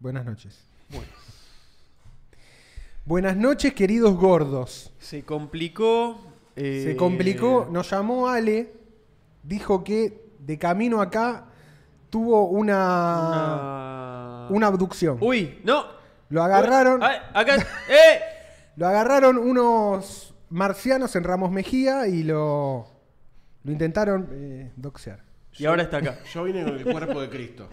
Buenas noches. Buenas noches, queridos gordos. Se complicó. eh, Se complicó, nos llamó Ale, dijo que de camino acá tuvo una, una- una abducción. Uy, no. Lo agarraron, Ay, acá. ¡Eh! lo agarraron unos marcianos en Ramos Mejía y lo, lo intentaron eh, doxear. Y ahora está acá. Yo vine con el cuerpo de Cristo.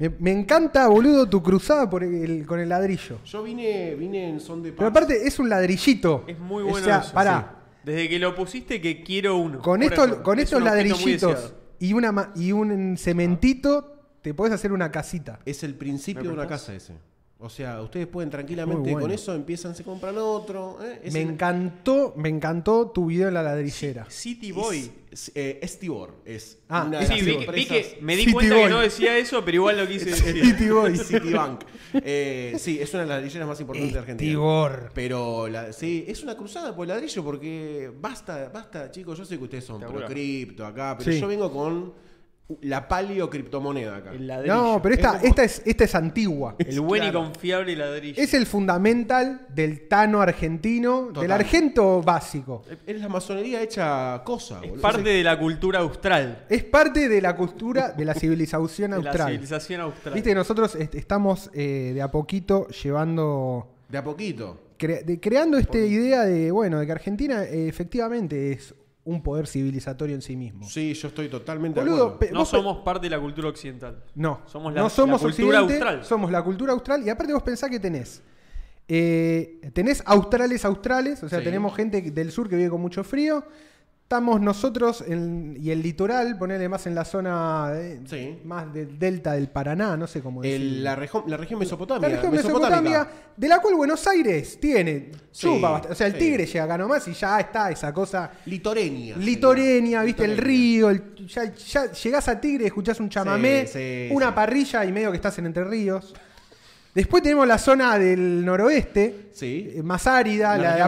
Me, me encanta, boludo, tu cruzada por el- con el ladrillo. Yo vine, vine en son de paz. Pero aparte es un ladrillito. Es muy O bueno sea, eso, pará, Desde que lo pusiste que quiero uno. con, esto, eso, con es estos ladrillitos y, una, ma- y un cementito, te podés hacer una casita. Es el principio ¿Me de una casa ese. O sea, ustedes pueden tranquilamente bueno. con eso empiezan, se compran otro. ¿eh? Me el- encantó, me encantó tu video en la ladrillera. City Boy. Es, eh, Estibor. Es Ah, una de Sí, las vi, vi que me di City cuenta Boy. que no decía eso, pero igual lo quise decir. City Boy. Citibank. Eh, sí, es una de las ladrilleras más importantes de Argentina. Tibor. Pero la- sí, es una cruzada por el ladrillo porque basta, basta, chicos. Yo sé que ustedes son pro cripto acá, pero Sí. yo vengo con la palio criptomoneda acá. El ladrillo. No, pero esta, Es como- esta, es, esta es antigua. El buen y confiable ladrillo. Es el fundamental del tano argentino, del Total. argento básico. Es la masonería hecha cosa, Es boludo. parte de la cultura austral. Es parte de la cultura de la civilización De la austral. civilización austral. Viste que nosotros est- estamos eh, de a poquito llevando, De a poquito. cre- de- creando esta idea de, bueno, de que Argentina eh, efectivamente es un poder civilizatorio en sí mismo. Sí, yo estoy totalmente Boludo, de acuerdo. No somos parte de la cultura occidental. No, Somos la- no somos la cultura austral. somos la cultura austral y aparte vos pensás que tenés. eh, tenés australes australes, o sea, Sí. tenemos gente del sur que vive con mucho frío. Estamos nosotros en- y el litoral, ponerle más en la zona de- Sí. más del delta del Paraná, no sé cómo decirlo. la, región, la región mesopotamia. La región mesopotámica. De la cual Buenos Aires tiene, Sí, chupa bastante. O sea, el sí. tigre llega acá nomás y ya está esa cosa Litoreña. sería. litoreña, viste, el río, el- ya, ya llegás a Tigre, escuchás un chamamé, una parrilla y medio que estás en Entre Ríos. Después tenemos la zona del noroeste, Sí. eh, más árida, la, de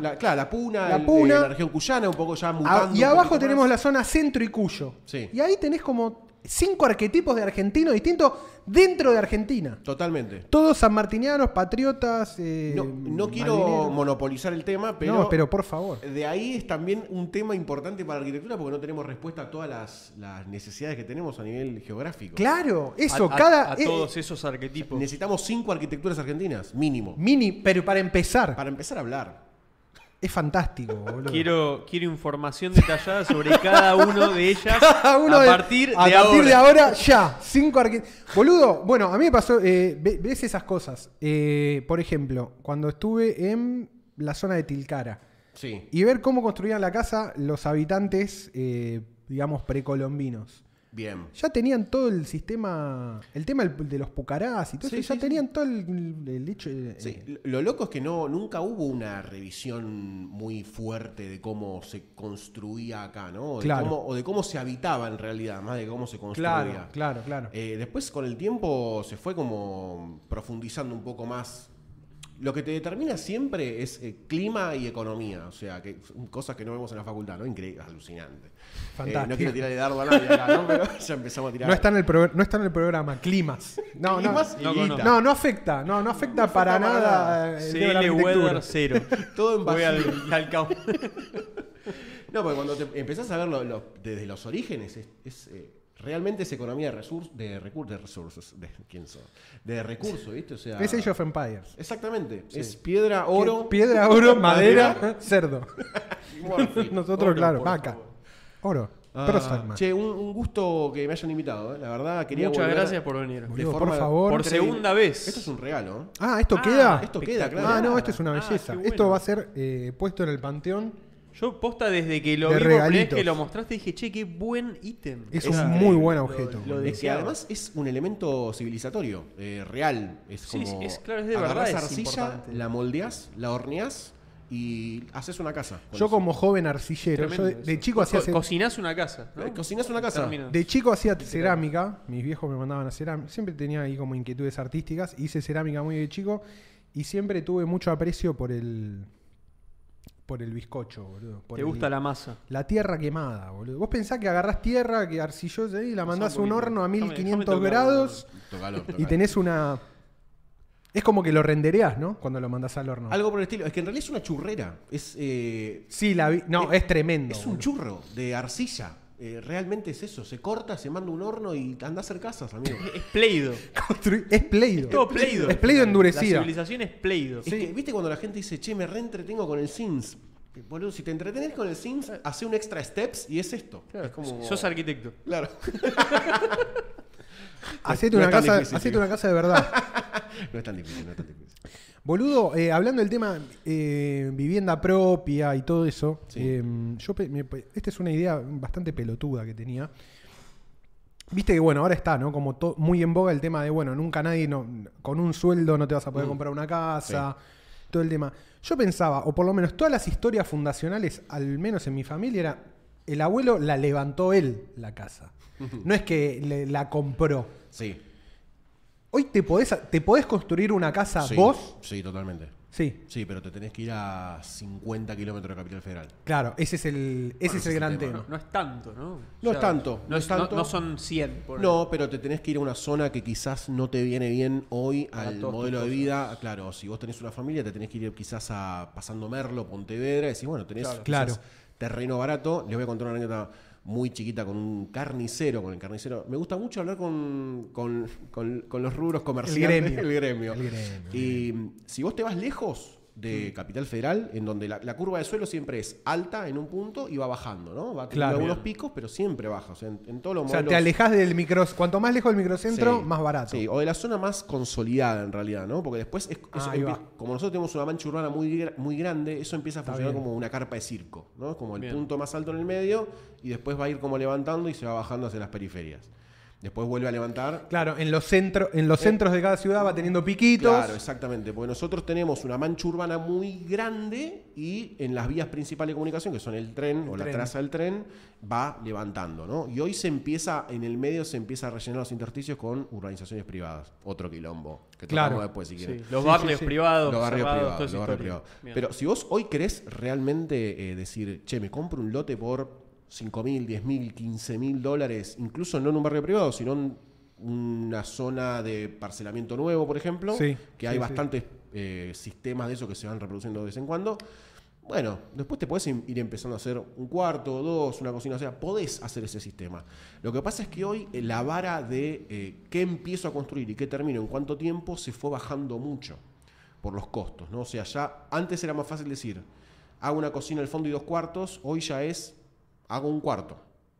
la- claro, la Puna. La el- Puna. eh, la región cuyana, un poco ya mutando. y abajo tenemos más. la zona centro y Cuyo. Sí. Y ahí tenés como cinco arquetipos de argentinos distintos dentro de Argentina. Totalmente. Todos sanmartinianos, patriotas. eh, No, no quiero monopolizar el tema, pero, No, pero por favor. de ahí es también un tema importante para la arquitectura porque no tenemos respuesta a todas las, las necesidades que tenemos a nivel geográfico. Claro, eso, a, cada. a eh, todos esos arquetipos. Necesitamos cinco arquitecturas argentinas, mínimo, mini, pero para empezar, para empezar a hablar. Es fantástico, boludo. Quiero, quiero información detallada sobre cada uno de ellas Cada uno a partir de a partir ahora. de ahora, ya. Cinco arqui- Boludo, bueno, a mí me pasó. eh, ve- ves esas cosas. Eh, por ejemplo, cuando estuve en la zona de Tilcara Sí. y ver cómo construían la casa los habitantes, eh, digamos, precolombinos. Bien. Ya tenían todo el sistema, el tema de los pucarás y todo Sí, eso, ya sí, tenían todo el, el hecho. eh, Sí, Lo loco es que no, nunca hubo una revisión muy fuerte de cómo se construía acá, ¿no? O de, Claro. cómo, o de cómo se habitaba en realidad, más de cómo se construía. Claro, claro, claro. Eh, después con el tiempo se fue como profundizando un poco más. Lo que te determina siempre es eh, clima y economía, o sea, que cosas que no vemos en la facultad, ¿no? Increíble, alucinante. Eh, Fantástico. no quiero tirarle dardo a nadie acá, ¿no? Pero ya empezamos a tirar. No está, en el progr- no está en el programa, climas. No, no. Climas y No conozco. No, no afecta, no, no afecta para para nada. nada. eh, CL. Weather cero. Todo en Voy vacío. al, al cabo. No, porque cuando te empezás a verlo lo- desde los orígenes, es, es, eh, realmente es economía de recursos, de, recur- de recursos, de, ¿quién sos? De recursos, ¿viste? O sea, Es Age of Empires. Exactamente, es piedra, oro, Piedra, oro, madera, cerdo. Nosotros, Oro, claro, por vaca. favor. Oro. Ah, che, un, un gusto que me hayan invitado, ¿eh? la verdad quería Muchas volver gracias por venir. de Boludo, forma- por favor. Por segunda vez. Esto es un regalo, ¿eh? Ah, ¿esto Ah, queda? esto queda, claro. Ah, no, esto es una Ah, belleza. bueno. Esto va a ser eh, puesto en el panteón. Yo posta desde que lo De vi por primera vez regalitos. que lo mostraste dije, che, qué buen ítem. Es un muy buen objeto, Lo. Es que además es un elemento civilizatorio, eh, real. Es Sí, como sí, es- claro, es de agarrás verdad, es arcilla, importante. la moldeás, la horneás y haces una casa. con Yo eso. como joven arcillero, yo de, chico hacía Co- ce- cocinás una casa. ¿no? Eh, cocinás una casa. Termina. de chico hacía cerámica, mis viejos me mandaban a cerámica, siempre tenía ahí como inquietudes artísticas, hice cerámica muy de chico y siempre tuve mucho aprecio por el por el bizcocho, boludo. por Te el- gusta la masa. La tierra quemada, boludo. Vos pensás que agarrás tierra, que arcillosa ahí, y la mandás a un horno a Déjame- 1500 déjame tocar, grados Tocalo, y tocalo. tenés una, Es como que lo rendereás, ¿no? Cuando lo mandás al horno. Algo por el estilo. Es que en realidad es una churrera. Es, eh, Sí, la vi. No, Eh, es tremendo. es un boludo. churro de arcilla. Eh, realmente es eso. Se corta, se manda un horno y anda a hacer casas, amigo. Es Pleido. Es Pleido. Todo Pleido. Es Pleido La endurecida. civilización es Pleido. Es que, ¿viste cuando la gente dice, che, me reentretengo con el Sims? Boludo, si te entretenés con el Sims, hace un extra steps y es esto. Es como... Sos arquitecto. Claro. Hacete No una, es casa, difícil, hacete una casa de verdad. no es tan difícil, no es tan difícil. Boludo, eh, hablando del tema eh, vivienda propia y todo eso, Sí. eh, yo me- esta es una idea bastante pelotuda que tenía. Viste que bueno, ahora está, ¿no? Como to- muy en boga el tema de, bueno, nunca nadie, no, con un sueldo no te vas a poder Mm. comprar una casa, todo el tema. Yo pensaba, o por lo menos todas las historias fundacionales, al menos en mi familia, era, el abuelo la levantó él, la casa. No es que le- la compró. Sí. Hoy te podés, te podés construir una casa sí. vos. Sí, totalmente. Sí, Sí, pero te tenés que ir a 50 kilómetros de Capital Federal. Claro, ese es el, ese Bueno, es ese el gran tema, tema. No, no es tanto, ¿no? No es tanto, No, no es tanto. no- no son 100. por No, pero te tenés que ir a una zona que quizás no te viene bien hoy Para al todos modelo tus de vida. Claro, si vos tenés una familia, te tenés que ir quizás a pasando Merlo, Pontevedra, y decís, bueno, tenés Claro. quizás Claro. terreno barato. Les voy a contar una anécdota muy chiquita con un carnicero, con el carnicero. Me gusta mucho hablar con, con- con- con los rubros comerciales. gremio. El gremio. El gremio, el Y si vos te vas lejos de Capital Federal, en donde la, la curva de suelo siempre es alta en un punto y va bajando, ¿no? Va Claro. algunos picos, pero siempre baja. O sea, en, en todos los O sea, te alejas del micro. Cuanto más lejos del microcentro, Sí, más barato. Sí, o de la zona más consolidada en realidad, ¿no? Porque después, es- Ah, eso como nosotros tenemos una mancha urbana muy, muy grande, eso empieza a funcionar como una carpa de circo, ¿no? Como el Bien. punto más alto en el medio y después va a ir como levantando y se va bajando hacia las periferias. Después vuelve a levantar. Claro, en los, centros en los centros de cada ciudad va teniendo piquitos. Claro, exactamente, porque nosotros tenemos una mancha urbana muy grande y en las vías principales de comunicación, que son el tren o la traza del tren, va levantando, ¿no? Y hoy se empieza, en el medio se empieza a rellenar los intersticios con urbanizaciones privadas. Otro quilombo, que Claro. tocamos después si Sí, quieren. los Sí, barrios sí, sí. privados, Los barrios privados, los barrios privados. Pero si vos hoy querés realmente eh, decir, che, me compro un lote por 5 mil, 10 mil, 15 mil dólares, incluso no en un barrio privado, sino en una zona de parcelamiento nuevo, por ejemplo, Sí, que hay sí, bastantes eh, sistemas de eso que se van reproduciendo de vez en cuando. Bueno, después te podés ir empezando a hacer un cuarto, dos, una cocina, o sea, podés hacer ese sistema. Lo que pasa es que hoy eh, la vara de eh, qué empiezo a construir y qué termino en cuánto tiempo se fue bajando mucho por los costos, ¿no? O sea, ya antes era más fácil decir, hago una cocina al fondo y dos cuartos, hoy ya es, hago un cuarto,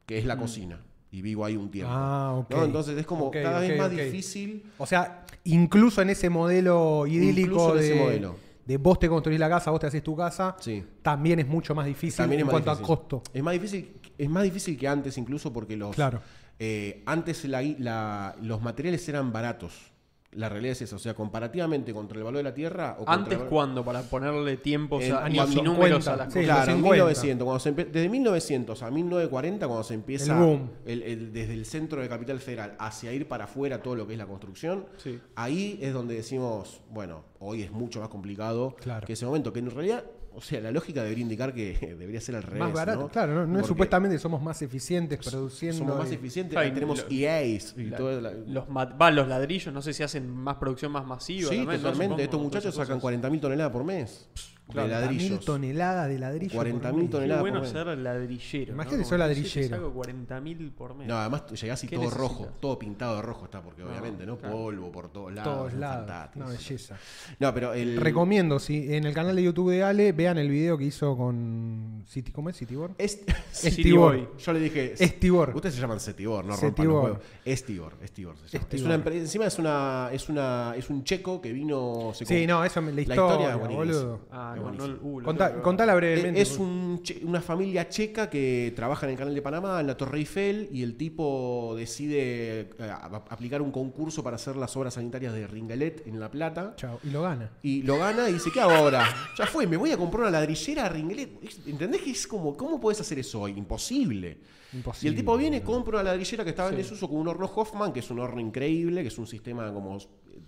que es la cocina, y vivo ahí un tiempo. Mm. Ah, ok. ¿no? Entonces es como cada vez más difícil. O sea, incluso en ese modelo idílico de, ese modelo. de vos te construís la casa, vos te haces tu casa, Sí. también es mucho más difícil También en más cuanto difícil. a costo. Es más difícil, es más difícil que antes, incluso porque los, Claro. eh, antes la- la- los materiales eran baratos. La realidad es esa, o sea, comparativamente contra el valor de la tierra. O ¿Antes el cuándo? Para ponerle tiempos En a- años y números 50, a las sí, cosas. Claro, en 50. 1900, cuando se empe- desde 1900 a 1940, cuando se empieza El boom. el- el- desde el centro de Capital Federal hacia ir para afuera todo lo que es la construcción, Sí. ahí es donde decimos, bueno, hoy es mucho más complicado Claro. que ese momento, que en realidad, o sea, la lógica debería indicar que debería ser al revés. más barato, ¿no? claro, no, no es supuestamente somos más eficientes produciendo. somos más y- eficientes, Claro, ahí tenemos lo- EAs y La- todo la- los, ma- va, los ladrillos, no sé si hacen más producción más masiva. Sí, totalmente. Supongo, Estos muchachos sacan cosas. 40.000 toneladas por mes Claro, de 40.000 ladrillos. toneladas de ladrillo. 40.000 por mes. Qué toneladas bueno por mes. ser ladrillero. Imagínate ¿no? ladrillero. te Saco 40.000 por mes. No, además tú llegás y ¿Qué todo necesitas? rojo, todo pintado de rojo está, porque No, obviamente, ¿no? claro. Polvo por todos lados. Todos es lados. fantástico. Una belleza. No, pero el. Recomiendo, si en el canal de YouTube de Ale, vean el video que hizo con City, ¿cómo es? Citibor. Es- Estibor. Yo le dije. Estibor. Ustedes se llaman Setibor, no rompan los huevos. Estibor, Estibor se llama. Es Estibor. una empre- encima es una, es una, es un checo que vino. se Sí, no, eso me- la La historia, historia es buenísima. Buenísimo. no, uh, Contá- contala brevemente. Es un che- una familia checa que trabaja en el canal de Panamá, en la Torre Eiffel, y el tipo decide eh, aplicar un concurso para hacer las obras sanitarias de Ringelet en La Plata. Chao. Y lo gana. Y lo gana y dice, ¿qué hago ahora? Ya fue, me voy a comprar una ladrillera a Ringelet. Es- ¿Entendés que es como, ¿cómo puedes hacer eso hoy? Imposible. Imposible. Y el tipo viene, compra una ladrillera que estaba en desuso con un horno Hoffman, que es un horno increíble, que es un sistema como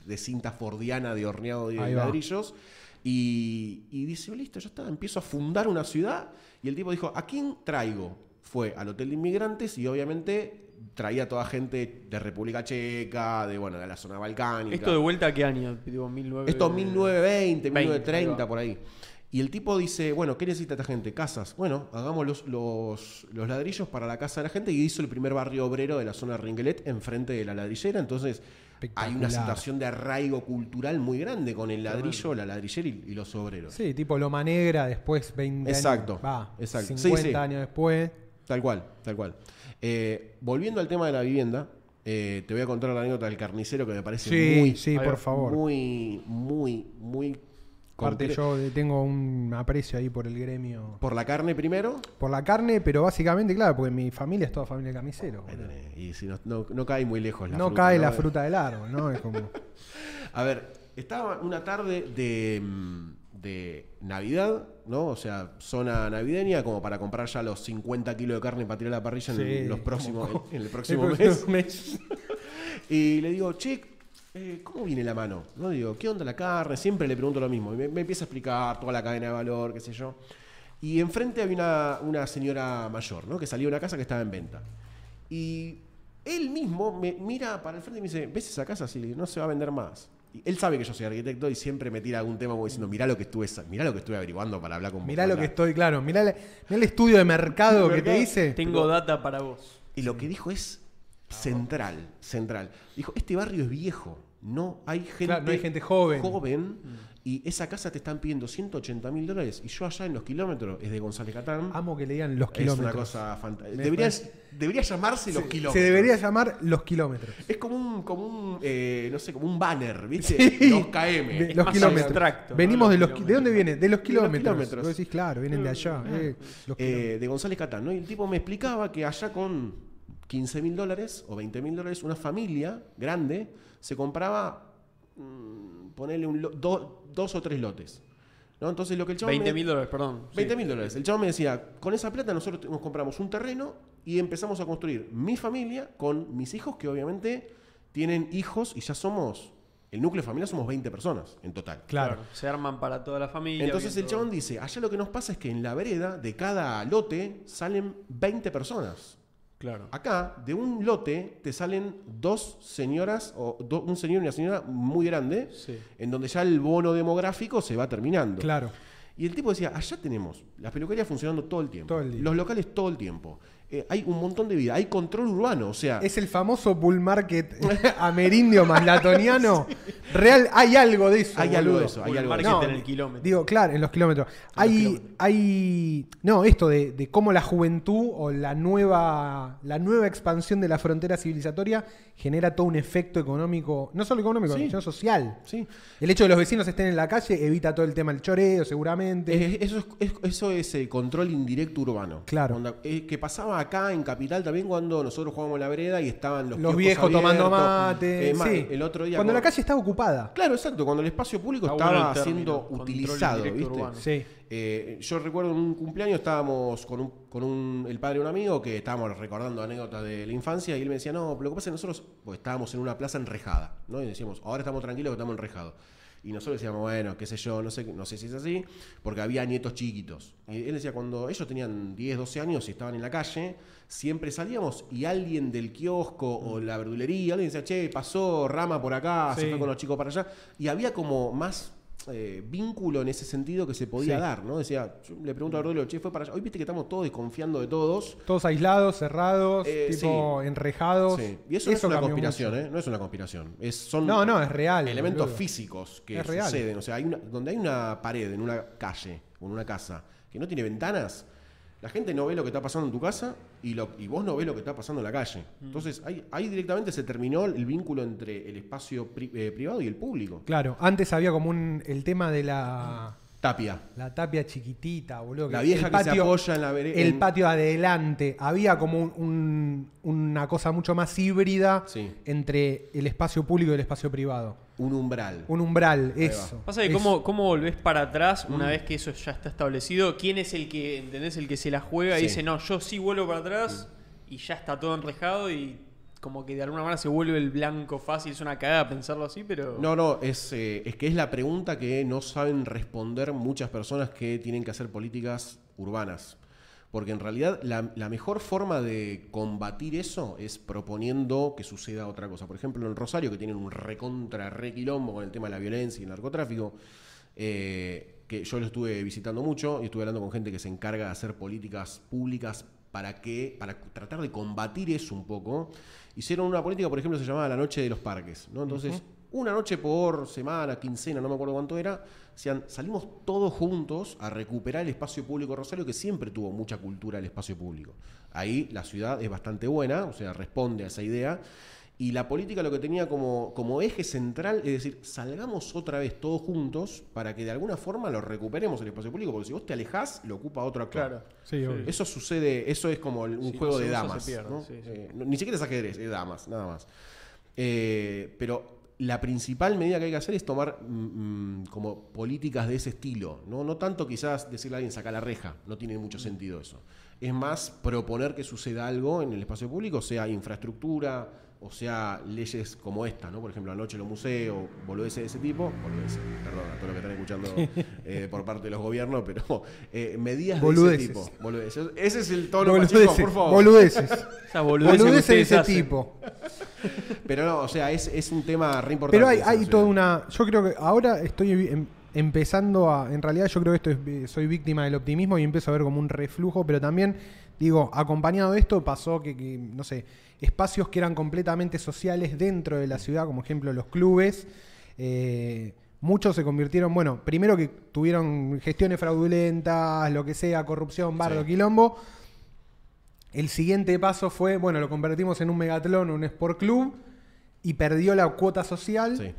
de cinta fordiana de horneado de Ahí va. Y, y dice, listo, ya está, empiezo a fundar una ciudad. Y el tipo dijo, ¿a quién traigo? Fue al Hotel de Inmigrantes y obviamente traía toda gente de República Checa, de bueno, de la zona balcánica. ¿Esto de vuelta a qué año? Digo, 19... Esto 1920, 20, 1930, ahí va. por ahí. Y el tipo dice, bueno, ¿qué necesita esta gente? Casas. Bueno, hagamos los, los, los ladrillos para la casa de la gente y hizo el primer barrio obrero de la zona de Ringuelet enfrente de la ladrillera. Entonces hay una situación de arraigo cultural muy grande con el ladrillo, la ladrillera y, y los obreros. Sí, tipo Loma Negra, después 20 Exacto, años. Va, exacto. Sí, 50 sí. años después. Tal cual, tal cual. Eh, volviendo al tema de la vivienda, eh, te voy a contar la anécdota del carnicero que me parece Sí, muy, sí, por favor. muy, muy, muy Aparte yo tengo un aprecio ahí por el gremio. Por la carne primero. Por la carne, pero básicamente, claro, porque mi familia es toda familia de tenés. Y si no, no, no cae muy lejos la no fruta, cae ¿no? la fruta del árbol, ¿no? Es como... A ver, estaba una tarde de, mm, de Navidad, ¿no? O sea, zona navideña, como para comprar ya los 50 kilos de carne para tirar a la parrilla en, los próximos, en el próximo el mes. mes. Y le digo, che, eh, ¿cómo viene la mano? ¿No? Digo, ¿qué onda la carne? Siempre le pregunto lo mismo. Y me, me empieza a explicar toda la cadena de valor, qué sé yo. Y enfrente había una, una señora mayor, ¿no? Que salía de una casa que estaba en venta. Y él mismo me mira para el frente y me dice, ¿ves esa casa? Sí, no se va a vender más. Y él sabe que yo soy arquitecto y siempre me tira algún tema como diciendo, mirá lo que estuve, mirá lo que estuve averiguando para hablar con vos". Mirá lo que estoy, claro. Mirá, el- mirá el estudio de mercado que te dice. Tengo data para vos. Y lo que dijo es central, central. Dijo, este barrio es viejo, no hay gente, Claro, no hay gente joven. joven, y esa casa te están pidiendo 180 mil dólares, y yo allá en los kilómetros, es de González Catán, Amo que le digan los es kilómetros. una cosa fantástica. Debería, debería llamarse los kilómetros. Se debería llamar los kilómetros. Es como un, como un eh, no sé, como un banner, ¿viste? Sí. Los KM. De- Es los más kilómetros. Venimos Los de los ki- ¿De dónde viene? De los kilómetros. kilómetros. Vos decís, claro, vienen de allá. eh, los kilómetros. Eh, de González Catán, ¿no? Y el tipo me explicaba que allá con 15 mil dólares o 20 mil dólares, una familia grande se compraba, mm, ponerle un lo- do- dos o tres lotes. ¿no? Entonces lo que el chavo 20 me- mil dólares, perdón. Sí. 20 mil dólares. El chavo me decía, con esa plata nosotros nos compramos un terreno y empezamos a construir mi familia con mis hijos, que obviamente tienen hijos y ya somos, el núcleo familiar somos 20 personas en total. Claro. Se arman para toda la familia. Entonces el chabón dice, allá lo que nos pasa es que en la vereda de cada lote salen 20 personas. Claro. Acá, de un lote, te salen dos señoras, o do- un señor y una señora muy grande, Sí. en donde ya el bono demográfico se va terminando. Claro. Y el tipo decía, allá tenemos las peluquerías funcionando todo el tiempo. Todo el día. Los locales todo el tiempo. Eh, hay un montón de vida, hay control urbano, o sea... Es el famoso bull market amerindio más latoniano. Real, hay algo de eso. Hay algo de eso, hay Bull algo de market eso. No, en el kilómetro. Digo, claro, en los kilómetros. hay, kilómetros. hay. No, esto de, de cómo la juventud o la nueva, la nueva expansión de la frontera civilizatoria genera todo un efecto económico, no solo económico, Sí. sino social. Sí. El hecho de que los vecinos estén en la calle evita todo el tema del choreo, seguramente. Eso, es, es- eso es el control indirecto urbano. Claro. Onda, eh, que pasaba acá en Capital también cuando nosotros jugábamos en la vereda y estaban los, los viejos tomando mate. Eh, más, sí. El otro día. Cuando la calle estaba ocupada. Claro, exacto. Cuando el espacio público Está estaba término, siendo control utilizado, ¿viste? urbano. Sí. Eh, yo recuerdo en un cumpleaños estábamos con, un, con un- el padre de un amigo que estábamos recordando anécdotas de la infancia y él me decía, no, pero lo que pasa es que nosotros pues, estábamos en una plaza enrejada, ¿no? Y decíamos, ahora estamos tranquilos que estamos enrejados. Y nosotros decíamos, bueno, qué sé yo, no sé, no sé si es así, porque había nietos chiquitos. Y él decía, cuando ellos tenían 10, 12 años y estaban en la calle, siempre salíamos y alguien del kiosco o la verdulería, alguien decía, che, pasó Rama por acá, se fue con los chicos para allá. Y había como más eh, vínculo en ese sentido que se podía Sí. dar, ¿no? Decía, yo le pregunto a Verdulero, che, fue para allá. Hoy viste que estamos todos desconfiando de todos. Todos aislados, cerrados, Eh, tipo enrejados. Sí. Y eso, no es una conspiración, mucho. ¿eh? No es una conspiración. Es, son No, no, es real. elementos boludo. físicos que Es real. suceden. O sea, hay una, donde hay una pared en una calle o en una casa que no tiene ventanas, la gente no ve lo que está pasando en tu casa y, lo, y vos no ves lo que está pasando en la calle. Mm. Entonces, ahí, ahí directamente se terminó el vínculo entre el espacio pri- eh, privado y el público. Claro, antes había como un, el tema de la, Tapia. la tapia chiquitita, boludo. La vieja el que se apoya en la vereda. El patio adelante. Había como un- un- una cosa mucho más híbrida Sí. entre el espacio público y el espacio privado. Un umbral. Un umbral, Ahí eso. Pasa que eso. cómo, cómo volvés para atrás Mm. una vez que eso ya está establecido. ¿Quién es el que, entendés, el que se la juega y dice, no, yo sí vuelvo para atrás y ya está todo enrejado y como que de alguna manera se vuelve el blanco fácil? Es una cagada pensarlo así, pero... No, no, es, eh, es que es la pregunta que no saben responder muchas personas que tienen que hacer políticas urbanas. Porque en realidad la, la mejor forma de combatir eso es proponiendo que suceda otra cosa. Por ejemplo, en Rosario, que tienen un recontra requilombo con el tema de la violencia y el narcotráfico, eh, que yo lo estuve visitando mucho y estuve hablando con gente que se encarga de hacer políticas públicas para que para tratar de combatir eso un poco. Hicieron una política, por ejemplo, se llamaba la noche de los parques, ¿no? Entonces, una noche por semana, quincena, no me acuerdo cuánto era, decían, salimos todos juntos a recuperar el espacio público de Rosario, que siempre tuvo mucha cultura del espacio público. Ahí la ciudad es bastante buena, o sea, responde a esa idea. Y la política lo que tenía como, como eje central es decir, salgamos otra vez todos juntos para que de alguna forma lo recuperemos el espacio público, porque si vos te alejás, lo ocupa otro actor. Claro. Sí. Eso sucede, eso es como el- un Si juego no de damas. se pierde, ¿no? sí, sí. Eh, no- ni siquiera es ajedrez, es damas, nada más. Eh, pero la principal medida que hay que hacer es tomar mm, mm, como políticas de ese estilo. ¿no? no tanto quizás decirle a alguien saca la reja, no tiene mucho sentido eso. Es más proponer que suceda algo en el espacio público, sea infraestructura, o sea leyes como esta, ¿no? Por ejemplo, anoche los museos, boludeces de ese tipo, boludeces, perdón a todos los que están escuchando eh, por parte de los gobiernos, pero eh, medidas de Boludeces. ese tipo. Boludeces. Ese es el tono, Boludeces. por favor. Boludeces. Esas boludeces Boludeces de ese hacen. tipo. Pero no, o sea, es, es un tema re importante. Pero hay, hay o toda una. Yo creo que ahora estoy em- empezando a. En realidad, yo creo que esto es, eh, soy víctima del optimismo y empiezo a ver como un reflujo, pero también, digo, acompañado de esto pasó que, que, no sé, espacios que eran completamente sociales dentro de la ciudad, como ejemplo los clubes. eh, Muchos se convirtieron, bueno, primero que tuvieron gestiones fraudulentas, lo que sea, corrupción, bardo, Sí. quilombo. El siguiente paso fue, bueno, lo convertimos en un megatlón, un sport club, y perdió la cuota social. Sí.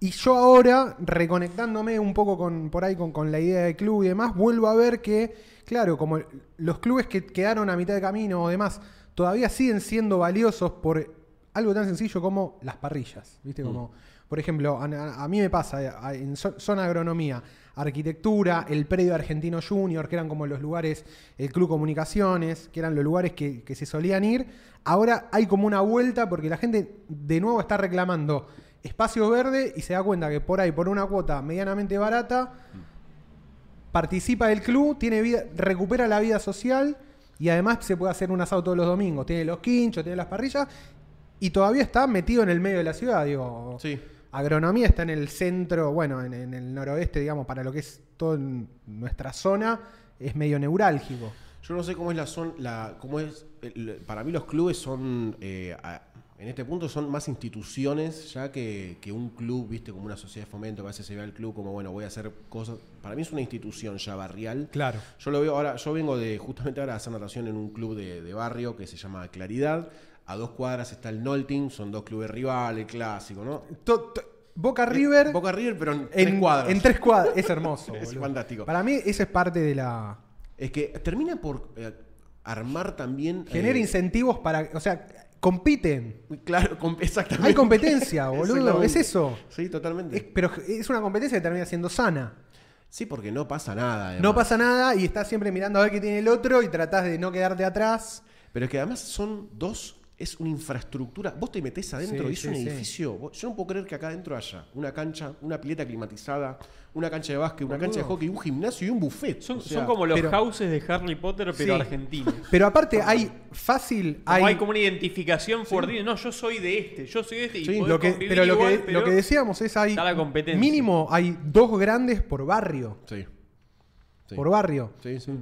Y yo ahora, reconectándome un poco con, por ahí con, con la idea de club y demás, vuelvo a ver que, claro, como los clubes que quedaron a mitad de camino o demás, todavía siguen siendo valiosos por algo tan sencillo como las parrillas. ¿Viste? Como, por ejemplo, a, a- a mí me pasa, a- en zo- zona agronomía, arquitectura, el predio Argentino Junior, que eran como los lugares, el Club Comunicaciones, que eran los lugares que, que se solían ir. Ahora hay como una vuelta porque la gente de nuevo está reclamando espacio verde y se da cuenta que por ahí, por una cuota medianamente barata, participa del club, tiene vida, recupera la vida social y además se puede hacer un asado todos los domingos. Tiene los quinchos, tiene las parrillas y todavía está metido en el medio de la ciudad. Digo, Sí. Agronomía está en el centro, bueno, en, en el noroeste, digamos, para lo que es toda nuestra zona, es medio neurálgico. Yo no sé cómo es la zona, la, cómo es, el- para mí los clubes son, eh, a- en este punto son más instituciones ya que, que un club, viste, como una sociedad de fomento, a veces se ve al club como, bueno, voy a hacer cosas, para mí es una institución ya barrial. Claro. Yo lo veo ahora, yo vengo de justamente ahora a hacer natación en un club de, de barrio que se llama Claridad. A dos cuadras está el Nolting, son dos clubes rivales, clásico, ¿no? To- to- Boca River Boca River, pero en, tres en, cuadras. en tres cuadras. Es hermoso. Es boludo. fantástico. Para mí, esa es parte de la. Es que termina por eh, armar también. Genera eh, incentivos para. O sea, compiten. Claro, com- exactamente. Hay competencia, boludo. Es eso. Sí, totalmente. Es- pero es una competencia que termina siendo sana. Sí, porque no pasa nada. además. No pasa nada y estás siempre mirando a ver qué tiene el otro y tratás de no quedarte atrás. Pero es que además son dos. Es una infraestructura. Vos te metés adentro Sí, y es sí, un sí. edificio. Vos- Yo no puedo creer que acá adentro haya una cancha, una pileta climatizada, una cancha de básquet, una cancha de hockey, un gimnasio y un buffet. Son, O sea, son como los pero- houses de Harry Potter, pero Sí. argentinos. Pero aparte hay fácil. Hay, hay, como una identificación fuerte. No, yo soy de este, yo soy de este. Y Sí. lo que, pero lo, igual, que, pero lo que decíamos es hay. está la competencia. Mínimo hay dos grandes por barrio. Sí. Sí. Por barrio. Sí, sí.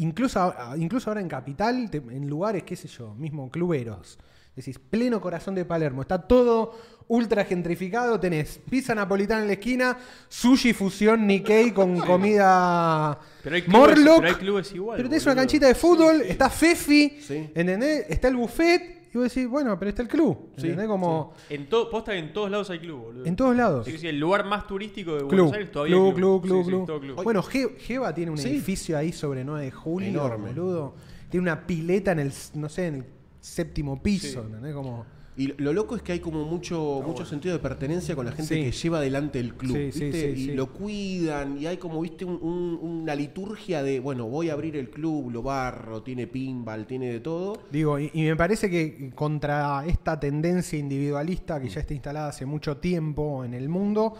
Incluso, a- incluso ahora en Capital, te- en lugares, qué sé yo, mismo cluberos. Decís, pleno corazón de Palermo. Está todo ultra gentrificado. Tenés pizza napolitana en la esquina, sushi fusión Nikkei con comida Pero hay clubes, Morlock. pero hay clubes igual. Pero tenés una canchita de fútbol, está Fefi, Sí. ¿entendés? Está el buffet. Y vos decís, bueno, pero está el club. Sí. Como En todo, posta que en todos lados hay club, boludo. en todos lados. Sí, sí, el lugar más turístico de Club, Buenos Aires todavía club, hay club, club, Sí, sí, club. Bueno, Je- Jeva tiene un Sí. edificio ahí sobre 9 de julio, Enorme. boludo. Tiene una pileta en el, no sé, en el séptimo piso, Sí. ¿entendés? Como... Y lo loco es que hay como mucho, mucho sentido de pertenencia con la gente Sí. que lleva adelante el club. Sí, sí, ¿viste? sí, y sí. lo cuidan, y hay como, viste, un- un- una liturgia de, bueno, voy a abrir el club, lo barro, tiene pinball, tiene de todo. Digo, y, y me parece que contra esta tendencia individualista que ya está instalada hace mucho tiempo en el mundo,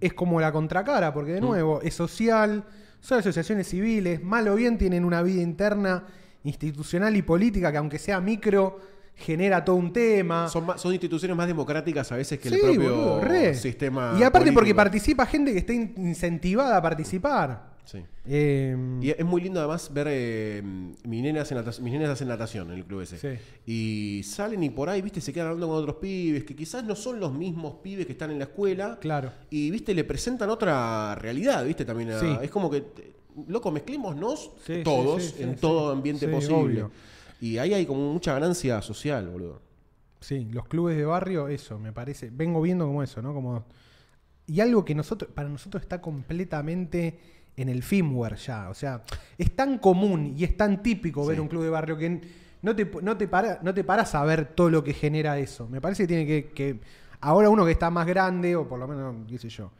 es como la contracara, porque de nuevo, es social, son asociaciones civiles, mal o bien tienen una vida interna, institucional y política que aunque sea micro, genera todo un tema. Son, más- son instituciones más democráticas a veces que Sí, el propio boludo, re. sistema. Y aparte porque participa gente que está in- incentivada a participar. Sí. Eh, Y es muy lindo además ver. eh, mis, nenas hacen natación, mis nenas hacen natación en el club ese. Sí. Y salen y por ahí, viste, se quedan hablando con otros pibes que quizás no son los mismos pibes que están en la escuela. claro. Y, viste, le presentan otra realidad, viste, también. a- Sí. Es como que, loco, mezclémonos Sí, todos en todo ambiente Sí, posible. obvio. Y ahí hay como mucha ganancia social, boludo. Sí, los clubes de barrio, eso, me parece. Vengo viendo como eso, ¿no? Como. Y algo que nosotros, para nosotros está completamente en el firmware ya. O sea, es tan común y es tan típico ver un club de barrio que no te, no te, para, no te paras a ver todo lo que genera eso. Me parece que tiene que, que. Ahora uno que está más grande, o por lo menos, qué sé yo,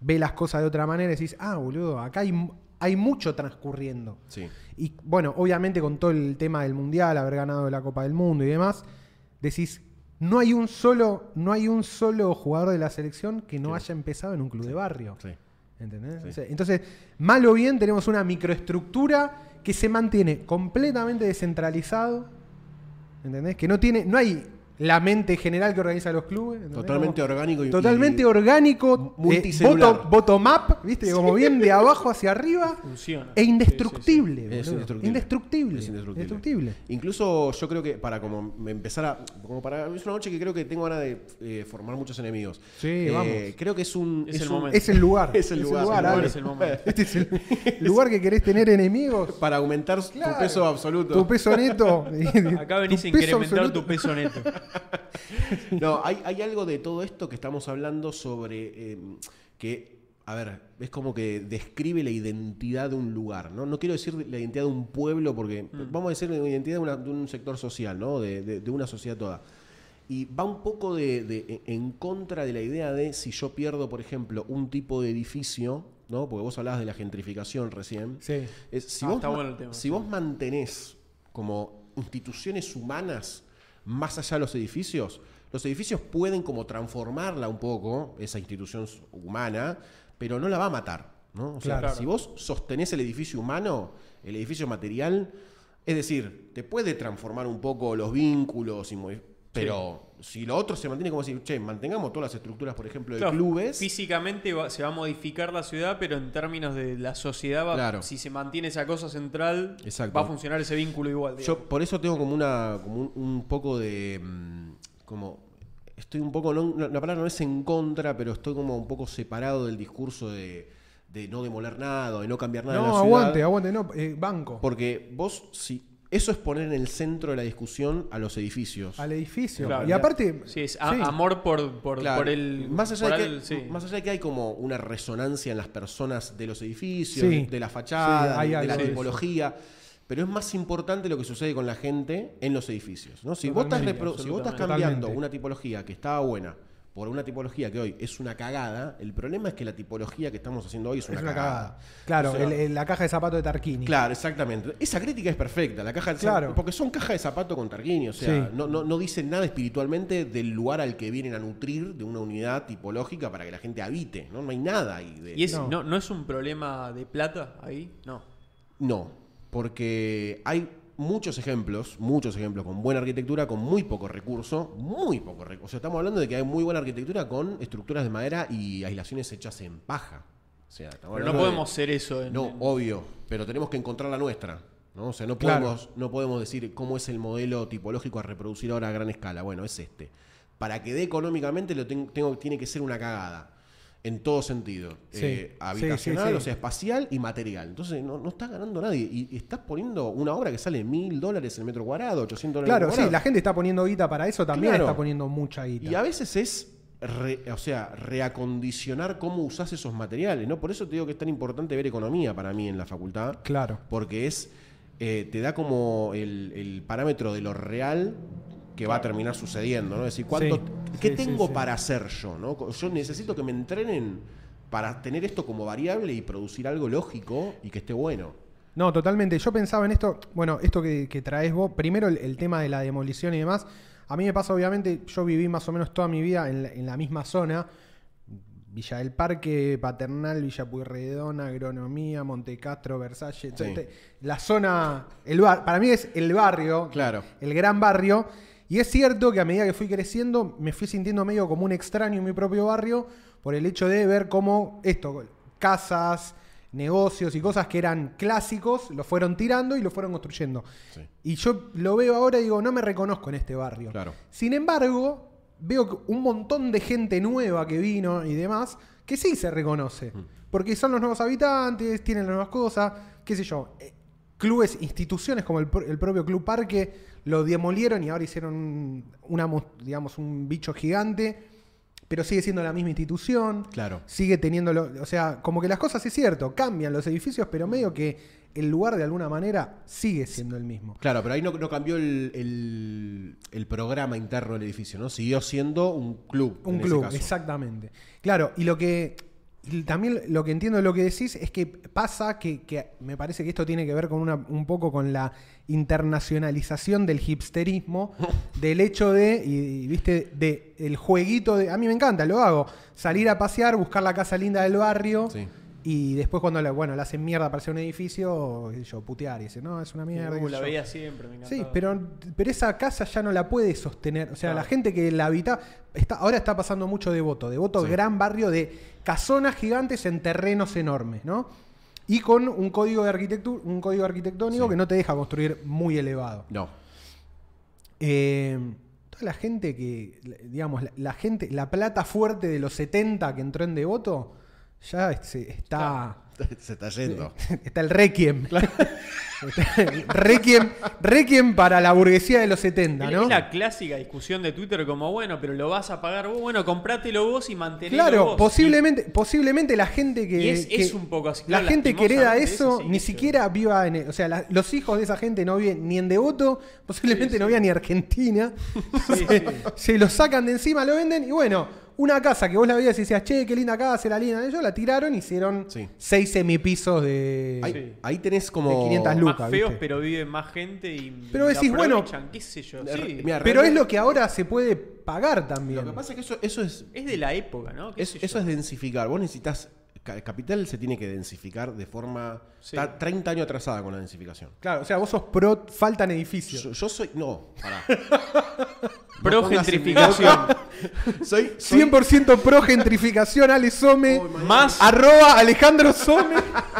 ve las cosas de otra manera y decís, ah, boludo, acá hay, hay mucho transcurriendo. Sí. Y bueno, obviamente con todo el tema del mundial, haber ganado la Copa del Mundo y demás, decís, no hay un solo, no hay un solo jugador de la selección que no haya empezado en un club de barrio. Sí. ¿Entendés? Sí. Entonces, mal o bien, tenemos una microestructura que se mantiene completamente descentralizado. ¿Entendés? Que no tiene, no hay la mente general que organiza los clubes. ¿entendés? Totalmente Como- orgánico y Totalmente y- orgánico, eh, multicelular. bottom, bottom up, ¿viste? Como bien de abajo hacia arriba. Funciona. E indestructible. Es indestructible. Indestructible. Es indestructible. Indestructible. Incluso yo creo que para como me empezar a. Como para, es una noche que creo que tengo ganas de eh, formar muchos enemigos. Sí, Eh, vamos. Creo que es un. Es el un- momento. Es el lugar. Es el lugar, El lugar es el momento. Este es el lugar que querés tener enemigos. Para aumentar Claro. tu peso absoluto. Tu peso neto. Acá venís a incrementar absoluto. tu peso neto. No, hay, hay algo de todo esto que estamos hablando sobre eh, que, a ver, es como que describe la identidad de un lugar, ¿no? No quiero decir la identidad de un pueblo porque vamos a decir la identidad de, una- de un sector social, ¿no? De, de- de una sociedad toda. Y va un poco de, de- en contra de la idea de si yo pierdo, por ejemplo, un tipo de edificio, ¿no? Porque vos hablabas de la gentrificación recién. Sí. Es, si Ah, vos, está bueno el tema, si sí. vos mantenés como instituciones humanas más allá de los edificios, los edificios pueden como transformarla un poco, esa institución humana, pero no la va a matar. ¿no? O sea, Claro. si vos sostenés el edificio humano, el edificio material, es decir, te puede transformar un poco los vínculos, y pero si lo otro se mantiene como decir, che, mantengamos todas las estructuras, por ejemplo, de Claro, clubes. Físicamente va- se va a modificar la ciudad, pero en términos de la sociedad, va- Claro. si se mantiene esa cosa central, Exacto. va a funcionar ese vínculo igual. Yo por eso tengo como una como un, un poco de mm, como estoy un poco no, la palabra no es en contra, pero estoy como un poco separado del discurso de, de no demoler nada, de no cambiar nada en la No, ciudad, aguante, aguante, no, eh, banco. porque vos si eso es poner en el centro de la discusión a los edificios. Al edificio. Claro, y aparte. Sí, es a- sí. amor por, por, Claro, por el. más allá, por de que, el- sí. más allá de que hay como una resonancia en las personas de los edificios, Sí. de la fachada, Sí, hay de, la tipología, pero es más importante lo que sucede con la gente en los edificios. ¿no? Si, vos estás si vos cambiando Totalmente. una tipología que estaba buena por una tipología que hoy es una cagada, el problema es que la tipología que estamos haciendo hoy es una, es una cagada. cagada. Claro, O sea, el- el- la caja de zapatos de Tarquini. Claro, exactamente. Esa crítica es perfecta. La caja de Claro. porque son cajas de zapato con Tarquini. O sea, Sí. no, no, no dicen nada espiritualmente del lugar al que vienen a nutrir de una unidad tipológica para que la gente habite. No, no hay nada ahí. De... ¿Y es, No. no. No, es un problema de plata ahí? No. No, porque hay muchos ejemplos, muchos ejemplos con buena arquitectura, con muy poco recurso, muy poco recurso. O sea, estamos hablando de que hay muy buena arquitectura con estructuras de madera y aislaciones hechas en paja. O sea, estamos Pero no hablando de- podemos ser eso. En, No, en- obvio, pero tenemos que encontrar la nuestra. ¿no? O sea, no Claro. podemos, no podemos decir cómo es el modelo tipológico a reproducir ahora a gran escala. Bueno, es este. Para que dé económicamente lo ten- tengo, tiene que ser una cagada. En todo sentido. Sí, Eh, habitacional, sí, sí. o sea, espacial y material. Entonces no, no está ganando nadie. Y, y estás poniendo una obra que sale mil dólares el metro cuadrado, 800 dólares Claro, el metro sí, la cuadrado. gente está poniendo guita para eso, también Claro. está poniendo mucha guita. Y a veces es, re- o sea, reacondicionar cómo usás esos materiales, ¿no? Por eso te digo que es tan importante ver economía para mí en la facultad. Claro. Porque es, eh, te da como el, el parámetro de lo real que va a terminar sucediendo, ¿no? Es decir, ¿cuánto, Sí, ¿qué sí, tengo sí. para hacer yo, ¿no? Yo necesito que me entrenen para tener esto como variable y producir algo lógico y que esté bueno. No, totalmente. Yo pensaba en esto, bueno, esto que, que traes vos, primero el, el tema de la demolición y demás. A mí me pasa, obviamente, yo viví más o menos toda mi vida en la, en la misma zona, Villa del Parque, Paternal, Villa Pueyrredón, Agronomía, Montecastro, Versalles. Sí. La zona, el bar, para mí es el barrio, Claro. el gran barrio. Y es cierto que a medida que fui creciendo, me fui sintiendo medio como un extraño en mi propio barrio por el hecho de ver cómo esto, casas, negocios y cosas que eran clásicos, lo fueron tirando y lo fueron construyendo. Sí. Y yo lo veo ahora y digo, no me reconozco en este barrio. Claro. Sin embargo, veo un montón de gente nueva que vino y demás, que sí se reconoce. Porque son los nuevos habitantes, tienen las nuevas cosas, qué sé yo. Clubes, instituciones como el, pro- el propio Club Parque lo demolieron y ahora hicieron un- una, digamos, un bicho gigante, pero sigue siendo la misma institución. Claro. Sigue teniendo, lo- o sea, como que las cosas es cierto, cambian los edificios, pero medio que el lugar de alguna manera sigue siendo el mismo. Claro, pero ahí no, no cambió el, el- el programa interno del edificio, ¿no? Siguió siendo un club. Un en ese club, caso. exactamente. Claro, y lo que y también lo que entiendo de lo que decís es que pasa que, que me parece que esto tiene que ver con una, un poco con la internacionalización del hipsterismo, del hecho de, y, y, viste, de el jueguito de. A mí me encanta, lo hago. Salir a pasear, buscar la casa linda del barrio. Sí. Y después cuando le, bueno, le hacen mierda para hacer un edificio, yo, putear y decir, no, es una mierda. Uh, la yo". veía siempre, me. Sí, pero, pero esa casa ya no la puede sostener. O sea, Claro. la gente que la habita. Está, ahora está pasando mucho de voto. De voto, Sí. gran barrio de casonas gigantes en terrenos enormes, ¿no? Y con un código de arquitectura, un código arquitectónico Sí. que no te deja construir muy elevado. No. Eh, toda la gente que, digamos, la, la gente, la plata fuerte de los 70 que entró en devoto, ya se- está. Se está yendo. Está el Requiem. Requiem. Requiem para la burguesía de los 70, Es- ¿no? Es la clásica discusión de Twitter como, bueno, pero lo vas a pagar vos, bueno, comprátelo vos y mantenelo Claro, vos. posiblemente, posiblemente la gente que. Y es- que- es un poco así, La gente que hereda eso eso sí ni siquiera viva en. o sea, la- los hijos de esa gente no viven ni en Devoto, posiblemente Sí, no vivan ni Argentina. Se, se lo sacan de encima, lo venden y bueno. Una casa que vos la veías y decías, che, qué linda casa, era linda. Ellos la tiraron y hicieron Sí. seis semipisos de. Ahí, Sí. ahí tenés como. De 500 Más lucas, feos, ¿viste? pero vive más gente y. Pero y decís, bueno, aprovechan, qué sé yo. Sí. mira, Pero es lo que ahora se puede pagar también. Lo que pasa es que eso, eso es. Es de la época, ¿no? ¿Qué es- sé eso yo? es densificar. Vos necesitas. ca- Capital se tiene que densificar de forma. Sí. Está 30 años atrasada con la densificación. Claro, o sea, vos sos pro, faltan edificios. Yo, yo soy. No, pará. Pro gentrificación. soy. soy 100% pro gentrificación, Ale Some. Oh, más, Arroba Alejandro Some.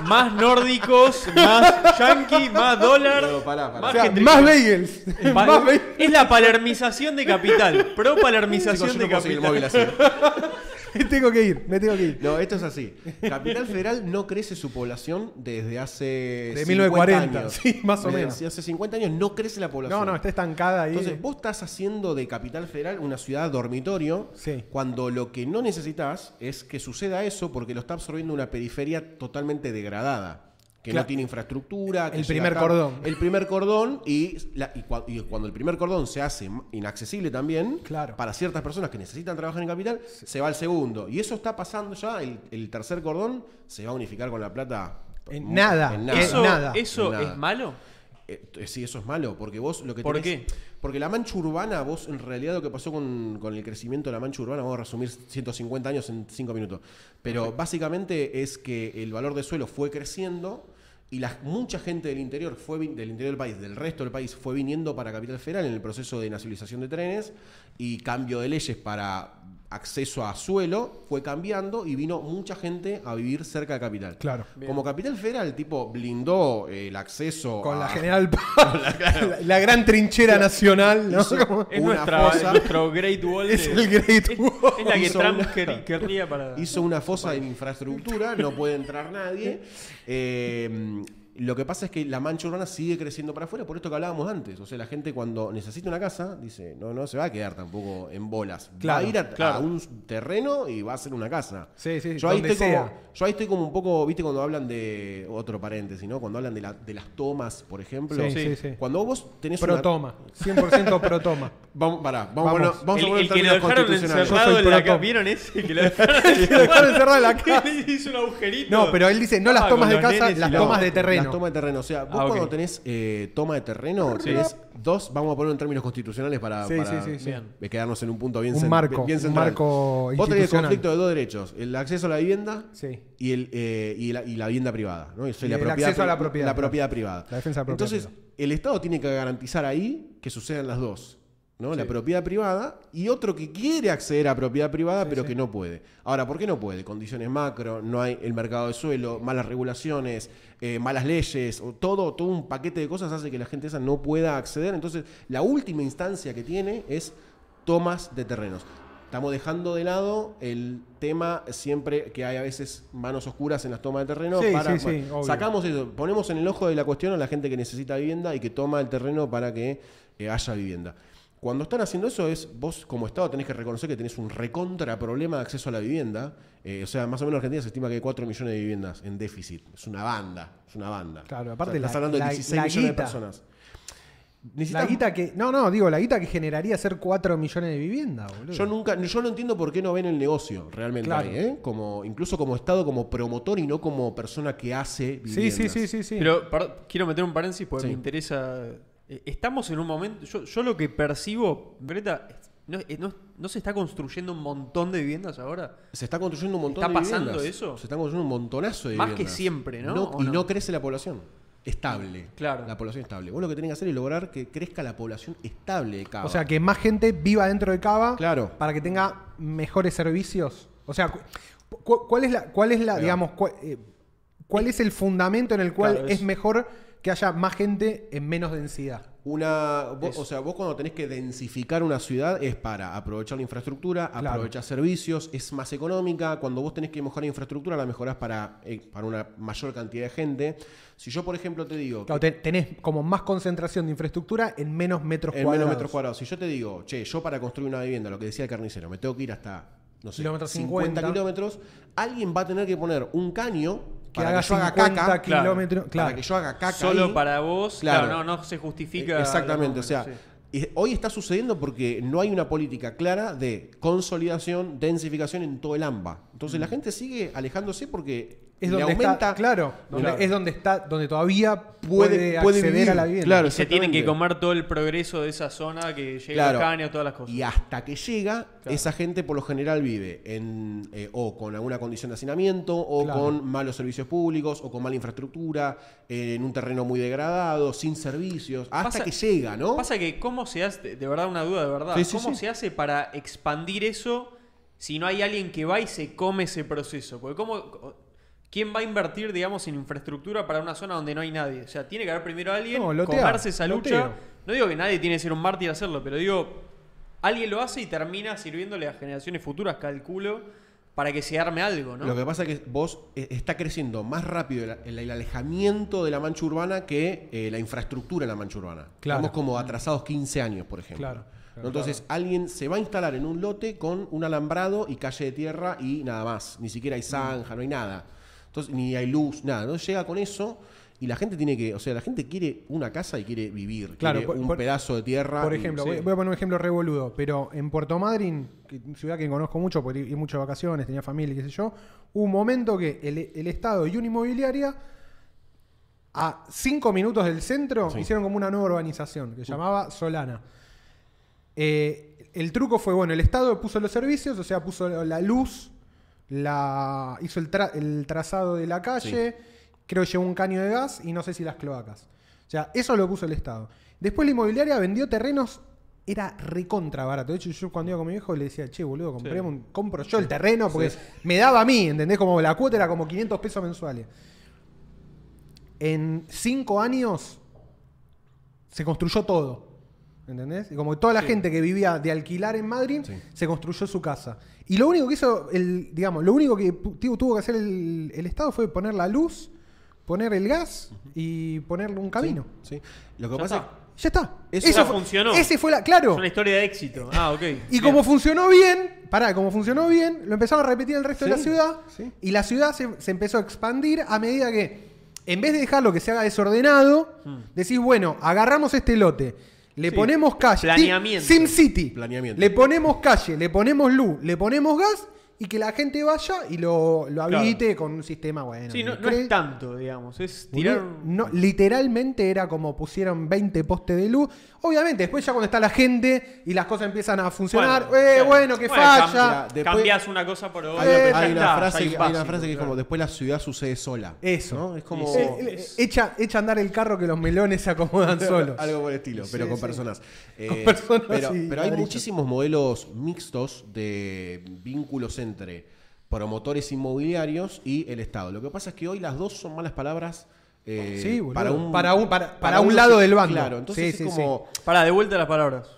más nórdicos, más yankee, más dólar. No, pará, pará. Más O sea, gentrificación. más bagels. Pa- más bagels. es la palermización de capital. Pro Chicos, palermización yo de no puedo seguir el móvil capital. así. Me tengo que ir, me tengo que ir. No, esto es así. Capital Federal no crece su población desde hace. De 50 1940, años. sí, más o Desde menos. Hace 50 años no crece la población. No, no, está estancada ahí. Entonces, vos estás haciendo de Capital Federal una ciudad dormitorio Sí. cuando lo que no necesitas es que suceda eso porque lo está absorbiendo una periferia totalmente degradada. Que Claro. no tiene infraestructura. que El primer acá- cordón. El primer cordón y, la- y cua- y cuando el primer cordón se hace inaccesible también Claro. para ciertas personas que necesitan trabajar en Capital, se va al segundo. Y eso está pasando ya. El, el tercer cordón se va a unificar con La Plata. En nada. En Eh, nada. ¿Eso, nada. eso Nada. es malo? Eh, t- sí, eso es malo, porque vos lo que ¿Por tenés- qué? Porque la mancha urbana, vos en realidad lo que pasó con, con el crecimiento de la mancha urbana, vamos a resumir 150 años en 5 minutos, pero básicamente es que el valor de suelo fue creciendo y la, mucha gente del interior, fue del interior del país, del resto del país, fue viniendo para Capital Federal en el proceso de nacionalización de trenes y cambio de leyes para acceso a suelo, fue cambiando y vino mucha gente a vivir cerca de Capital. Claro. Bien. Como Capital Federal, tipo, blindó eh, el acceso Con la General Paz. la, la gran trinchera nacional, ¿no? Hizo- Es Una nuestra, fosa. nuestro Great Wall. Es el Great es- Wall. Es la que Hizo Trump una- quer- querría para. hizo una fosa en infraestructura, no puede entrar nadie. Eh, lo que pasa es que la mancha urbana sigue creciendo para afuera, por esto que hablábamos antes. O sea, la gente cuando necesita una casa, dice, no, no se va a quedar tampoco en bolas. va a ir a, claro. a un terreno y va a hacer una casa. Sí, sí, yo, ahí estoy sea. como, yo ahí estoy como un poco, viste, cuando hablan de, otro paréntesis, ¿no? Cuando hablan de, la- de las tomas, por ejemplo. Sí, sí, Sí. Cuando vos tenés Pro una... toma. 100% pro toma. Vamos, pará, vamos, Vamos. a poner- vamos el, a poner el que lo dejaron encerrado en la casa. ¿Vieron ese? Que lo dejaron encerrado en la casa. hizo un agujerito. No, pero él dice, no las Ah, tomas de casa, las la- tomas de terreno. Terreno. toma de terreno. O sea, vos Ah, cuando tenés eh, toma de terreno, Sí. tenés dos, vamos a poner en términos constitucionales para, Sí, para sí, eh, quedarnos en un punto bien, Un marco, bien un central. marco Vos tenés el conflicto de dos derechos, el acceso a la vivienda Sí. y, el, eh, y, la, y la vivienda privada. ¿no? O sea, Y la el propiedad acceso a la propiedad, La propiedad privada. La defensa de la propiedad Entonces, el Estado tiene que garantizar ahí que sucedan las dos. ¿No? La propiedad privada y otro que quiere acceder a propiedad privada Sí, pero sí. que no puede. Ahora, ¿por qué no puede? Condiciones macro, no hay el mercado de suelo, malas regulaciones, eh, malas leyes, o todo, todo un paquete de cosas hace que la gente esa no pueda acceder. Entonces, la última instancia que tiene es tomas de terrenos. Estamos dejando de lado el tema siempre que hay a veces manos oscuras en las tomas de terreno. Sí, para, sí, sí, sacamos eso, ponemos en el ojo de la cuestión a la gente que necesita vivienda y que toma el terreno para que eh, haya vivienda. Cuando están haciendo eso es, vos como Estado tenés que reconocer que tenés un recontra problema de acceso a la vivienda. Eh, o sea, más o menos en Argentina se estima que hay 4 millones de viviendas en déficit. Es una banda, es una banda. Claro, O aparte sea, la- estás hablando la- de 16 la millones de personas. La Necesitas- guita que. No, no, digo, la guita que generaría hacer 4 millones de viviendas, boludo. Yo nunca, yo no entiendo por qué no ven el negocio realmente Claro. ahí, ¿eh? Como, incluso como Estado, como promotor y no como persona que hace Sí, viviendas. sí, sí, sí, sí. Pero par- quiero meter un paréntesis porque Sí. me interesa. Eh, Estamos en un momento. Yo, yo lo que percibo, Greta, no, eh, no- no se está construyendo un montón de viviendas ahora? Se está construyendo un montón ¿Está de pasando viviendas. eso? Se está construyendo un montonazo de Más que viviendas. siempre, ¿no? ¿O y no? no crece la población estable. Claro. La población estable. Vos lo que tenés que hacer es lograr que crezca la población estable de Cava. O sea, que más gente viva dentro de Cava Claro. para que tenga mejores servicios. O sea, cu- cu- ¿cuál es la, cuál es la digamos, cu- eh, cuál es el fundamento en el cual Claro, es es- mejor que haya más gente en menos densidad? Una, vos- o sea, vos cuando tenés que densificar una ciudad es para aprovechar la infraestructura, Claro. aprovechar servicios, es más económica. Cuando vos tenés que mejorar la infraestructura, la mejorás para, eh, para una mayor cantidad de gente. Si yo, por ejemplo, te digo Claro, que te- tenés como más concentración de infraestructura en menos metros en cuadrados. menos metros cuadrados, si yo te digo, che, yo para construir una vivienda, lo que decía el carnicero, me tengo que ir hasta, no sé, Kilómetros 50 50. kilómetros, alguien va a tener que poner un caño Que para haga que yo haga 50 caca, Claro. kilómetros. Claro. para que yo haga caca Solo ahí. para vos. Claro. Claro, no, no se justifica. Eh, Exactamente, o sea, Sí. y hoy está sucediendo porque no hay una política clara de consolidación, densificación en todo el AMBA. Entonces la gente sigue alejándose porque Es donde aumenta, está, claro, donde- Claro. es donde está, donde todavía Puede- puede, puede acceder vivir, a la vivienda. claro. Y se tienen que comer todo el progreso de esa zona que llega Claro. a Caña, todas las cosas. Y hasta que llega, Claro. esa gente por lo general vive en eh, o con alguna condición de hacinamiento, o Claro. con malos servicios públicos, o con mala infraestructura, eh, en un terreno muy degradado, sin servicios, hasta Pasa- que llega, ¿no? Pasa que, ¿cómo se hace? De verdad, una duda de verdad. Sí, sí, ¿Cómo sí. se hace para expandir eso si no hay alguien que va y se come ese proceso? Porque, ¿cómo, ¿quién va a invertir, digamos, en infraestructura para una zona donde no hay nadie? O sea, tiene que haber primero alguien, No, lotea, comerse esa lucha. loteo. No digo que nadie tiene que ser un mártir a hacerlo, pero digo, alguien lo hace y termina sirviéndole a generaciones futuras, calculo, para que se arme algo, ¿no? Lo que pasa es que vos eh, está creciendo más rápido el, el- el alejamiento de la mancha urbana que eh, la infraestructura en la mancha urbana. Claro. Estamos como atrasados 15 años, por ejemplo. Claro, claro, Entonces, alguien se va a instalar en un lote con un alambrado y calle de tierra y nada más. Ni siquiera hay zanja, no hay nada. Entonces, ni hay luz, nada. Entonces llega con eso y la gente tiene que, o sea, la gente quiere una casa y quiere vivir. Claro, quiere por- un por- pedazo de tierra. Por y- ejemplo, sí. voy, a poner un ejemplo revoludo, pero en Puerto Madryn, que- ciudad que conozco mucho porque iba mucho de vacaciones, tenía familia, qué sé yo, hubo un momento que el, el Estado y una inmobiliaria a cinco minutos del centro Sí. hicieron como una nueva urbanización que se llamaba Solana. Eh, el truco fue, bueno, el Estado puso los servicios, o sea, puso la luz, la, hizo el, tra- el trazado de la calle, creo que llevó un caño de gas y no sé si las cloacas. O sea, eso lo puso el Estado. Después la inmobiliaria vendió terrenos, era recontra barato. De hecho, yo cuando iba con mi viejo le decía, che, boludo, compremos un- compro yo el terreno porque me daba a mí, ¿entendés? Como la cuota era como 500 pesos mensuales. En cinco años se construyó todo. ¿Entendés? Y como toda la gente que vivía de alquilar en Madrid, Sí. se construyó su casa. Y lo único que hizo, el, digamos, lo único que tuvo, que hacer el, el Estado fue poner la luz, poner el gas y ponerle un camino. Sí. Lo que Ya pasa está. Ya está. Eso fue- funcionó. Ese fue la. Claro. Es una historia de éxito. Ah, ok. Y Bien. como funcionó bien, pará, como funcionó bien, lo empezaron a repetir el resto de la ciudad. sí. Y la ciudad se, se empezó a expandir a medida que, en vez de dejarlo que se haga desordenado, decís, bueno, agarramos este lote, le. Sí, ponemos calle. planeamiento. Sim City. Planeamiento. Le ponemos calle, le ponemos luz, le ponemos gas y que la gente vaya y lo, lo Claro. con un sistema bueno. Sí, no, es tanto, digamos. Es tirar. No, literalmente era como pusieron 20 postes de luz. Obviamente, después ya cuando está la gente y las cosas empiezan a funcionar, Bueno, eh, claro. bueno, que Bueno, falla. Cambias una cosa por otra. Hay, Eh, una está, frase, que- es hay una básico, frase que es claro. como después la ciudad sucede sola. Eso. ¿no? Es como Sí, Eh, eh, echa, echa a andar el carro que los melones se acomodan solos. algo por el estilo, pero Sí, con sí. personas. Eh, Con personas pero, pero hay muchísimos modelos mixtos de vínculos entre promotores inmobiliarios y el Estado. Lo que pasa es que hoy las dos son malas palabras. Eh, Sí, boludo. para un, Para un- para- para un uno lado del bando. Claro, entonces Sí, es sí, como. Pará, de vuelta las palabras.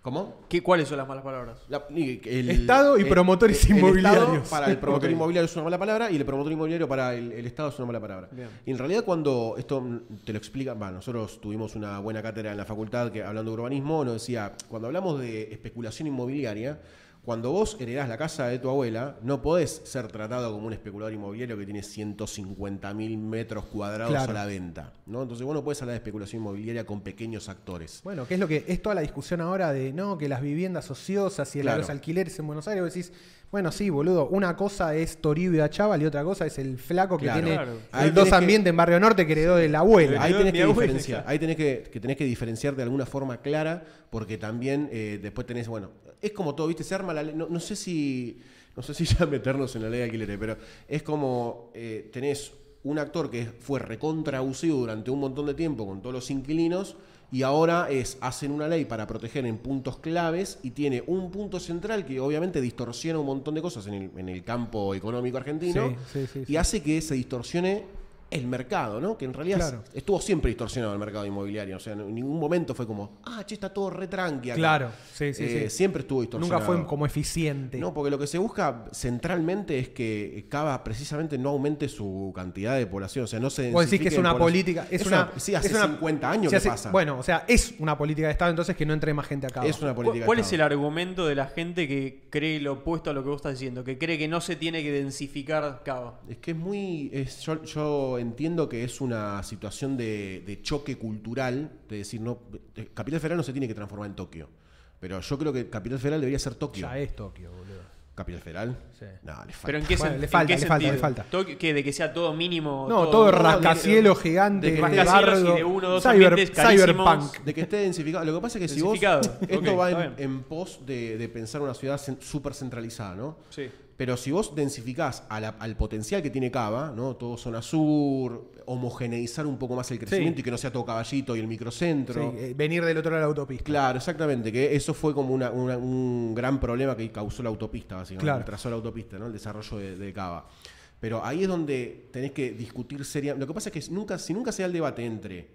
¿Cómo? ¿Qué, ¿Cuáles son las malas palabras? La- el- Estado y promotores el inmobiliarios. Estado para el promotor inmobiliario es una mala palabra y el promotor inmobiliario para el, el Estado es una mala palabra. Bien. Y en realidad cuando esto te lo explica, nosotros tuvimos una buena cátedra en la facultad que hablando de urbanismo nos decía, cuando hablamos de especulación inmobiliaria, cuando vos heredás la casa de tu abuela, no podés ser tratado como un especulador inmobiliario que tiene 150 mil metros cuadrados Claro. a la venta. ¿no? Entonces vos no podés hablar de especulación inmobiliaria con pequeños actores. Bueno, que es lo que es toda la discusión ahora de no que las viviendas ociosas y el- Claro. los alquileres en Buenos Aires, vos decís, bueno, sí, boludo, una cosa es Toribio y Achával y otra cosa es el flaco que Claro. tiene Claro. Ahí el dos que- ambientes en Barrio Norte que heredó de la abuela. Ahí tenés que diferenciar, ahí tenés que, que tenés que diferenciar de alguna forma clara, porque también eh, después tenés, bueno, es como todo, viste, se arma la ley, no, no sé si, no sé si ya meternos en la ley de alquileres, pero es como eh, tenés un actor que fue recontra abusivo durante un montón de tiempo con todos los inquilinos y ahora es hacen una ley para proteger en puntos claves y tiene un punto central que obviamente distorsiona un montón de cosas en el, en el campo económico argentino Sí, sí, sí, y hace que se distorsione el mercado, ¿no? Que en realidad Claro. estuvo siempre distorsionado el mercado inmobiliario. O sea, en ningún momento fue como, ah, che, está todo re tranqui acá. Claro, sí, sí, Eh, sí. Siempre estuvo distorsionado. Nunca fue como eficiente. No, porque lo que se busca centralmente es que Cava precisamente no aumente su cantidad de población. O sea, no se Vos decís que es una política. Es, una, Sí, hace es una- 50 años que pasa. Bueno, o sea, es una política de Estado entonces que no entre más gente acá. es una ¿Cuál, política. cuál de es el argumento de la gente que cree lo opuesto a lo que vos estás diciendo? Que cree que no se tiene que densificar Cava. Es que es muy. es- yo, yo entiendo que es una situación de, de choque cultural, de decir, no, eh, Capital Federal no se tiene que transformar en Tokio. Pero yo creo que Capital Federal debería ser Tokio. Ya es Tokio, boludo. ¿Capital Federal? Sí. No, le falta. ¿Pero en qué, Bueno, sen- le en falta, qué le falta, sentido? le falta. ¿qué? ¿De que sea todo mínimo? No, todo, todo rascacielos gigante, de rascacielos y bardo, de uno o dos cyber- ambientes carísimos. cyberpunk. De que esté densificado. Lo que pasa es que si vos. Esto va en, en pos de, de pensar una ciudad súper centralizada, ¿no? Sí. Pero si vos densificás a la- al potencial que tiene Cava, ¿no? Todo zona sur, homogeneizar un poco más el crecimiento Sí. y que no sea todo caballito y el microcentro. Sí, eh, venir del otro lado de la autopista. Claro, exactamente, que eso fue como una- una- un gran problema que causó la autopista, básicamente, Claro. que trazó la autopista, ¿no? el desarrollo de, de Cava. Pero ahí es donde tenés que discutir seriamente. Lo que pasa es que nunca, si nunca se da el debate entre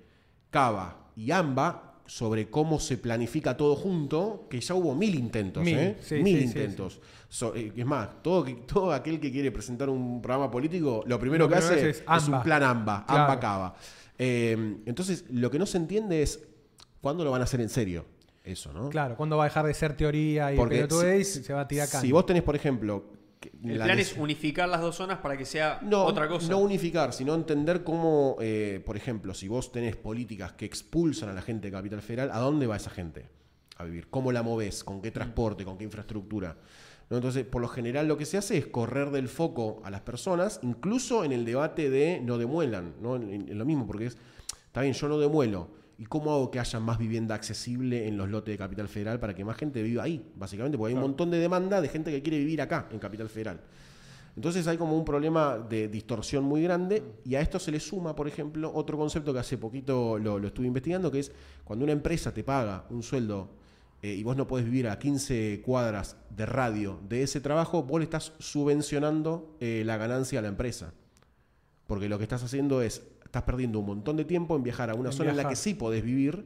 Cava y AMBA sobre cómo se planifica todo junto, que ya hubo mil intentos, Mil, ¿eh? sí, mil sí, sí, intentos. So- eh, es más, todo, todo aquel que quiere presentar un programa político, lo primero Lo que hace es un plan AMBA, Claro. AMBA Cava. Eh, entonces, lo que no se entiende es cuándo lo van a hacer en serio. Eso, ¿no? Claro, ¿cuándo va a dejar de ser teoría y Porque si- y se va a tirar caña? Si vos tenés, por ejemplo. El la plan es unificar las dos zonas para que sea no, otra cosa. no unificar, sino entender cómo, eh, por ejemplo, si vos tenés políticas que expulsan a la gente de Capital Federal, ¿a dónde va esa gente a vivir? ¿Cómo la movés? ¿Con qué transporte? ¿Con qué infraestructura? ¿No? Entonces, por lo general lo que se hace es correr del foco a las personas, incluso en el debate de no demuelan, ¿no? En, en lo mismo, porque es, está bien, yo no demuelo. ¿Y cómo hago que haya más vivienda accesible en los lotes de Capital Federal para que más gente viva ahí? Básicamente, porque hay un montón de demanda de gente que quiere vivir acá, en Capital Federal. Entonces hay como un problema de distorsión muy grande y a esto se le suma, por ejemplo, otro concepto que hace poquito lo, lo estuve investigando, que es cuando una empresa te paga un sueldo eh, y vos no podés vivir a 15 cuadras de radio de ese trabajo, vos le estás subvencionando eh, la ganancia a la empresa. Porque lo que estás haciendo es, estás perdiendo un montón de tiempo en viajar a una En zona en la que sí podés vivir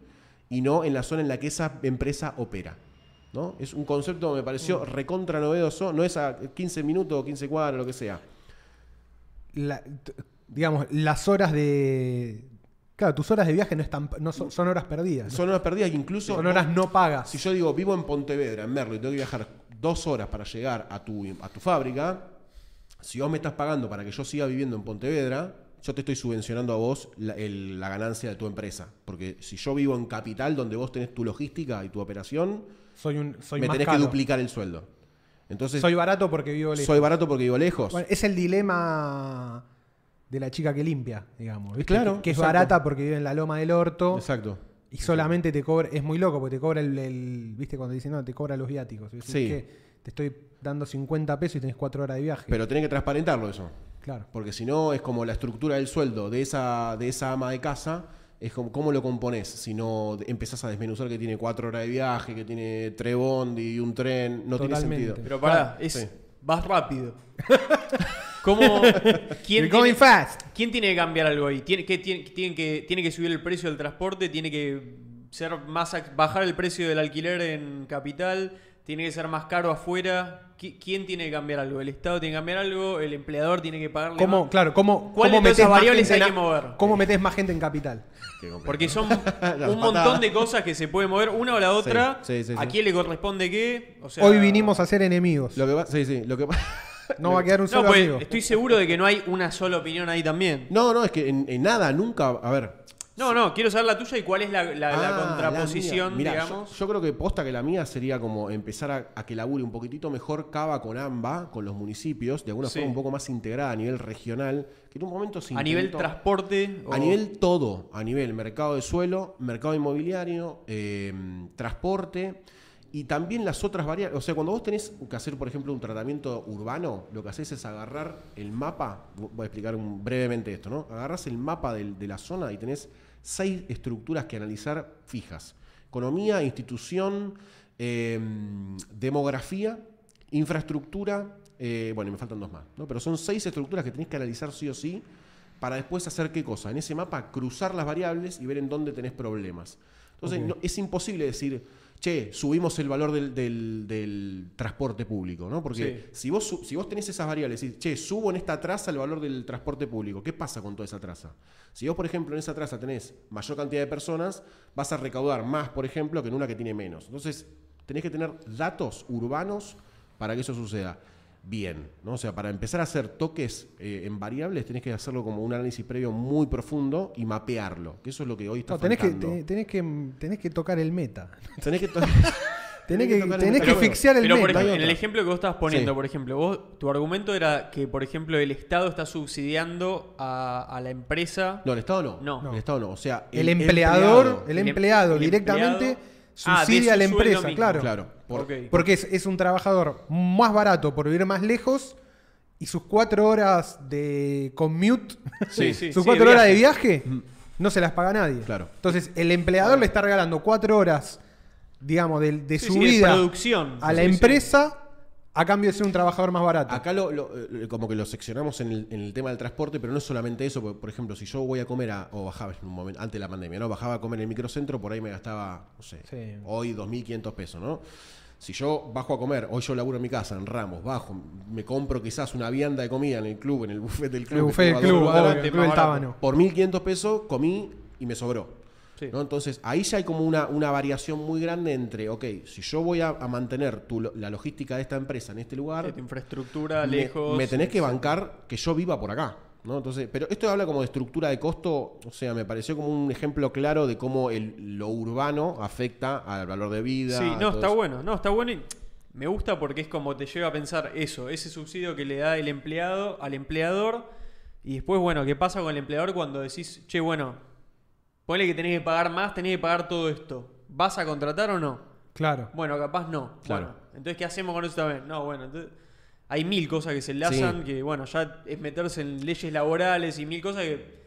y no en la zona en la que esa empresa opera. ¿no? Es un concepto que me pareció recontra novedoso, no es a 15 minutos o 15 cuadras, lo que sea. La- digamos, las horas de. Claro, tus horas de viaje no, están, no son, son horas perdidas. Son horas perdidas que incluso... Son horas no pagas. Si yo digo, vivo en Pontevedra, en Merlo, y tengo que viajar dos horas para llegar a tu, a tu fábrica, si vos me estás pagando para que yo siga viviendo en Pontevedra, yo te estoy subvencionando a vos la, el- la ganancia de tu empresa. Porque si yo vivo en Capital, donde vos tenés tu logística y tu operación, Soy un soy me más tenés caro. que duplicar el sueldo. Entonces, Soy barato porque vivo lejos. soy barato porque vivo lejos. Bueno, es el dilema de la chica que limpia, digamos. ¿viste? Claro, Que, que es exacto. barata porque vive en la loma del orto. Exacto. Y solamente te cobra, es muy loco porque te cobra el, el- viste cuando dicen, no, te cobra los viáticos. Decís, Sí. "¿Qué? te estoy dando 50 pesos y tenés 4 horas de viaje. Pero tenés que transparentarlo eso. claro. Porque si no, es como la estructura del sueldo de esa, de esa ama de casa. Es como, ¿cómo lo componés? Si no empezás a desmenuzar que tiene cuatro horas de viaje, que tiene tres bondi y un tren, no tiene sentido. Pero pará, es, sí. vas rápido. ¿Cómo? ¿Quién You're going tiene, fast. quién tiene que cambiar algo ahí? ¿Tiene, qué tiene, tienen que, ¿Tiene que subir el precio del transporte? ¿Tiene que ser más bajar el precio del alquiler en capital? ¿Tiene que ser más caro afuera? ¿Qui- ¿Quién tiene que cambiar algo? ¿El Estado tiene que cambiar algo? ¿El empleador tiene que pagarle ¿Cómo, más? claro, cómo, ¿Cuál cómo de todas esas variables hay que mover? ¿Cómo metés más gente en capital? Porque son un montón de cosas que se pueden mover una o la otra. Sí, sí, sí, ¿A sí. quién le corresponde qué? O sea, Hoy vinimos a ser enemigos. Lo que pasa, sí, sí, lo que pa- No va a quedar un No, solo pues amigo. estoy seguro de que no hay una sola opinión ahí también. No, no, es que en, en nada, nunca. A ver. No, no, quiero saber la tuya y cuál es la, la- la Ah, contraposición, la. Mirá, digamos. Yo, yo creo que posta que la mía sería como empezar a, a que labure un poquitito mejor Cava con AMBA, con los municipios, de alguna Sí. forma un poco más integrada a nivel regional, que en un momento se a nivel transporte. o- A nivel todo, a nivel mercado de suelo, mercado inmobiliario, eh, transporte y también las otras variables. O sea, cuando vos tenés que hacer, por ejemplo, un tratamiento urbano, lo que haces es agarrar el mapa, voy a explicar un- brevemente esto, ¿no? Agarras el mapa del- de la zona y tenés seis estructuras que analizar fijas. Economía, institución, eh, demografía, infraestructura, eh, bueno, y me faltan dos más, ¿no? Pero son seis estructuras que tenés que analizar sí o sí para después hacer qué cosa. En ese mapa cruzar las variables y ver en dónde tenés problemas. Entonces, no- es imposible decir, che, subimos el valor del, del- del transporte público, ¿no? Porque si, vos, si vos tenés esas variables y decís, che, subo en esta traza el valor del transporte público, ¿qué pasa con toda esa traza? Si vos, por ejemplo, en esa traza tenés mayor cantidad de personas, vas a recaudar más, por ejemplo, que en una que tiene menos. Entonces, tenés que tener datos urbanos para que eso suceda bien, ¿no? O sea, para empezar a hacer toques eh, en variables tenés que hacerlo como un análisis previo muy profundo y mapearlo, que eso es lo que hoy está No, tenés, que, faltando. tenés, que, tenés que tocar el meta. Tenés que to- Tenés que que, tocar el tenés meta. que Pero- el Pero por ejemplo, en el ejemplo que vos estabas poniendo, Sí. por ejemplo, vos, tu argumento era que, por ejemplo, el Estado está subsidiando a, a la empresa. No, el Estado no. No. El Estado no. O sea, el, empleador, el El em- empleado el directamente empleado- Ah, subsidia a su la empresa, mismo. claro. Claro. por-. Porque es, es un trabajador más barato por vivir más lejos y sus cuatro horas de commute, Sí, sí, sus cuatro de horas de viaje. viaje, no se las paga nadie. Claro. Entonces, el empleador le está regalando cuatro horas, digamos, de, de Sí, su sí, de vida producción. a la Sí, sí. empresa a cambio de ser un trabajador más barato. Acá lo, lo- eh, como que lo seccionamos en el, en el tema del transporte, pero no es solamente eso. porque, Por ejemplo, si yo voy a comer a, o bajaba en un momento, antes de la pandemia, ¿no? Bajaba a comer en el microcentro, por ahí me gastaba, no sé, Sí. hoy 2.500 pesos, ¿no? Si yo bajo a comer, hoy yo laburo en mi casa, en Ramos, bajo, me compro quizás una vianda de comida en el club, en el buffet del club. el buffet del club, obvio, el club. Tábano. Por 1.500 pesos comí y me sobró. Sí. ¿no? Entonces, ahí ya hay como una, una variación muy grande entre, ok, si yo voy a, a mantener tu la logística de esta empresa en este lugar, infraestructura me, lejos. me tenés que bancar que yo viva por acá. ¿no? Entonces, pero esto habla como de estructura de costo, o sea, me pareció como un ejemplo claro de cómo el, lo urbano afecta al valor de vida. Sí, no, está eso. bueno. No, está bueno y me gusta porque es como te lleva a pensar eso, ese subsidio que le da el empleado al empleador. Y después, bueno, ¿qué pasa con el empleador cuando decís, che, bueno, ponle que tenés que pagar más, tenés que pagar todo esto? ¿Vas a contratar o no? Claro. Bueno, capaz no. Claro. Bueno, entonces, ¿qué hacemos con eso también? No, bueno, entonces. Hay mil cosas que se enlazan, Sí. que bueno, ya es meterse en leyes laborales y mil cosas que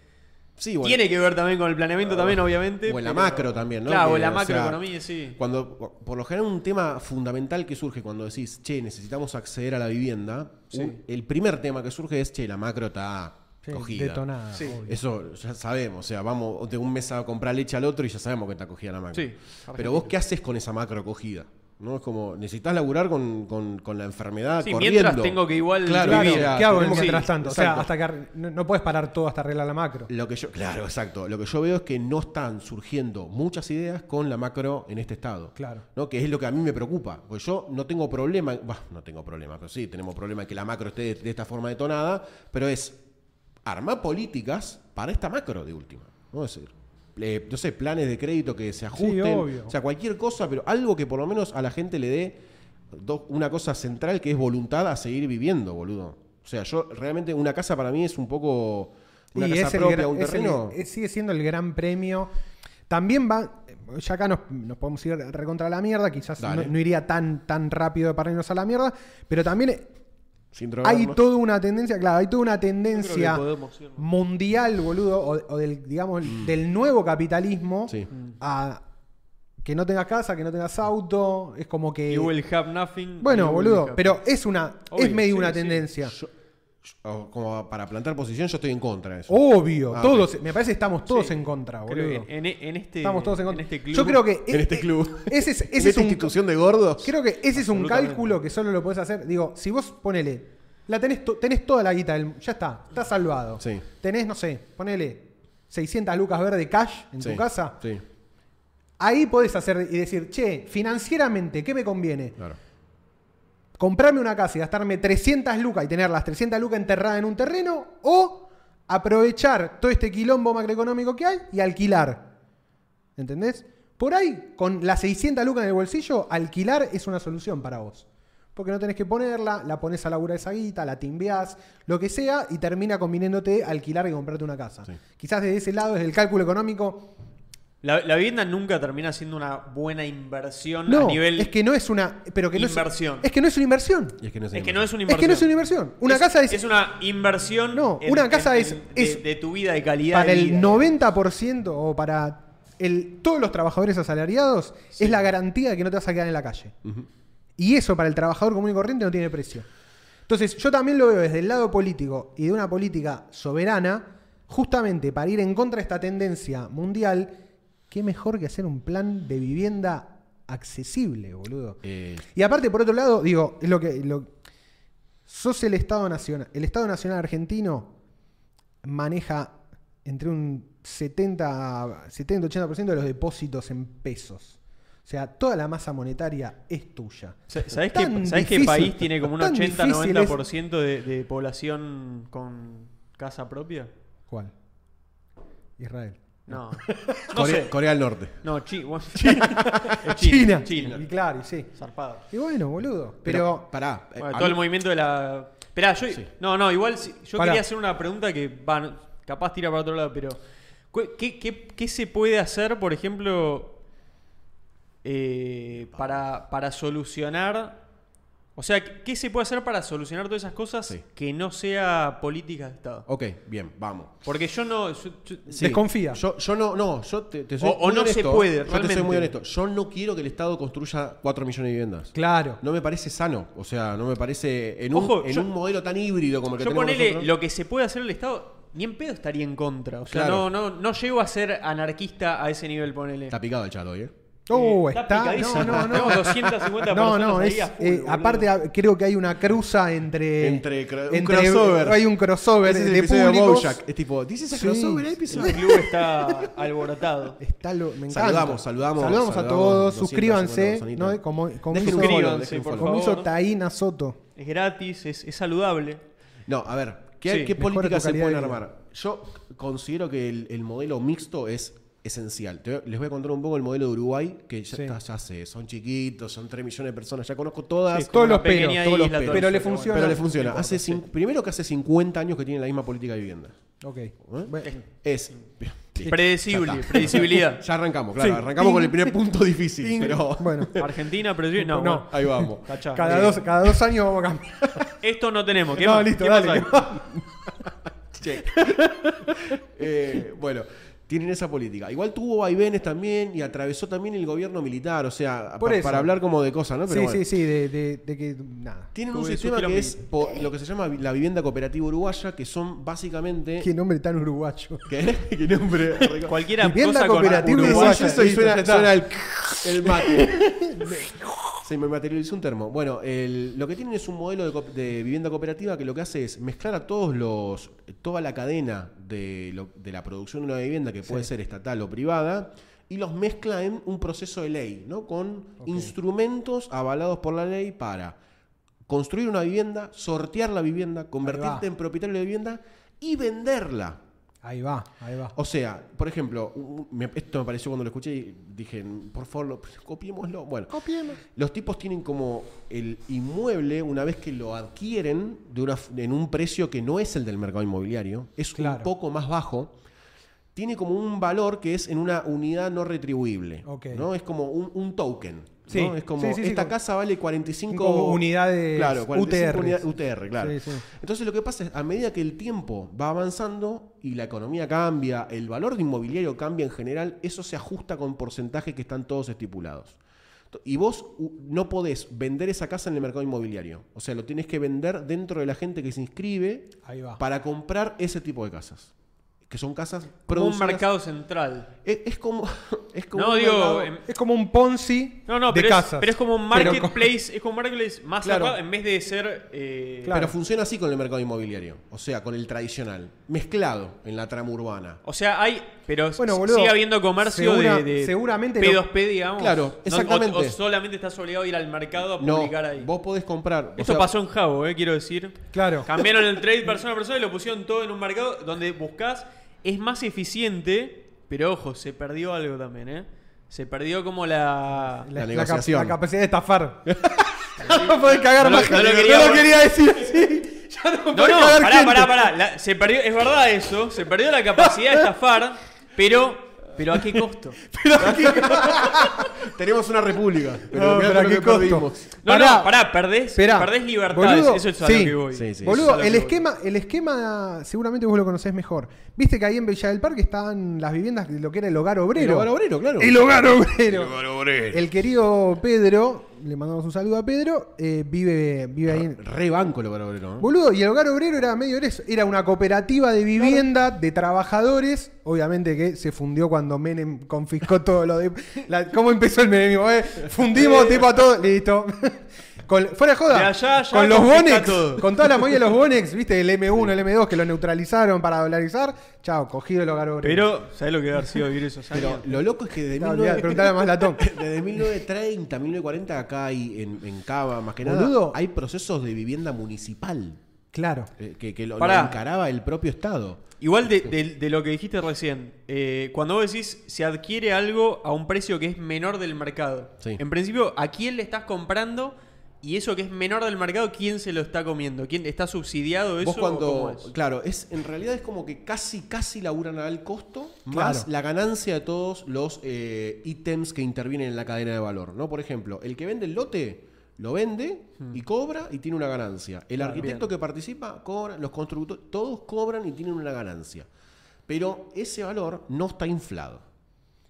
Sí, bueno, tiene que ver también con el planeamiento también, obviamente. o en la pero- macro también, ¿no? Claro, o en la o sea, macroeconomía, sí. Cuando, por lo general, un tema fundamental que surge cuando decís, che, necesitamos acceder a la vivienda, Sí. un- el primer tema que surge es, che, la macro está Sí, cogida. detonada. Sí. Eso ya sabemos, o sea, vamos de un mes a comprar leche al otro y ya sabemos que está cogida la macro. Sí, Pero vos, ¿qué haces con esa macro cogida? ¿No? Es como, necesitas laburar con, con- con la enfermedad Sí, corriendo. mientras tengo que igual Claro, vivir. ¿qué hago tenemos- mientras sí, tanto? O sea, hasta que no, no puedes parar todo hasta arreglar la macro. Lo que yo, claro, exacto. Lo que yo veo es que no están surgiendo muchas ideas con la macro en este estado. Claro. ¿no? Que es lo que a mí me preocupa. Porque yo no tengo problema, bah, no tengo problema, pero sí, tenemos problema en que la macro esté de, de esta forma detonada, pero es armar políticas para esta macro de última. ¿no? Es decir, eh, no sé, planes de crédito que se ajusten. obvio. O sea, cualquier cosa, pero algo que por lo menos a la gente le dé una cosa central que es voluntad a seguir viviendo, boludo. O sea, yo realmente una casa para mí es un poco una Y casa es el propia, gran- un el- terreno. es- sigue siendo el gran premio. También va. Ya acá nos, nos podemos ir recontra la mierda. Quizás no iría tan, tan rápido para irnos a la mierda. Pero también sin hay toda una tendencia. Claro, hay toda una tendencia podemos mundial, boludo. O, o del, digamos, del nuevo capitalismo. Mm. Sí. A que no tengas casa, que no tengas auto. Es como que. You will have nothing. Bueno, boludo. have- Pero es una. Obvio, es medio sí, una tendencia. Yo- como para plantar posición, yo estoy en contra de eso. Obvio. Ah, todos. Me parece que estamos todos Sí. en contra, boludo. en, en- en este, Estamos todos en contra. este club. Yo creo que en este e- club. Ese es, ese en es esta un, institución de gordos. creo que ese es un cálculo que solo lo podés hacer. Digo, si vos ponele, la tenés, to- tenés toda la guita del ya está, está salvado. Sí. Tenés, no sé, ponele 600 lucas verde cash en Sí, tu casa. Sí, Ahí podés hacer y decir, che, financieramente, ¿qué me conviene? claro. Comprarme una casa y gastarme 300 lucas y tener las 300 lucas enterradas en un terreno o aprovechar todo este quilombo macroeconómico que hay y alquilar. ¿Entendés? Por ahí, con las 600 lucas en el bolsillo, alquilar es una solución para vos. Porque no tenés que ponerla, la pones a labura esa guita, la timbeás, lo que sea, y termina conviniéndote alquilar y comprarte una casa. Sí. Quizás desde ese lado, desde el cálculo económico, La, la vivienda nunca termina siendo una buena inversión no, a nivel. es que no es una... Pero que no es- Inversión. Es, que no es una inversión. Y es que no es que no es una Es inversión. que no es una inversión. Una casa es, una inversión. No, una casa es- de, es- de tu vida, de calidad. para de el vida. 90% o para el, todos los trabajadores asalariados Sí. es la garantía de que no te vas a quedar en la calle. Y eso para el trabajador común y corriente no tiene precio. Entonces, yo también lo veo desde el lado político y de una política soberana, justamente para ir en contra de esta tendencia mundial, qué mejor que hacer un plan de vivienda accesible, boludo. Eh, Y aparte, por otro lado, digo, es lo que. Lo, sos el Estado Nacional. El Estado Nacional argentino maneja entre un 70, 70-80% de los depósitos en pesos. O sea, toda la masa monetaria es tuya. Sa- ¿Sabés, qué, ¿sabés qué difícil, país tiene como un tan difícil es- 80-90% de, de población con casa propia? ¿Cuál? Israel. No. No Corea, sé. Corea del Norte. No, Chi- bueno, China. China. Y claro, y sí. Zarpado. Y bueno, boludo. Pero. pará. eh, Bueno, a todo mí- el movimiento de la. Esperá, yo. Sí. No, no, igual si- yo Pará. quería hacer una pregunta que va, no- capaz tira para otro lado, pero. cu- ¿Qué, qué- qué se puede hacer, por ejemplo, eh, para, para solucionar. O sea, ¿qué- ¿qué se puede hacer para solucionar todas esas cosas Sí. que no sea política de Estado? Ok, bien, vamos. Porque yo no. yo- yo- Sí. Desconfía. Yo, yo no, no, yo te, te soy O- o muy no honesto. se puede, Yo te soy realmente. muy honesto. Yo no quiero que el Estado construya 4 millones de viviendas. Claro. No me parece sano. O sea, no me parece. En un, Ojo, en yo- un modelo tan híbrido como el que Yo tenemos ponele nosotros. lo que se puede hacer el Estado, ni en pedo estaría en contra. O sea, Claro. no, no, no llego a ser anarquista a ese nivel, ponele. Está picado el chat hoy, ¿eh? Oh, Eh, está. No, picadísimo. no, no. Tenemos 250 No, personas no, es, full, eh, aparte creo que hay una cruza entre... Entre un crossover. Hay un crossover es el de episodio de públicos. Bojack. Es tipo, ¿dices ese Sí, crossover? El club está alborotado. Está lo, me encanta. Saludamos, saludamos, Saludamos a todos, 250 suscríbanse. ¿no? Como, como hizo, Suscríbanse, por como hizo favor. Taína Soto. Es gratis, es, es saludable. No, a ver, ¿qué, Sí, qué tu se pueden de armar? Yo considero que el, el modelo mixto es esencial. Te- les voy a contar un poco el modelo de Uruguay, que ya, Sí. está- ya sé, son chiquitos, son 3 millones de personas, ya conozco todas. Sí, Todos los peros, todos los peros. Pero le funciona. pero le funciona. Hace Primero que hace 50 años que tienen la misma política de vivienda. Ok. ¿Eh? Es... Predecible, Ya predecibilidad. Ya arrancamos, claro. Sí. arrancamos con el primer punto difícil, pero... Bueno, Argentina, predecible. No, No. bueno, Ahí vamos. cachá. cada Eh, dos, cada dos años vamos a cambiar. Esto no tenemos. ¿Qué No, más? listo, ¿Qué más dale. hay? Check. Eh, bueno, tienen esa política. Igual tuvo vaivenes también y atravesó también el gobierno militar, o sea, Por pa- eso. para hablar como de cosas, ¿no? Pero sí, bueno. sí, sí, de, de- de que nada. Tienen un sistema que es po- lo que se llama la vivienda cooperativa uruguaya, que son básicamente... Qué nombre tan uruguayo. ¿Qué? ¿Qué nombre? Cualquiera Vivienda cosa cooperativa Uruguay. uruguaya. Eso suena el, el mate. Se me materializó un termo. Bueno, el- lo que tienen es un modelo de, vivienda cooperativa que lo que hace es mezclar a todos los, toda la cadena de, lo- de la producción de una vivienda que puede ser estatal o privada y los mezcla en un proceso de ley, ¿no? Con instrumentos avalados por la ley para construir una vivienda, sortear la vivienda, convertirte en propietario de vivienda y venderla. Ahí va, ahí va. O sea, por ejemplo, me- esto me pareció cuando lo escuché y dije, por favor, lo- copiémoslo. Bueno, los tipos tienen como el inmueble, una vez que lo adquieren de una, en un precio que no es el del mercado inmobiliario, es Claro. un poco más bajo, tiene como un valor que es en una unidad no retribuible. ¿no? Es como un, un token. Sí, ¿no? Es como, sí, sí, sí, esta casa vale 45 como unidades claro, 45 UTR. claro. Entonces lo que pasa es, a medida que el tiempo va avanzando y la economía cambia, el valor de inmobiliario cambia en general, eso se ajusta con porcentajes que están todos estipulados. Y vos no podés vender esa casa en el mercado inmobiliario. O sea, lo tienes que vender dentro de la gente que se inscribe para comprar ese tipo de casas. Que son casas Como un mercado central. Es, es como. Es como No, un digo, mercado- em, Es como un Ponzi No, no, de pero, es, casas. pero es como un con- marketplace, es como un marketplace más Claro. cerrado en vez de ser. eh, Claro. Pero funciona así con el mercado inmobiliario. O sea, con el tradicional. Mezclado en la trama urbana. O sea, hay. Pero Bueno, boludo, sigue habiendo comercio segura- de, de seguramente P2P, digamos. Claro, No- o- exactamente. O, solamente estás obligado a ir al mercado a No, publicar ahí. vos podés comprar. o Esto sea, pasó en Jabo, eh, quiero decir. Claro. Cambiaron el trade persona a persona y lo pusieron todo en un mercado donde buscás. Es más eficiente, pero ojo, se perdió algo también, ¿eh? Se perdió como la. La, La la cap- negociación. la capacidad de estafar. ya no podés cagar No más. no lo No quería- lo quería decir así. Ya no, No, no, cagar pará, gente. pará, pará. La- se perdió, es verdad eso, se perdió la capacidad de estafar, pero. ¿Pero a qué costo? Pero aquí- Tenemos una república. Pero No, pero ¿a qué costo? perdimos. No, Pará. no, pará, perdés, Esperá. perdés libertades, Boludo, eso es a sí. lo que voy. Sí, sí. Boludo, a el voy. esquema, el esquema seguramente vos lo conocés mejor. Viste que ahí en Villa del Parque estaban las viviendas de lo que era el hogar obrero. El hogar obrero, claro. El hogar obrero. El querido Pedro, le mandamos un saludo a Pedro, eh, vive, vive ahí en, Re banco el hogar obrero. ¿no? Boludo, y el hogar obrero era medio eso. Era una cooperativa de vivienda de trabajadores. Obviamente que se fundió cuando Menem confiscó todo lo de. la- ¿Cómo empezó el menemismo? eh? Fundimos tipo a todo. Listo. Con- fuera de joda. De allá, allá, con los Bonex. todo. Con toda la movida de los Bonex, viste, el M1, el M2 que lo neutralizaron para dolarizar. Chao, cogido el hogar obrero. Pero, ¿sabes lo que debe haber sido vivir esos años? Pero lo loco es que desde, No, 19 olvidate, preguntale a Maslatón. desde 1930, 1940, acá hay en, en Cava, más que Boludo. nada, hay procesos de vivienda municipal Claro. eh, que, que lo, lo encaraba el propio Estado. Igual de, de- de lo que dijiste recién, eh, cuando vos decís se adquiere algo a un precio que es menor del mercado, Sí. en principio, ¿a quién le estás comprando? Y eso que es menor del mercado, ¿quién se lo está comiendo? ¿Quién está subsidiado eso? Vos o cómo cuando, es? claro, es en realidad es como que casi casi laburan al costo más Claro. la ganancia de todos los eh, ítems que intervienen en la cadena de valor, ¿no? Por ejemplo, el que vende el lote lo vende y cobra y tiene una ganancia. El Claro, arquitecto bien. que participa cobra, los constructores todos cobran y tienen una ganancia. Pero ese valor no está inflado.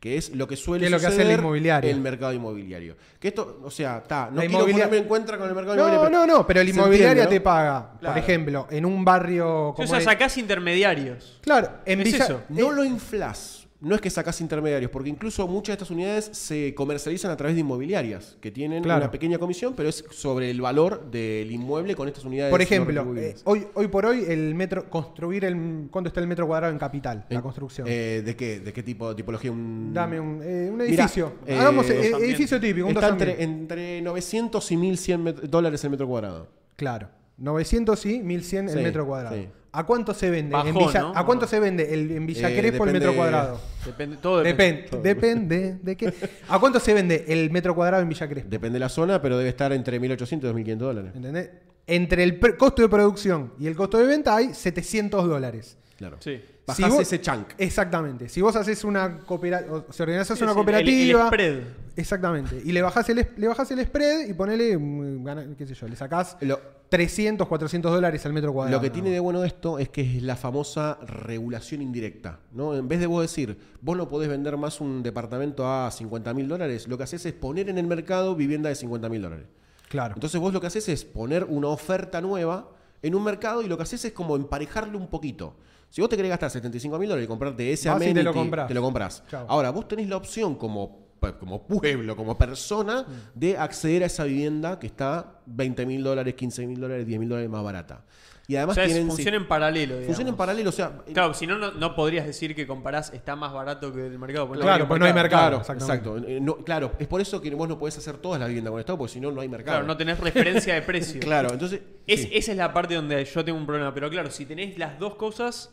Que es lo que suele Que hace el inmobiliario. mercado inmobiliario. Que esto, o sea, está, no La quiero ponerme en contra con el mercado No, inmobiliario. no, no, pero el entiende, te ¿no? paga, por ejemplo, en un barrio O como sea, es- sacás intermediarios. Claro, en Es Villa. eso. No eh, lo inflas. No es que sacás intermediarios, porque incluso muchas de estas unidades se comercializan a través de inmobiliarias, que tienen Claro. una pequeña comisión, pero es sobre el valor del inmueble con estas unidades. Por ejemplo, eh, hoy, hoy por hoy el metro, construir el, ¿cuánto está el metro cuadrado en capital? La construcción. eh, ¿De qué? ¿De qué tipo de tipología? Un... Dame un, eh, un Mirá, edificio. Hagamos eh, ambientes. edificio típico, un Está entre, entre 900 y 1100 met- dólares el metro cuadrado. Claro. 900 y 1100 el Sí, metro cuadrado. sí. ¿A cuánto se vende? en Villa, ¿no? ¿A cuánto se vende el, en Villa Eh, Crespo el metro cuadrado? Depende, todo depende. Depende, depende de qué. ¿A cuánto se vende el metro cuadrado en Villa Crespo? Depende de la zona, pero debe estar entre 1800 y 2500 dólares. ¿Entendés? Entre el pre- costo de producción y el costo de venta hay 700 dólares. Claro. Sí. Bajás vos- ese chunk. Exactamente. Si vos haces una cooperativa, si organizás Sí, una el- cooperativa, el spread. Exactamente, y le bajás el, le bajás el spread y ponele, mm, gana- qué sé yo, le sacás Lo, 300, 400 dólares al metro cuadrado. Lo que tiene de bueno esto es que es la famosa regulación indirecta. ¿no? En vez de vos decir, vos no podés vender más un departamento a 50 mil dólares, lo que haces es poner en el mercado vivienda de 50 mil dólares. Claro. Entonces vos lo que haces es poner una oferta nueva en un mercado y lo que haces es como emparejarlo un poquito. Si vos te querés gastar 75 mil dólares y comprarte ese Vas y te amenity, lo comprás. te lo compras. Ahora, vos tenés la opción como, como pueblo, como persona, Mm. de acceder a esa vivienda que está 20 mil dólares, 15 mil dólares, 10 mil dólares más barata. Y O además sea, es- tienen... funciona en paralelo. digamos. Funciona en paralelo, o sea. Claro, si no, no, no podrías decir que comparás está más barato que el mercado. porque Claro, pues no hay mercado. Claro, exacto. Eh, no- claro, es por eso que vos no podés hacer todas las viviendas con Estado, porque si no, no hay mercado. Claro, no tenés referencia de precio. Claro, entonces. Es- sí. Esa es la parte donde yo tengo un problema. Pero claro, si tenés las dos cosas,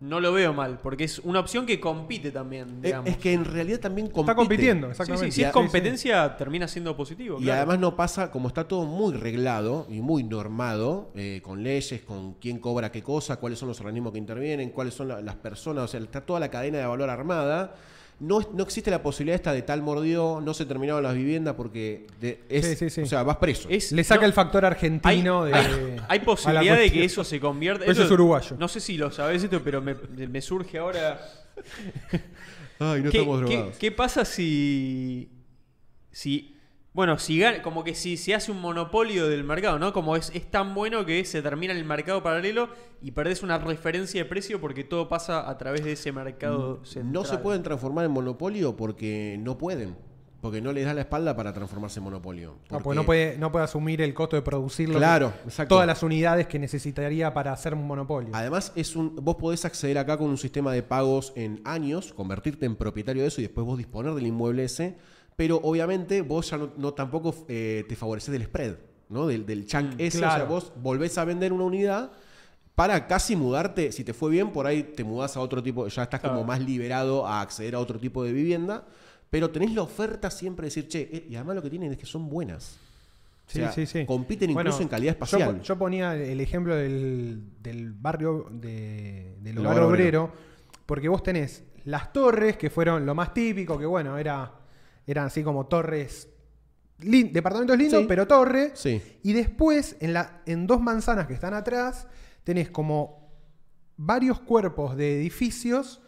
no lo veo mal, porque es una opción que compite también, Es, digamos. es que en realidad también compite. Está compitiendo, exactamente. sí, si es competencia, termina siendo positivo. Y claro. además no pasa, como está todo muy reglado y muy normado, eh, con leyes, con quién cobra qué cosa, cuáles son los organismos que intervienen, cuáles son la- las personas, o sea, está toda la cadena de valor armada. No, no existe la posibilidad esta de tal mordió, no se terminaron las viviendas porque de- es, Sí, sí, sí. o sea, vas preso. Es- Le saca no, el factor hay, argentino de. hay- hay a la posibilidad de que eso se convierta. Pero eso es uruguayo. No sé si lo sabes esto, pero me, me surge ahora. Ay, no ¿Qué, estamos qué- drogados. qué pasa si. si bueno, si como que si se hace un monopolio del mercado, ¿no? Como es, es tan bueno que se termina el mercado paralelo y perdés una referencia de precio porque todo pasa a través de ese mercado central. No se pueden transformar en monopolio porque no pueden. Porque no les da la espalda para transformarse en monopolio. No, porque no puede, no puede asumir el costo de producirlo. Claro, exacto. Todas las unidades que necesitaría para hacer un monopolio. Además, es un, vos podés acceder acá con un sistema de pagos en años, convertirte en propietario de eso y después vos disponer del inmueble ese. Pero obviamente vos ya no, no tampoco eh, te favoreces del spread, ¿no? Del, del chunk ese. O sea, claro. vos volvés a vender una unidad para casi mudarte. Si te fue bien, por ahí te mudás a otro tipo, ya estás como Claro. más liberado a acceder a otro tipo de vivienda. Pero tenés la oferta siempre de decir, che, eh, y además lo que tienen es que son buenas. O Sí, sea, sí, sí. Compiten incluso Bueno, en calidad espacial. Yo, ponía el ejemplo del, del barrio de- del hogar obrero, porque vos tenés las torres, que fueron lo más típico, que bueno, era, eran así como torres, lin- departamentos lindos, Sí. pero torre. Sí. Y después, en, la, en dos manzanas que están atrás, tenés como varios cuerpos de edificios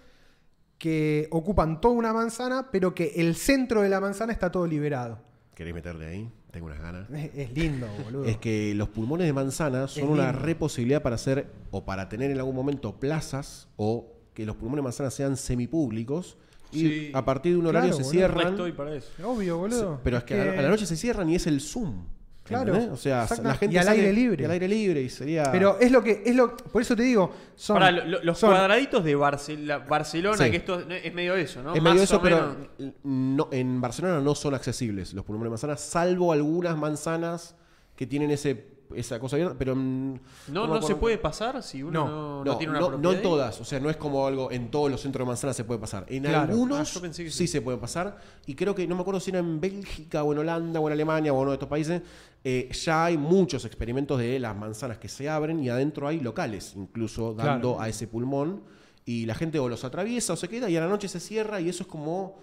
que ocupan toda una manzana, pero que el centro de la manzana está todo liberado. ¿Querés meterte ahí? Tengo unas ganas. Es, es lindo, boludo. Es que los pulmones de manzana son Es una lindo. re posibilidad para hacer o para tener en algún momento plazas o que los pulmones de manzana sean semipúblicos y Sí. a partir de un horario Claro, se boludo. Cierran. estoy para eso. Obvio, boludo. se- pero es que a la- a la noche se cierran y es el Zoom. Claro, ¿entendés? O sea, exacto. la gente Y al sale- aire libre. y al aire libre y sería. Pero es lo que es lo por eso te digo, son, Pará, lo- lo- los son- cuadraditos de Barcel- Barcelona, Sí. que esto es medio eso, ¿no? es medio Más eso, o pero menos. no, en Barcelona no son accesibles los pulmones de manzana, salvo algunas manzanas que tienen ese, esa cosa abierta, pero. mm, No, no, se puede pasar si uno No, no, no No, tiene una no, propiedad. no en todas, o sea, no es como algo en todos los centros de manzana se puede pasar. En Claro. algunos Ah, sí. sí. se puede pasar. Y creo que, no me acuerdo si era en Bélgica o en Holanda o en Alemania o en uno de estos países, eh, ya hay muchos experimentos de las manzanas que se abren y adentro hay locales, incluso dando Claro. a ese pulmón. Y la gente o los atraviesa o se queda y a la noche se cierra y eso es como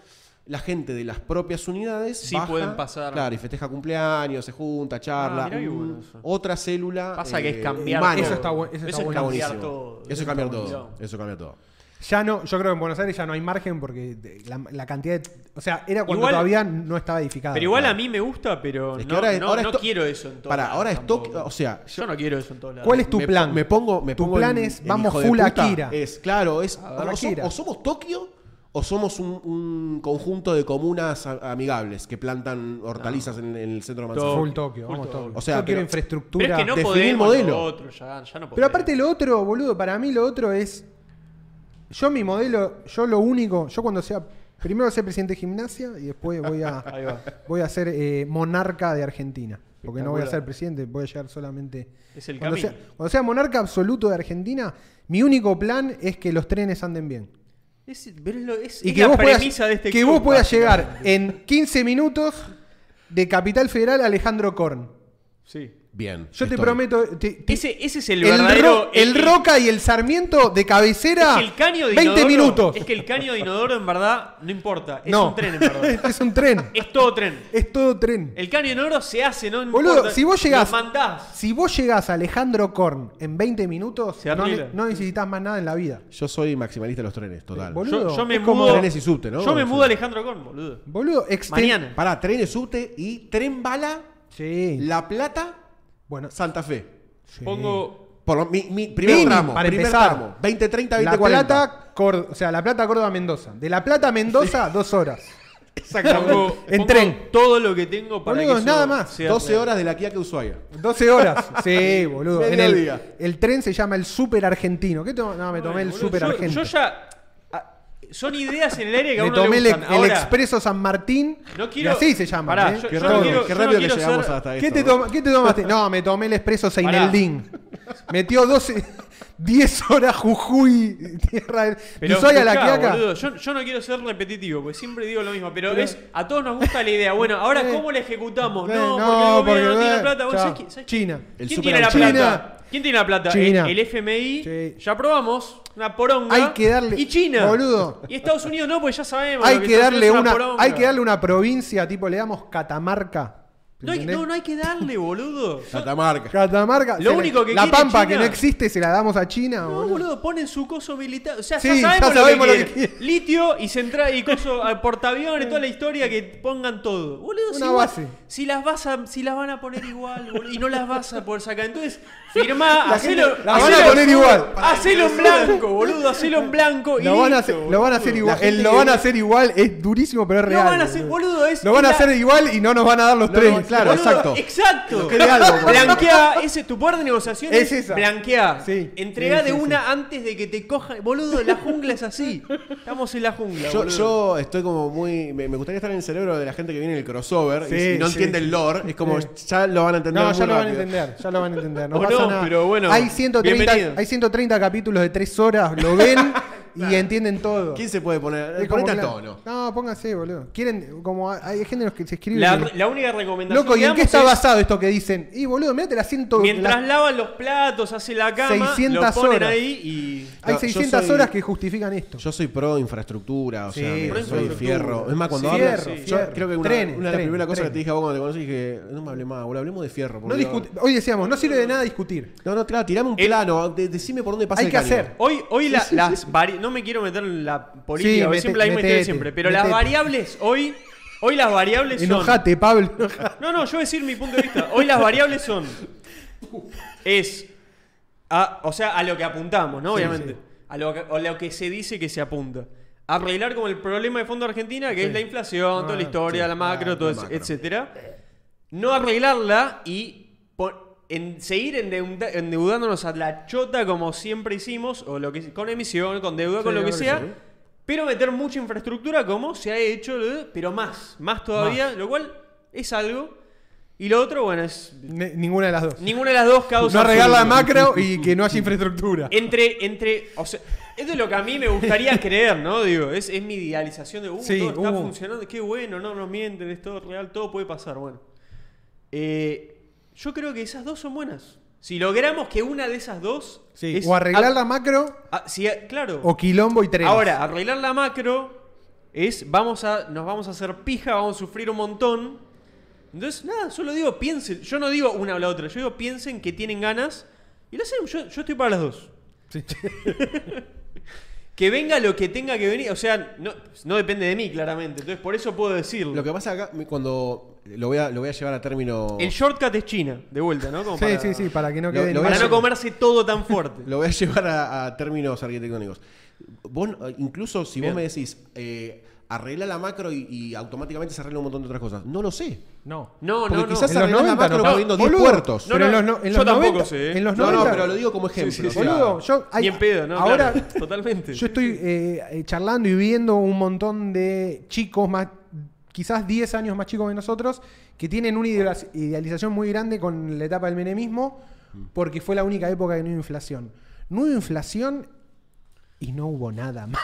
la gente de las propias unidades Sí baja, pueden pasar. Claro, y festeja cumpleaños, se junta, charla. Ah, mirá qué un- bueno eso. otra célula. Pasa que es eh, cambiar humana. todo. Eso está bu- eso está es bueno. cambiar buenísimo. todo. Eso cambia está todo. buenísimo. Eso cambia todo. ya no, yo creo que en Buenos Aires ya no hay margen porque la, la cantidad de, o sea, era cuando Igual- todavía no estaba edificado. Pero igual a mí me gusta, pero Es que no, ahora es- no- ahora es no quiero eso en todos Para, ahora es. Tokio. O sea, Yo no quiero eso en todos lados. ¿Cuál es tu me, plan? Me pongo. Me Tu pongo plan es, vamos full. Akira. Es, claro, es. O somos Tokio o somos un, un conjunto de comunas a- amigables que plantan hortalizas en, en el centro de Todo. Manzana. full Tokio, Full vamos Tokio. Tokio. O sea, yo quiero pero- infraestructura. Pero es que no Definir el podemos modelo. lo otro, ya, ya no Pero aparte lo otro, boludo, para mí lo otro es. Yo mi modelo, yo lo único, yo cuando sea. Primero voy a ser presidente de gimnasia y después voy a, va. voy a ser eh, monarca de Argentina. Porque no voy a Espectacular. ser presidente, voy a llegar solamente. Es el cuando sea, camino. cuando sea monarca absoluto de Argentina, mi único plan es que los trenes anden bien. Es, pero es lo- es- Y es que la vos puedas, premisa de este que club, vos puedas básicamente. llegar en 15 minutos de Capital Federal a Alejandro Korn. Sí. Bien. Yo te prometo. te- te- Ese, ese es el, el, verdadero. Ro- el Roca y el Sarmiento de cabecera. Es que el caño de 20 inodoro- minutos. Es que el caño de inodoro en verdad no importa. Es no. un tren en verdad. es un tren. es todo tren. Es todo tren. El caño de inodoro se hace, no Boludo, importa. si vos llegás-. Si vos llegás a Alejandro Korn en 20 minutos, Se no, no necesitas más nada en la vida. Yo soy maximalista de los trenes, total. Boludo. Yo, yo me es como- mudo. Trenes y subte, ¿no? Yo me mudo a Alejandro Korn, boludo. Boludo, exten- Mañana. Pará, trenes, subte y tren bala, Sí. La Plata, Bueno, Santa Fe. sí. Pongo. Por lo- mi, mi primer Mini, tramo. para primer empezar. tramo. 20, 30, 20, La 40. Plata, Cor- o sea, La Plata, Córdoba, Mendoza. De La Plata a Mendoza, dos horas. Pongo, En pongo tren. todo lo que tengo para Boludo, que eso nada más. sea 12 real. horas de la Kia que Ushuaia. 12 horas. Sí, boludo. En el, Mediodía. el tren se llama el Super Argentino. ¿Qué to- No, me tomé el Boludo, Super yo- Argentino. Yo ya. Son ideas en el aire que a uno le tomé el, gustan. el Ahora, Expreso San Martín. No quiero- Y así se llama. Pará, ¿eh? yo- Qué yo no rápido, quiero- qué yo no rápido quiero que llegamos ser- hasta ¿Qué, esto. te toma- qué te tomaste? No, me tomé el Expreso Seineldín. Metió 12, 10 horas Jujuy, tierra del. Pero y soy a la escuchá, quiaca. boludo, yo, yo no quiero ser repetitivo, porque siempre digo lo mismo, pero, es a todos nos gusta la idea. Bueno, ahora ¿cómo la ejecutamos? eh, No, no, porque el gobierno no tiene eh, la plata. Bueno, chao. ¿sabes quién- sabes China. El ¿Quién tiene la China. plata? ¿Quién tiene la plata? China. El, el FMI. Sí. Ya aprobamos una poronga. Hay que darle- Y China. boludo. Y Estados Unidos no, porque ya sabemos. Hay que, darle una, hay que darle una provincia, tipo, le damos Catamarca. No hay, no, no hay que darle, boludo. Catamarca. Catamarca. Lo único que La quiere pampa China- que no existe se la damos a China. No, boludo. boludo, ponen su coso habilitado. O sea, Sí, ya ya sabemos, sabemos lo lo que que quiere. quiere. Litio y central y coso a portaaviones, toda la historia que pongan todo. Boludo, si, Una vos- base. si las vas a, si las van a poner igual, boludo, y no las vas a poder sacar. Entonces, firmá, La hacelo, gente- las van a hacelo- poner igual. Hacelo en blanco, boludo, hacelo en blanco. y Lo van, a listo, hacer, lo van a hacer igual. La gente El lo que- van a hacer igual es durísimo, pero es real. van a hacer, boludo, es. Lo van a es la- hacer igual y no nos van a dar los no, tres. Claro, Boludo, exacto. Exacto. quede algo, boludo. Blanquea, ese tu poder de negociación Es es, esa. blanquear. Sí, Entrega sí, de sí, una antes de que te coja. Boludo, la jungla es así. Estamos en la jungla. Yo, boludo. yo estoy como muy. Me, me gustaría estar en el cerebro de la gente que viene en el crossover y Sí, no sí, entiende sí. el lore. Es como, Sí. ya lo van a entender. No, muy ya lo van a rápido. entender, ya lo van a entender. No O pasa no, nada. pero bueno, hay 130, bienvenido. hay 130 capítulos de 3 horas, lo ven y entienden todo. ¿Quién se puede poner? Es como Ponete a tono. No, pónganse, boludo. Quieren, como hay géneros que se escriben. La, única recomendación Loco, ¿y en qué está es, basado esto que dicen? Y boludo, mirate la 100. Mientras la- lavan los platos, hace la cama, 600 lo ponen horas. ahí y. hay No, yo 600 soy- horas que justifican esto. Yo soy pro infraestructura, o Sí, sea, soy infraestructura. fierro. Es más, cuando Sí, hablo, fierro, yo fierro. creo que una, Trenes, una de las primeras cosas que te dije a vos cuando te conocí dije, no me hable más, boludo, hablemos de fierro. No Hoy decíamos, no sirve de nada discutir. No, no, claro, tirame un plano, de- decime por dónde pasa Hay que hacer. Hoy, hoy la- las no me quiero meter en la política, Sí, mete- siempre la misma historia de metete, siempre, pero metete. las variables hoy, hoy las variables son Enojate, Pablo. enojate. No, no, yo voy a decir mi punto de vista. Hoy las variables son. Es. a- o sea, a lo que apuntamos, ¿no? Sí, Obviamente. sí. A, lo que, a lo que se dice que se apunta. Arreglar como el problema de fondo de Argentina, que es la inflación, toda la Ah, historia, sí, la macro, claro, todo la eso, macro. etcétera. No arreglarla y en seguir endeuda- endeudándonos a la chota como siempre hicimos, o lo que con emisión, con deuda, con lo que sea. sí. Pero meter mucha infraestructura como se ha hecho, pero más, más todavía, lo cual es algo. Y lo otro, bueno, es Ne- Ninguna de las dos. ninguna de las dos causa. No arreglar la macro y que no haya infraestructura. Entre, entre, o sea, esto es lo que a mí me gustaría creer, ¿no? Digo, es, es mi idealización de, uh, Sí, todo está uh. funcionando, qué bueno, no nos mienten, es todo real, todo puede pasar, bueno. Eh, yo creo que esas dos son buenas. Si logramos que una de esas dos... Sí, es- o arreglar la macro si- claro. o quilombo y trenes. Ahora, arreglar la macro es vamos a nos vamos a hacer pija, vamos a sufrir un montón. Entonces, nada, solo digo piensen, yo no digo una o la otra, yo digo piensen que tienen ganas y lo hacen, yo, yo estoy para las dos. Sí. Que venga lo que tenga que venir, o sea, no, no depende de mí claramente, entonces por eso puedo decirlo. Lo que pasa acá, cuando lo voy a, lo voy a llevar a término. El shortcut es China, de vuelta, ¿no? Como Sí, para, sí, sí, para que no quede lo para no comerse todo tan fuerte. Lo voy a llevar a, a términos arquitectónicos. Vos, eh, incluso si Bien. vos me decís, eh, arregla la macro y, y automáticamente se arregla un montón de otras cosas. No lo sé. No. No, Porque no, no. quizás En los la 90 macro no. poniendo 10 Boludo, puertos. No, pero en no, los, no- en yo los tampoco 90, sé, ¿eh? En los No, no, 90, pero lo digo como ejemplo. sí, sí. o sea, Boludo, yo, hay- Ni en pedo, ¿no? Ahora, Claro, totalmente. yo estoy eh, eh, charlando y viendo un montón de chicos más, quizás 10 años más chicos que nosotros, que tienen una idea- idealización muy grande con la etapa del menemismo, porque fue la única época que no hubo inflación. No hubo inflación y no hubo nada más.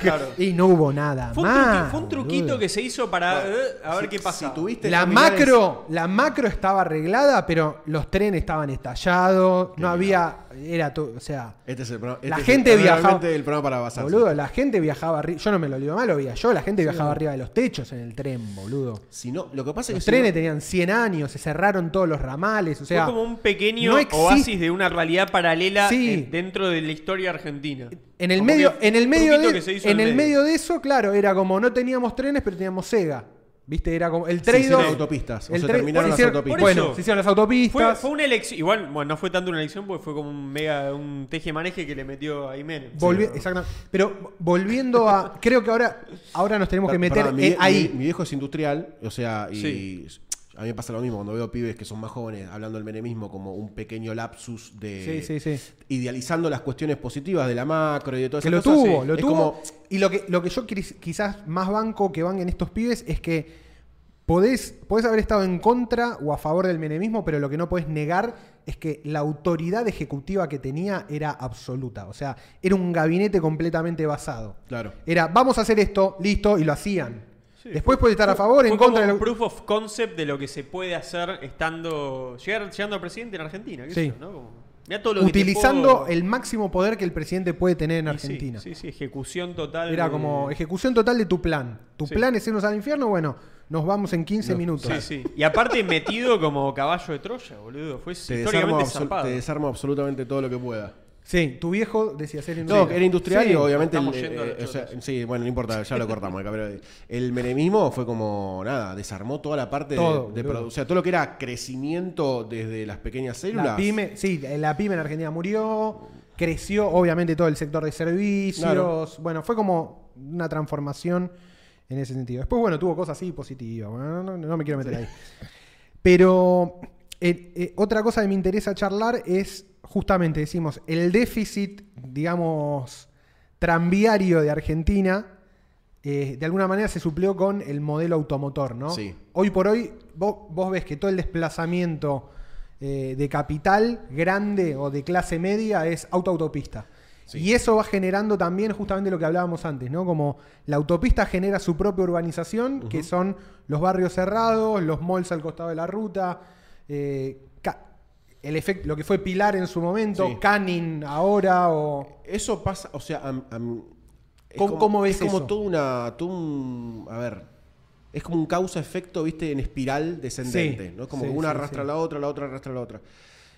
Claro. y no hubo nada Fue un, más. truqui- fue un truquito boludo. que se hizo para eh, a ver si- qué pasa. Si tuviste La macro, la macro estaba arreglada, pero los trenes estaban estallados, no había, era todo, o sea, Este es el programa. La este es gente el- viajaba- el programa para basarse. boludo, la gente viajaba arriba, yo no me lo digo mal, lo veía yo, la gente viajaba arriba de los techos en el tren, boludo. Si no, lo que pasa es Los que si trenes no- tenían 100 años, se cerraron todos los ramales, o sea, Fue como un pequeño no oasis de una realidad paralela Sí. en- dentro de la historia argentina. en el Como medio, que en el medio de, que se hizo en el medio de eso, claro, era como no teníamos trenes, pero teníamos Sega. ¿Viste? Era como el se trade hicieron autopistas. O se tra- terminaron las hicieron- autopistas. Por Bueno, se hicieron las Fue, autopistas. fue una elección, igual, bueno, no fue tanto una elección porque fue como un mega, un teje-maneje que le metió a Jiménez. Volvi- exactamente. Pero volviendo a. Creo que ahora, ahora nos tenemos que Perdón, meter mi, eh, ahí. mi- mi viejo es industrial, o sea, y Sí. A mí me pasa lo mismo cuando veo pibes que son más jóvenes hablando del menemismo como un pequeño lapsus de Sí, sí, sí. idealizando las cuestiones positivas de la macro y de todas Que esas lo cosas. tuvo, lo Es tuvo. como- Y lo que, lo que yo quiz- quizás más banco que van en estos pibes es que podés, podés haber estado en contra o a favor del menemismo, pero lo que no podés negar es que la autoridad ejecutiva que tenía era absoluta. O sea, era un gabinete completamente basado. Claro. Era, vamos a hacer esto, listo, y lo hacían. Sí, Después puede estar a favor, en Fue contra como de un lo- proof of concept de lo que se puede hacer estando llegar, llegando al presidente en Argentina. ¿qué Sí. yo, ¿no? Como- mirá todo lo que te Utilizando puedo- el máximo poder que el presidente puede tener en Y Argentina. Sí, sí, sí, ejecución total. Era de- como ejecución total de tu plan. Tu Sí. plan es irnos al infierno, bueno, nos vamos en 15 No, minutos. Sí, sí. Y aparte metido como caballo de Troya, boludo. Fue Te desarmo, históricamente zarpado. te desarmo absolutamente todo lo que pueda. Sí, tu viejo decía ser No, industrial. que era industrial Sí. y obviamente. el- yendo eh, los o sea, chotos. sí, bueno, no importa, ya lo cortamos acá, pero el menemismo fue como nada, desarmó toda la parte de- Todo, de, O sea, todo lo que era crecimiento desde las pequeñas células. La pyme, sí, la pyme en Argentina murió, creció obviamente todo el sector de servicios, Claro. bueno, fue como una transformación en ese sentido. Después, bueno, tuvo cosas así positivas, bueno, no, no me quiero meter ahí. Pero eh, eh, otra cosa que me interesa charlar es justamente, decimos, el déficit, digamos, tranviario de Argentina. eh, de alguna manera se suplió con el modelo automotor, ¿no? Sí. Hoy por hoy, vos, vos ves que todo el desplazamiento de capital grande o de clase media es auto-autopista. Sí. Y eso va generando también justamente lo que hablábamos antes, ¿no? Como la autopista genera su propia urbanización, que son los barrios cerrados, los malls al costado de la ruta, eh, el efecto, lo que fue Pilar en su momento, Sí. Canning ahora, o. Eso pasa, o sea, ¿Cómo- como, cómo ves es como eso? toda una, todo un, a ver, es como un causa-efecto, viste, en espiral descendente, Sí, ¿no? Es como sí, que una arrastra a la otra, la otra arrastra a la otra.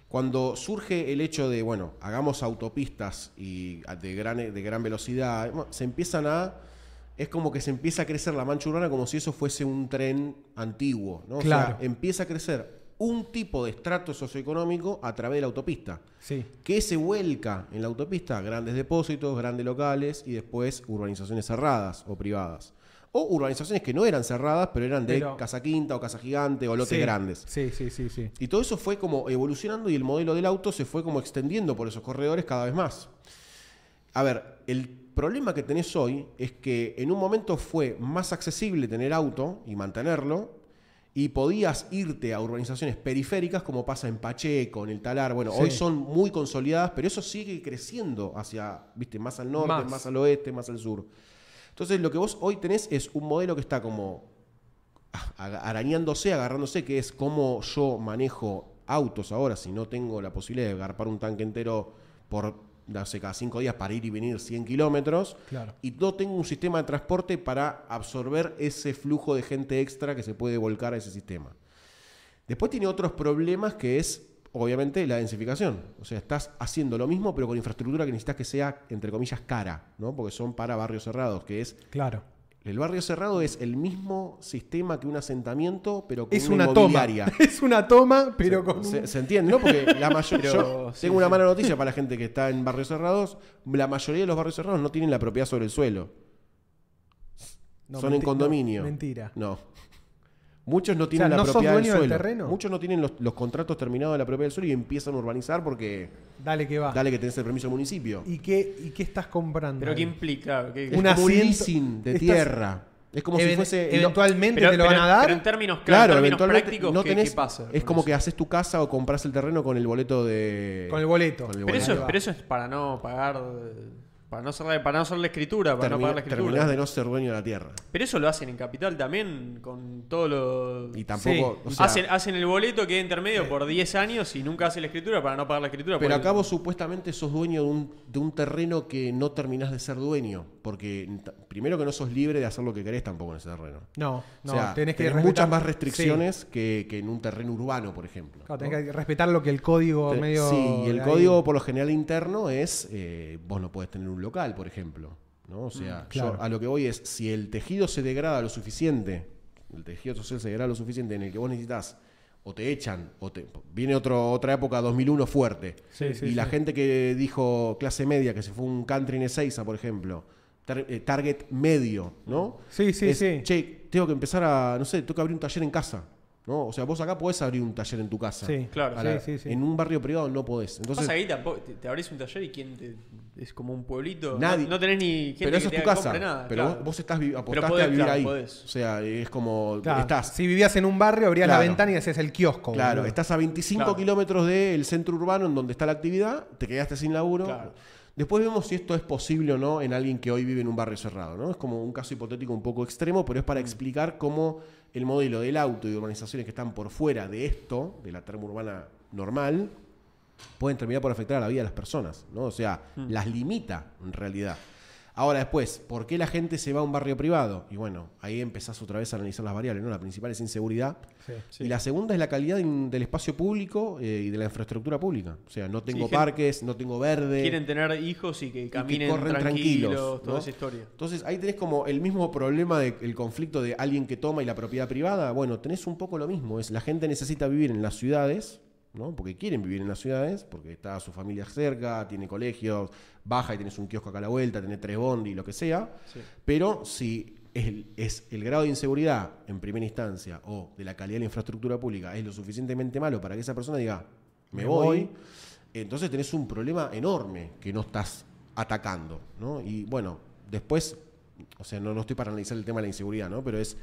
Cuando surge el hecho de, bueno, hagamos autopistas y de gran, de gran velocidad, se empiezan a, es como que se empieza a crecer la mancha urbana como si eso fuese un tren antiguo, ¿no? O Claro. sea, empieza a crecer un tipo de estrato socioeconómico a través de la autopista. Sí. que se vuelca en la autopista? Grandes depósitos, grandes locales y después urbanizaciones cerradas o privadas. O urbanizaciones que no eran cerradas, pero eran de Pero- casa quinta o casa gigante o lotes Sí, grandes. Sí, sí, sí, sí. Y todo eso fue como evolucionando y el modelo del auto se fue como extendiendo por esos corredores cada vez más. A ver, el problema que tenés hoy es que en un momento fue más accesible tener auto y mantenerlo y podías irte a urbanizaciones periféricas como pasa en Pacheco, en el Talar. Bueno, Sí. hoy son muy consolidadas, pero eso sigue creciendo hacia, viste, más al norte, Más. más, al oeste, más al sur. Entonces, lo que vos hoy tenés es un modelo que está como arañándose, agarrándose, que es cómo yo manejo autos ahora si no tengo la posibilidad de agarpar un tanque entero por, sé, cada cinco días para ir y venir 100 kilómetros. Claro. Y no tengo un sistema de transporte para absorber ese flujo de gente extra que se puede volcar a ese sistema. Después tiene otros problemas que es, obviamente, la densificación. O sea, estás haciendo lo mismo, pero con infraestructura que necesitas que sea, entre comillas, cara, ¿no? Porque son para barrios cerrados, que es Claro. El barrio cerrado es el mismo sistema que un asentamiento, pero con Es una, una toma. Es una toma, pero con. Se, se entiende, ¿no? Porque la mayoría. Sí, tengo una sí. mala noticia para la gente que está en barrios cerrados. La mayoría de los barrios cerrados no tienen la propiedad sobre el suelo. No, son en condominio. no, mentira. No. Muchos no tienen sea, la ¿no sos propiedad del dueño del suelo. terreno? Muchos no tienen los, los contratos terminados de la propiedad del suelo y empiezan a urbanizar porque Dale que va. dale que tenés el permiso del municipio. ¿Y qué, ¿Y qué estás comprando? Pero ahí? ¿qué implica? ¿Qué- Un leasing de estás- tierra. Es como si fuese. Eventualmente pero, te lo van a dar. pero en términos, claro, Claro, en términos eventualmente prácticos, no ¿qué- tenés. ¿qué, pasa? es como eso? que haces tu casa o compras el terreno con el boleto de. Con el boleto. con el Pero boleto. eso, Ahí va. pero eso es para no pagar. Para no hacer, para no hacer la escritura, para no pagar la escritura. terminás de no ser dueño de la tierra. Pero eso lo hacen en Capital también, con todo lo. Y tampoco. Sí. o sea, hacen, hacen el boleto que es intermedio por 10 años y nunca hacen la escritura para no pagar la escritura. pero el- acá vos supuestamente sos dueño de un, de un terreno que no terminás de ser dueño. Porque primero que no sos libre de hacer lo que querés tampoco en ese terreno. No, no, o sea, tenés que tenés respetar- muchas más Sí. restricciones que, que en un terreno urbano, por ejemplo. Claro, ¿no? tenés que respetar lo que el código medio. Sí, y el ahí- código por lo general interno es, eh, vos no podés tener un local, por ejemplo. ¿no? O sea, Mm, claro. yo a lo que voy es, si el tejido se degrada lo suficiente, el tejido social se degrada lo suficiente en el que vos necesitas, o te echan, o te, viene otro, otra época 2001 fuerte, Sí, sí, y la sí. gente que dijo clase media, que se fue un country en Ezeiza, por ejemplo, tar- eh, target medio, ¿no? Sí, sí, Es, sí. Che, tengo que empezar a, no sé, tengo que abrir un taller en casa. ¿No? O sea, vos acá podés abrir un taller en tu casa. Sí, Claro. A la- sí, sí, sí. En un barrio privado no podés. Entonces, Pasa ahí tampoco, te, te abrís un taller y quién te- es como un pueblito. Nadie. No, no tenés ni gente pero eso que es tu casa. nada. pero claro. vos, vos estás apostaste podés, a vivir claro, ahí. podés. O sea, es como Claro, estás. Si vivías en un barrio, abrías la ventana y hacías el kiosco. Claro, boludo. estás a 25 Claro. kilómetros del centro urbano en donde está la actividad, te quedaste sin laburo. Claro. Después vemos si esto es posible o no en alguien que hoy vive en un barrio cerrado. ¿no? Es como un caso hipotético un poco extremo, pero es Mm. para explicar cómo el modelo del auto y de urbanizaciones que están por fuera de esto, de la termo urbana normal, pueden terminar por afectar a la vida de las personas. ¿no? O sea, Mm. las limita en realidad. Ahora después, ¿por qué la gente se va a un barrio privado? Y bueno, ahí empezás otra vez a analizar las variables. ¿no? La principal es inseguridad. Sí. Sí. Y la segunda es la calidad in- del espacio público eh, y de la infraestructura pública. O sea, no tengo parques, no tengo verde. Quieren tener hijos y que caminen corren tranquilos, tranquilos, toda ¿no? esa historia. Entonces ahí tenés como el mismo problema del conflicto de alguien que toma y la propiedad privada. Bueno, tenés un poco lo mismo. Es la gente necesita vivir en las ciudades, ¿no? Porque quieren vivir en las ciudades, porque está su familia cerca, tiene colegios, baja y tenés un kiosco acá a la vuelta, tenés tres bondi, lo que sea. Sí. Pero si el, es el grado de inseguridad en primera instancia o de la calidad de la infraestructura pública es lo suficientemente malo para que esa persona diga, me, Me voy, voy. entonces tenés un problema enorme que no estás atacando. ¿no? Y bueno, después, o sea, no, no estoy para analizar el tema de la inseguridad, ¿no? pero es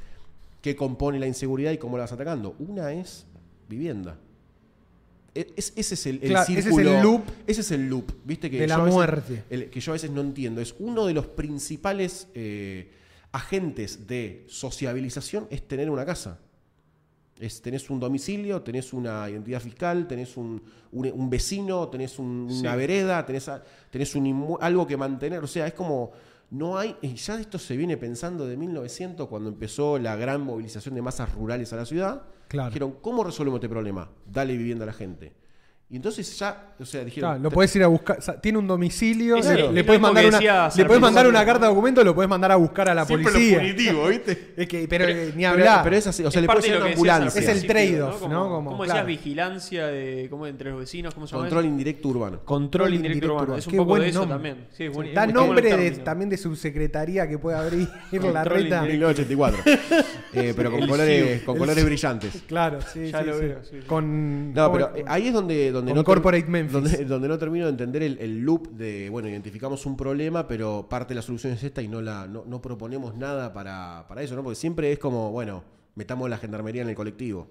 qué compone la inseguridad y cómo la vas atacando. Una es vivienda. E- es- ese es el, el Claro, ese es el círculo. loop Ese es el loop, ¿viste? Que de yo la a veces- muerte. el- que yo a veces no entiendo. Es uno de los principales eh, agentes de sociabilización es tener una casa. Es, tenés un domicilio, tenés una identidad fiscal, tenés un, un- un vecino, tenés un- Sí. una vereda, tenés, tenés un algo que mantener. O sea, es como. No hay. Y ya esto se viene pensando de 1900, cuando empezó la gran movilización de masas rurales a la ciudad. Claro. Dijeron, ¿cómo resolvemos este problema? Dale vivienda a la gente. Y entonces ya, o sea, dijeron. Claro, lo puedes ir a buscar. o sea, tiene un domicilio, Es le, le lo mandar una, le puedes mandar una carta de documento, lo puedes mandar a buscar a la Siempre policía. lo punitivo, ¿viste? Es que, pero, eh, ni hablar. Pero, es así, o sea, Es le de ser lo una ambulancia. Es el trade-off, Como- ¿no? Como, ¿Cómo claro. decías vigilancia de, ¿cómo, entre los vecinos? ¿Cómo se llama? Control indirecto urbano. Control indirecto urbano. Es un Qué poco buen de eso nombre. también. Sí, es buen- Da es nombre de- también de subsecretaría que puede abrir la reta. indirecto. 1984. Eh, pero con colores, brillantes. Claro, sí, Ya sí, lo sí. veo. Con, No, pero ahí es donde, donde no Corporate Memphis. Donde, donde no termino de entender el, el loop de, bueno, identificamos un problema, pero parte de la solución es esta y no la no, no proponemos nada para, para eso, ¿no? Porque siempre es como, bueno, metamos la gendarmería en el colectivo.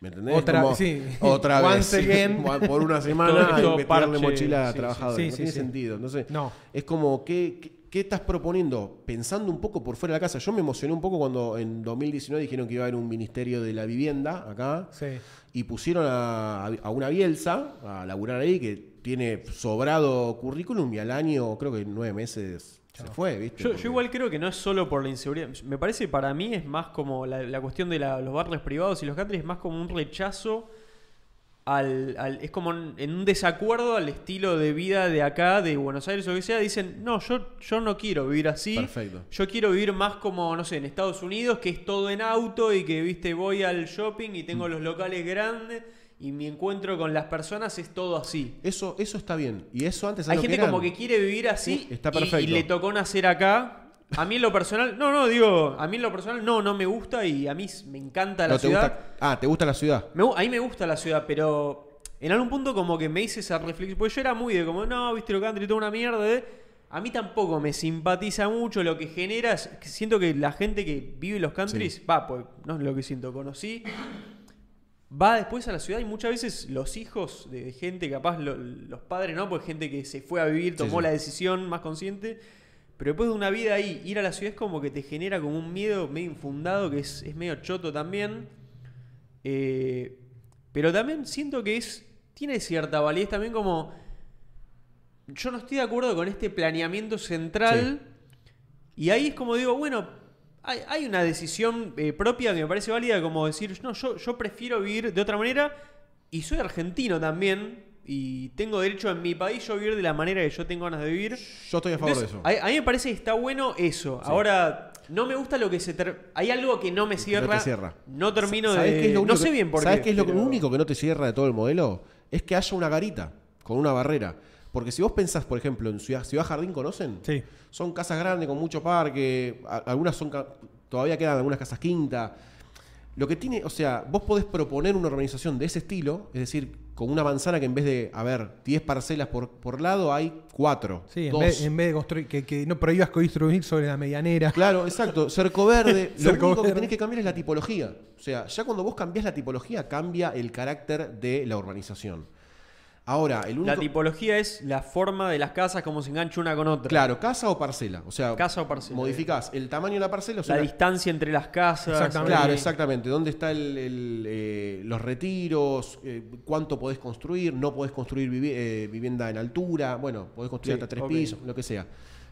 ¿Me entendés? Otra- Como, sí. Otra vez. Again. Por una semana y meterle parche, mochila a sí, trabajadores. sí, no tiene sentido. Entonces, No. es como, ¿qué, qué, estás proponiendo? Pensando un poco por fuera de la casa. Yo me emocioné un poco cuando en 2019 dijeron que iba a haber un ministerio de la vivienda acá Sí. y pusieron a, a una Bielsa a laburar ahí que tiene sobrado currículum y al año, creo que nueve meses se fue, ¿viste? Yo, igual creo que no es solo por la inseguridad. Me parece para mí es más como la, la cuestión de la- los barrios privados y los country es más como un rechazo al, al- es como en, en un desacuerdo al estilo de vida de acá, de Buenos Aires o lo que sea. Dicen, no, yo, yo no quiero vivir así. Perfecto. Yo quiero vivir más como, no sé, en Estados Unidos, que es todo en auto y que, viste, voy al shopping y Mm. tengo los locales grandes y mi encuentro con las personas es todo así. Eso, eso está bien. Y eso antes Hay gente como que quiere vivir así Sí, está y- y, perfecto. le tocó nacer acá. A mí en lo personal, no, no, digo, a mí en lo personal no, no me gusta y a mí me encanta la No te ciudad. gusta- ah, ¿te gusta la ciudad? Me a mí me gusta la ciudad, pero en algún punto como que me hice esa reflexión, porque yo era muy de como, no, viste lo country, toda una mierda. eh". A mí tampoco me simpatiza mucho lo que genera, siento que la gente que vive en los countries, va, pues no es lo que siento, conocí, va después a la ciudad y muchas veces los hijos de gente, capaz lo- los padres, ¿no? Pues gente que se fue a vivir, tomó sí. la decisión más consciente. Pero después de una vida ahí, ir a la ciudad es como que te genera como un miedo medio infundado, que es, es medio choto también. Eh, pero también siento que es tiene cierta validez también como... Yo no estoy de acuerdo con este planeamiento central. Y ahí es como digo, bueno, hay, hay una decisión eh, propia que me parece válida como decir, no, yo, yo prefiero vivir de otra manera y soy argentino también y tengo derecho en mi país yo vivir de la manera que yo tengo ganas de vivir. Yo estoy a favor Entonces, de eso. A, a mí me parece que está bueno eso. Ahora, no me gusta lo que se... ter- Hay algo que no me Que no cierra. te cierra. No termino ¿Sabés de... qué es lo no sé bien por ¿Sabés qué. qué es lo pero- único que no te cierra de todo el modelo? Es que haya una garita con una barrera. Porque si vos pensás, por ejemplo, en Ciudad, Ciudad Jardín, ¿conocen? Sí. Son casas grandes con mucho parque, a- algunas son todavía quedan algunas casas quinta. Lo que tiene, o sea, vos podés proponer una urbanización de ese estilo, es decir, con una manzana que en vez de haber 10 parcelas por, por lado, hay 4. Sí, en vez, en vez de construir, que, que no prohíbas construir sobre la medianera. Claro, exacto. Cerco verde. lo Cerco único que tenés que cambiar es la tipología. O sea, ya cuando vos cambiás la tipología, cambia el carácter de la urbanización. Ahora, el único. La tipología es la forma de las casas, cómo se engancha una con otra. Claro, casa o parcela. O sea, Casa o parcela. modificás el tamaño de la parcela. O sea, La la- distancia entre las casas. Exactamente. Claro, eh, exactamente. ¿Dónde está el, el, eh, los retiros? Eh, ¿Cuánto podés construir? ¿No podés construir vivi- eh, vivienda en altura? Bueno, podés construir Sí, hasta tres pisos, lo que sea.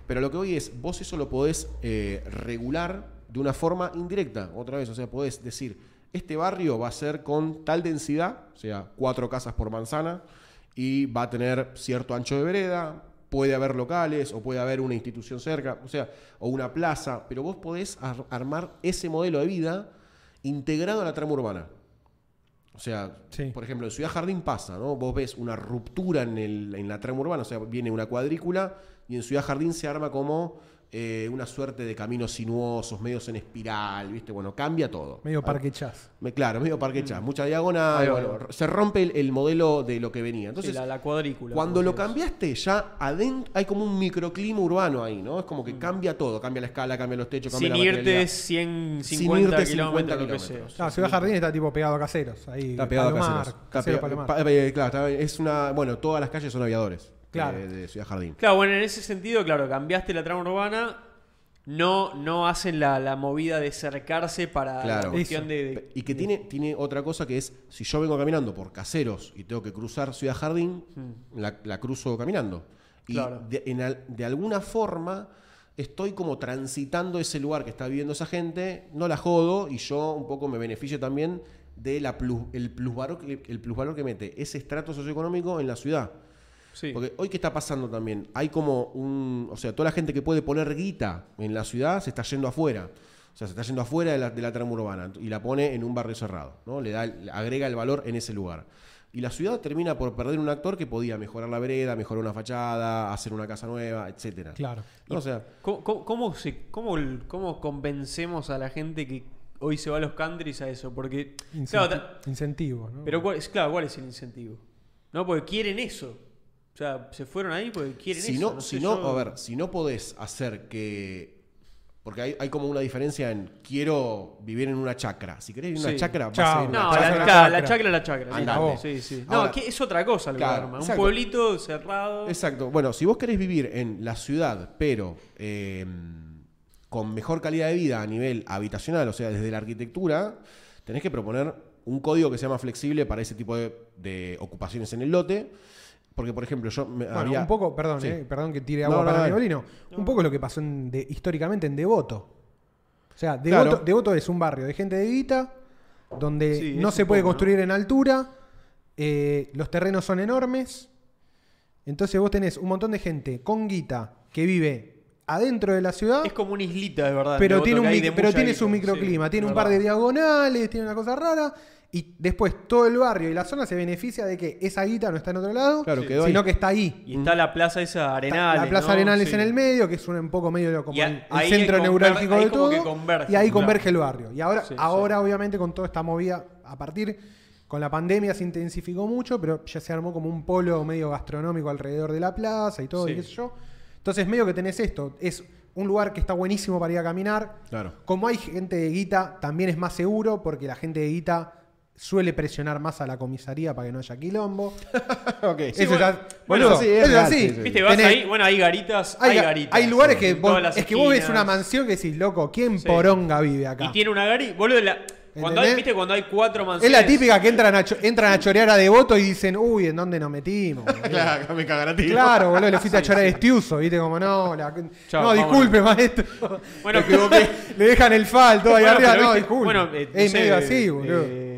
Pero lo que hoy es, vos eso lo podés eh, regular de una forma indirecta. Otra vez, o sea, podés decir, este barrio va a ser con tal densidad, o sea, cuatro casas por manzana, y va a tener cierto ancho de vereda, puede haber locales o puede haber una institución cerca, o sea, o una plaza, pero vos podés ar- armar ese modelo de vida integrado a la trama urbana. O sea, Sí. por ejemplo, en Ciudad Jardín pasa, ¿no? Vos ves una ruptura en, el- en la trama urbana, o sea, viene una cuadrícula y en Ciudad Jardín se arma como eh, una suerte de caminos sinuosos, medios en espiral, ¿viste? Bueno, cambia todo. Medio Ah, parque chas. me- Claro, medio parque chas, mucha diagonal, bueno, se rompe el, el modelo de lo que venía. sí, Entonces, la, la cuadrícula. cuando lo cambiaste, ya adentro hay como un microclima urbano ahí, ¿no? Es como que cambia todo, cambia la escala, cambia los techos, cambia Mm. Sin la irte materialidad. 150 Sin irte 50 kilómetros, lo que sea. kilómetros. Ah, Ciudad Jardín está tipo pegado a caseros. Ahí, Está pegado Palomar, a caseros. Está Casero pegado- Palomar. pa- eh, claro, está- es una. Bueno, todas las calles son aviadores. Claro. De, de Ciudad Jardín. Claro, bueno, en ese sentido, claro, cambiaste la trama urbana. No, no hacen la, la movida de cercarse para Claro. la cuestión de, de- Y que tiene, tiene otra cosa que es: si yo vengo caminando por caseros y tengo que cruzar Ciudad Jardín, la, la cruzo caminando. Y Hmm. Claro. de, en al- de alguna forma estoy como transitando ese lugar que está viviendo esa gente, no la jodo y yo un poco me beneficio también de la plus, el plusvalor el plusvalor que mete ese estrato socioeconómico en la ciudad. Sí. Porque hoy qué está pasando también, hay como un, o sea, toda la gente que puede poner guita en la ciudad se está yendo afuera. O sea, se está yendo afuera de la, de la trama urbana y la pone en un barrio cerrado, ¿no? Le da, agrega el valor en ese lugar. Y la ciudad termina por perder un actor que podía mejorar la vereda, mejorar una fachada, hacer una casa nueva, etcétera. Claro. ¿No? O sea, ¿Cómo, cómo, cómo se- cómo el- cómo convencemos a la gente que hoy se va a los countries a eso? Porque, Incenti- claro, incentivo, ¿no? pero ¿cuál es, claro, ¿cuál es el incentivo? No, porque quieren eso. O sea, se fueron ahí porque quieren si eso. no, sé, si no, yo- a ver, si no podés hacer que. Porque hay, hay como una diferencia en quiero vivir en una chacra. Si querés vivir en una chacra, vas a vivir en una No, Chacra, la, chacra. chacra, la chacra. Andate. Sí, sí. No, que es otra cosa el Claro. Un exacto. pueblito cerrado. Exacto. Bueno, si vos querés vivir en la ciudad, pero eh, con mejor calidad de vida a nivel habitacional, o sea, desde la arquitectura, tenés que proponer un código que sea más flexible para ese tipo de, de ocupaciones en el lote. Porque, por ejemplo, yo me Bueno, había- un poco, perdón, Sí. eh, perdón que tire No, agua no, para dale. el molino. Un poco lo que pasó en de- históricamente en Devoto. O sea, Claro. Devoto, Devoto es un barrio de gente de guita, donde Sí, no es se puede poco, ¿no? construir en altura, eh, los terrenos son enormes. Entonces vos tenés un montón de gente con guita que vive adentro de la ciudad, Es como una islita, de verdad. pero Devoto, tiene, un pero tiene guita. su microclima, Sí, tiene un verdad. par de diagonales, tiene una cosa rara. Y después todo el barrio y la zona se beneficia de que esa guita no está en otro lado, Claro, quedó sino ahí. que está ahí. Y está la plaza esa Está Arenales. la Plaza ¿no? Arenales Sí. en el medio, que es un, un poco medio de lo- como Y a- el, centro neurálgico de todo. converge, y ahí claro. converge el barrio. Y ahora, Sí, sí. ahora obviamente, con toda esta movida, a partir con la pandemia se intensificó mucho, pero ya se armó como un polo medio gastronómico alrededor de la plaza y todo, Sí. y qué sé yo. Entonces, medio que tenés esto. Es un lugar que está buenísimo para ir a caminar. Claro. Como hay gente de guita, también es más seguro, porque la gente de guita suele presionar más a la comisaría para que no haya quilombo. Eso bueno, sí, es eso es real, así. sí, sí. Viste, vas Tenés- ahí, bueno, hay garitas, hay, hay, ga- garitas. hay lugares que vos, es que vos ves una mansión que decís, loco, ¿quién Sí. poronga vive acá? Y tiene una garita. Boludo, la- cuando hay, viste, cuando hay cuatro es mansiones. la típica que entran a, cho- entran a chorear a Devoto y dicen, uy, ¿en dónde nos metimos? boludo?" Claro, me cagan a ti. Claro, boludo, le fuiste a chorar a Estiuso, viste, como no, la- no, vámonos. disculpe, maestro. Bueno, equivoqué. le dejan el fal todo ahí Bueno, arriba, no, viste, disculpe. Bueno, eh, no es sé, medio así, boludo. eh,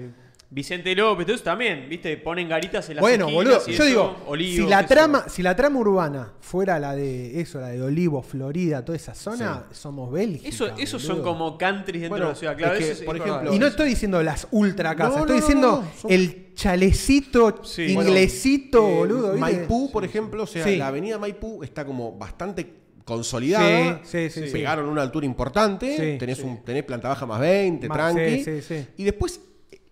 Vicente López, eso también, viste, ponen garitas en las Bueno, boludo, y yo eso, digo, olivos, si la trama, si la trama urbana fuera la de eso, la de Olivo, Florida, toda esa zona, somos Bélgica. Eso, esos son como countries dentro Bueno, de la ciudad. Claro, es que, eso por ejemplo. Y no estoy diciendo las ultra casas, No, estoy no, diciendo no, no, son- el chalecito Sí. inglesito, Eh, boludo. Maipú, por ejemplo, o sea, Sí. la avenida Maipú está como bastante consolidada. Sí, sí, sí, sí. Pegaron una altura importante. Sí, tenés, sí. un, tenés planta baja más 20, Más- tranqui. sí, sí, sí. Y después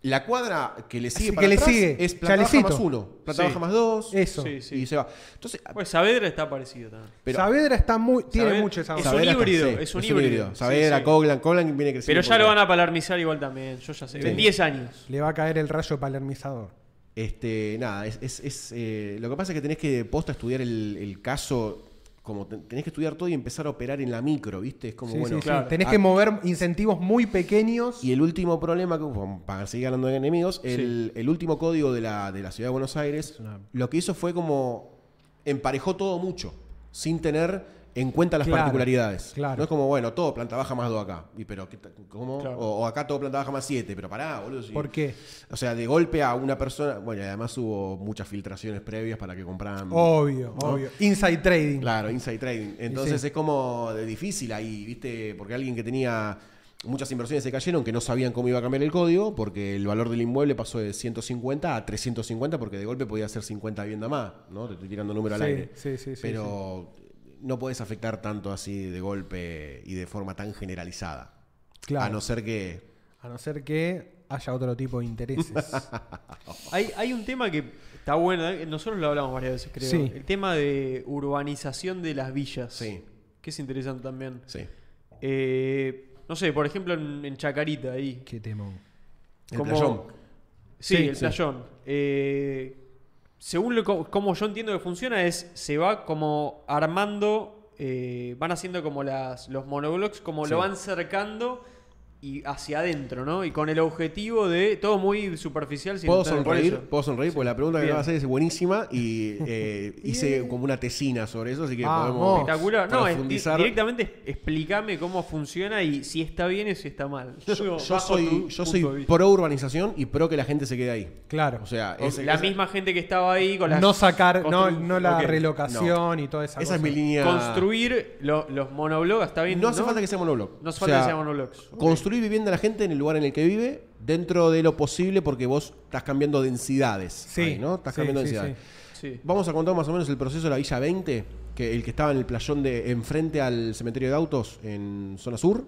la cuadra que le sigue Sí, para que le atrás sigue, es planta baja chalecito. más 1, planta Sí. baja más 2. Eso. Sí, sí. Y se va. Entonces, Pues Saavedra está parecido también. pero- Saavedra está muy, tiene Saavedra- mucho esa es onda. un Saavedra está- híbrido, sí, es un híbrido. Sí, Saavedra, sí. Coglan, Coglan viene creciendo. Pero ya lo van a palarmizar igual también. Yo ya sé. Sí. En 10 años. Le va a caer el rayo palermizador. Este, nada, es, es- es, eh, lo que pasa es que tenés que posta estudiar el, el caso, como te- tenés que estudiar todo y empezar a operar en la micro, ¿viste? Es como, Sí, bueno, sí, claro. Tenés Ah. que mover incentivos muy pequeños. Y el último problema, que, para seguir hablando de enemigos, el, el último código de la, de la ciudad de Buenos Aires, una- lo que hizo fue como emparejó todo mucho, sin tener en cuenta las Claro, particularidades. claro. No es como, bueno, todo planta baja más 2 acá. Y pero, ¿qué ta- ¿cómo? Claro. O, o acá todo planta baja más 7, pero pará, boludo. si- ¿Por qué? O sea, de golpe a una persona, bueno, y además hubo muchas filtraciones previas para que compraran... Obvio, ¿no? obvio. Inside trading. Claro, inside trading. Entonces sí. es como de difícil ahí, ¿viste? Porque alguien que tenía muchas inversiones se cayeron que no sabían cómo iba a cambiar el código porque el valor del inmueble pasó de 150 a 350 porque de golpe podía ser 50 vivienda más, ¿no? Te estoy tirando número al Sí, aire. sí, sí, sí, Pero no puedes afectar tanto así de golpe y de forma tan generalizada. Claro. A no ser que... A no ser que haya otro tipo de intereses. Hay, hay un tema que está bueno. ¿eh? Nosotros lo hablamos varias veces, creo. Sí. El tema de urbanización de las villas. Sí, Que es interesante también. sí. Eh, no sé, por ejemplo, en, en Chacarita, ahí. Qué temón. El Como- playón. Sí, Sí, el sí. playón. Eh, según lo, co- como yo entiendo que funciona, es se va como armando, eh, van haciendo como las, los monoblocks, como Sí. lo van cercando y hacia adentro, ¿no? Y con el objetivo de todo muy superficial. sin ¿Puedo por sonreír? Puedo sonreír porque la pregunta que me vas a hacer es buenísima y eh, hice como una tesina sobre eso, así que Vamos. podemos Espectacular. No, es, di- profundizar. directamente explícame cómo funciona y si está bien o si está mal. Yo, soy, yo soy pro urbanización y pro que la gente se quede ahí. Claro. O sea, la esa, misma gente que estaba ahí con las no sacar, no, no la ok. relocación y toda esa esa cosa. es mi línea. Construir lo- los monoblocks, está bien. No hace falta que sea monobloc. No hace O falta que sea, sea monoblocks. Construir vivienda a la gente en el lugar en el que vive dentro de lo posible porque vos estás cambiando densidades. Sí, ahí, ¿no? Estás sí, cambiando sí, densidades. Sí. Vamos a contar más o menos el proceso de la Villa 20, que el que estaba en el playón de enfrente al cementerio de autos en zona sur.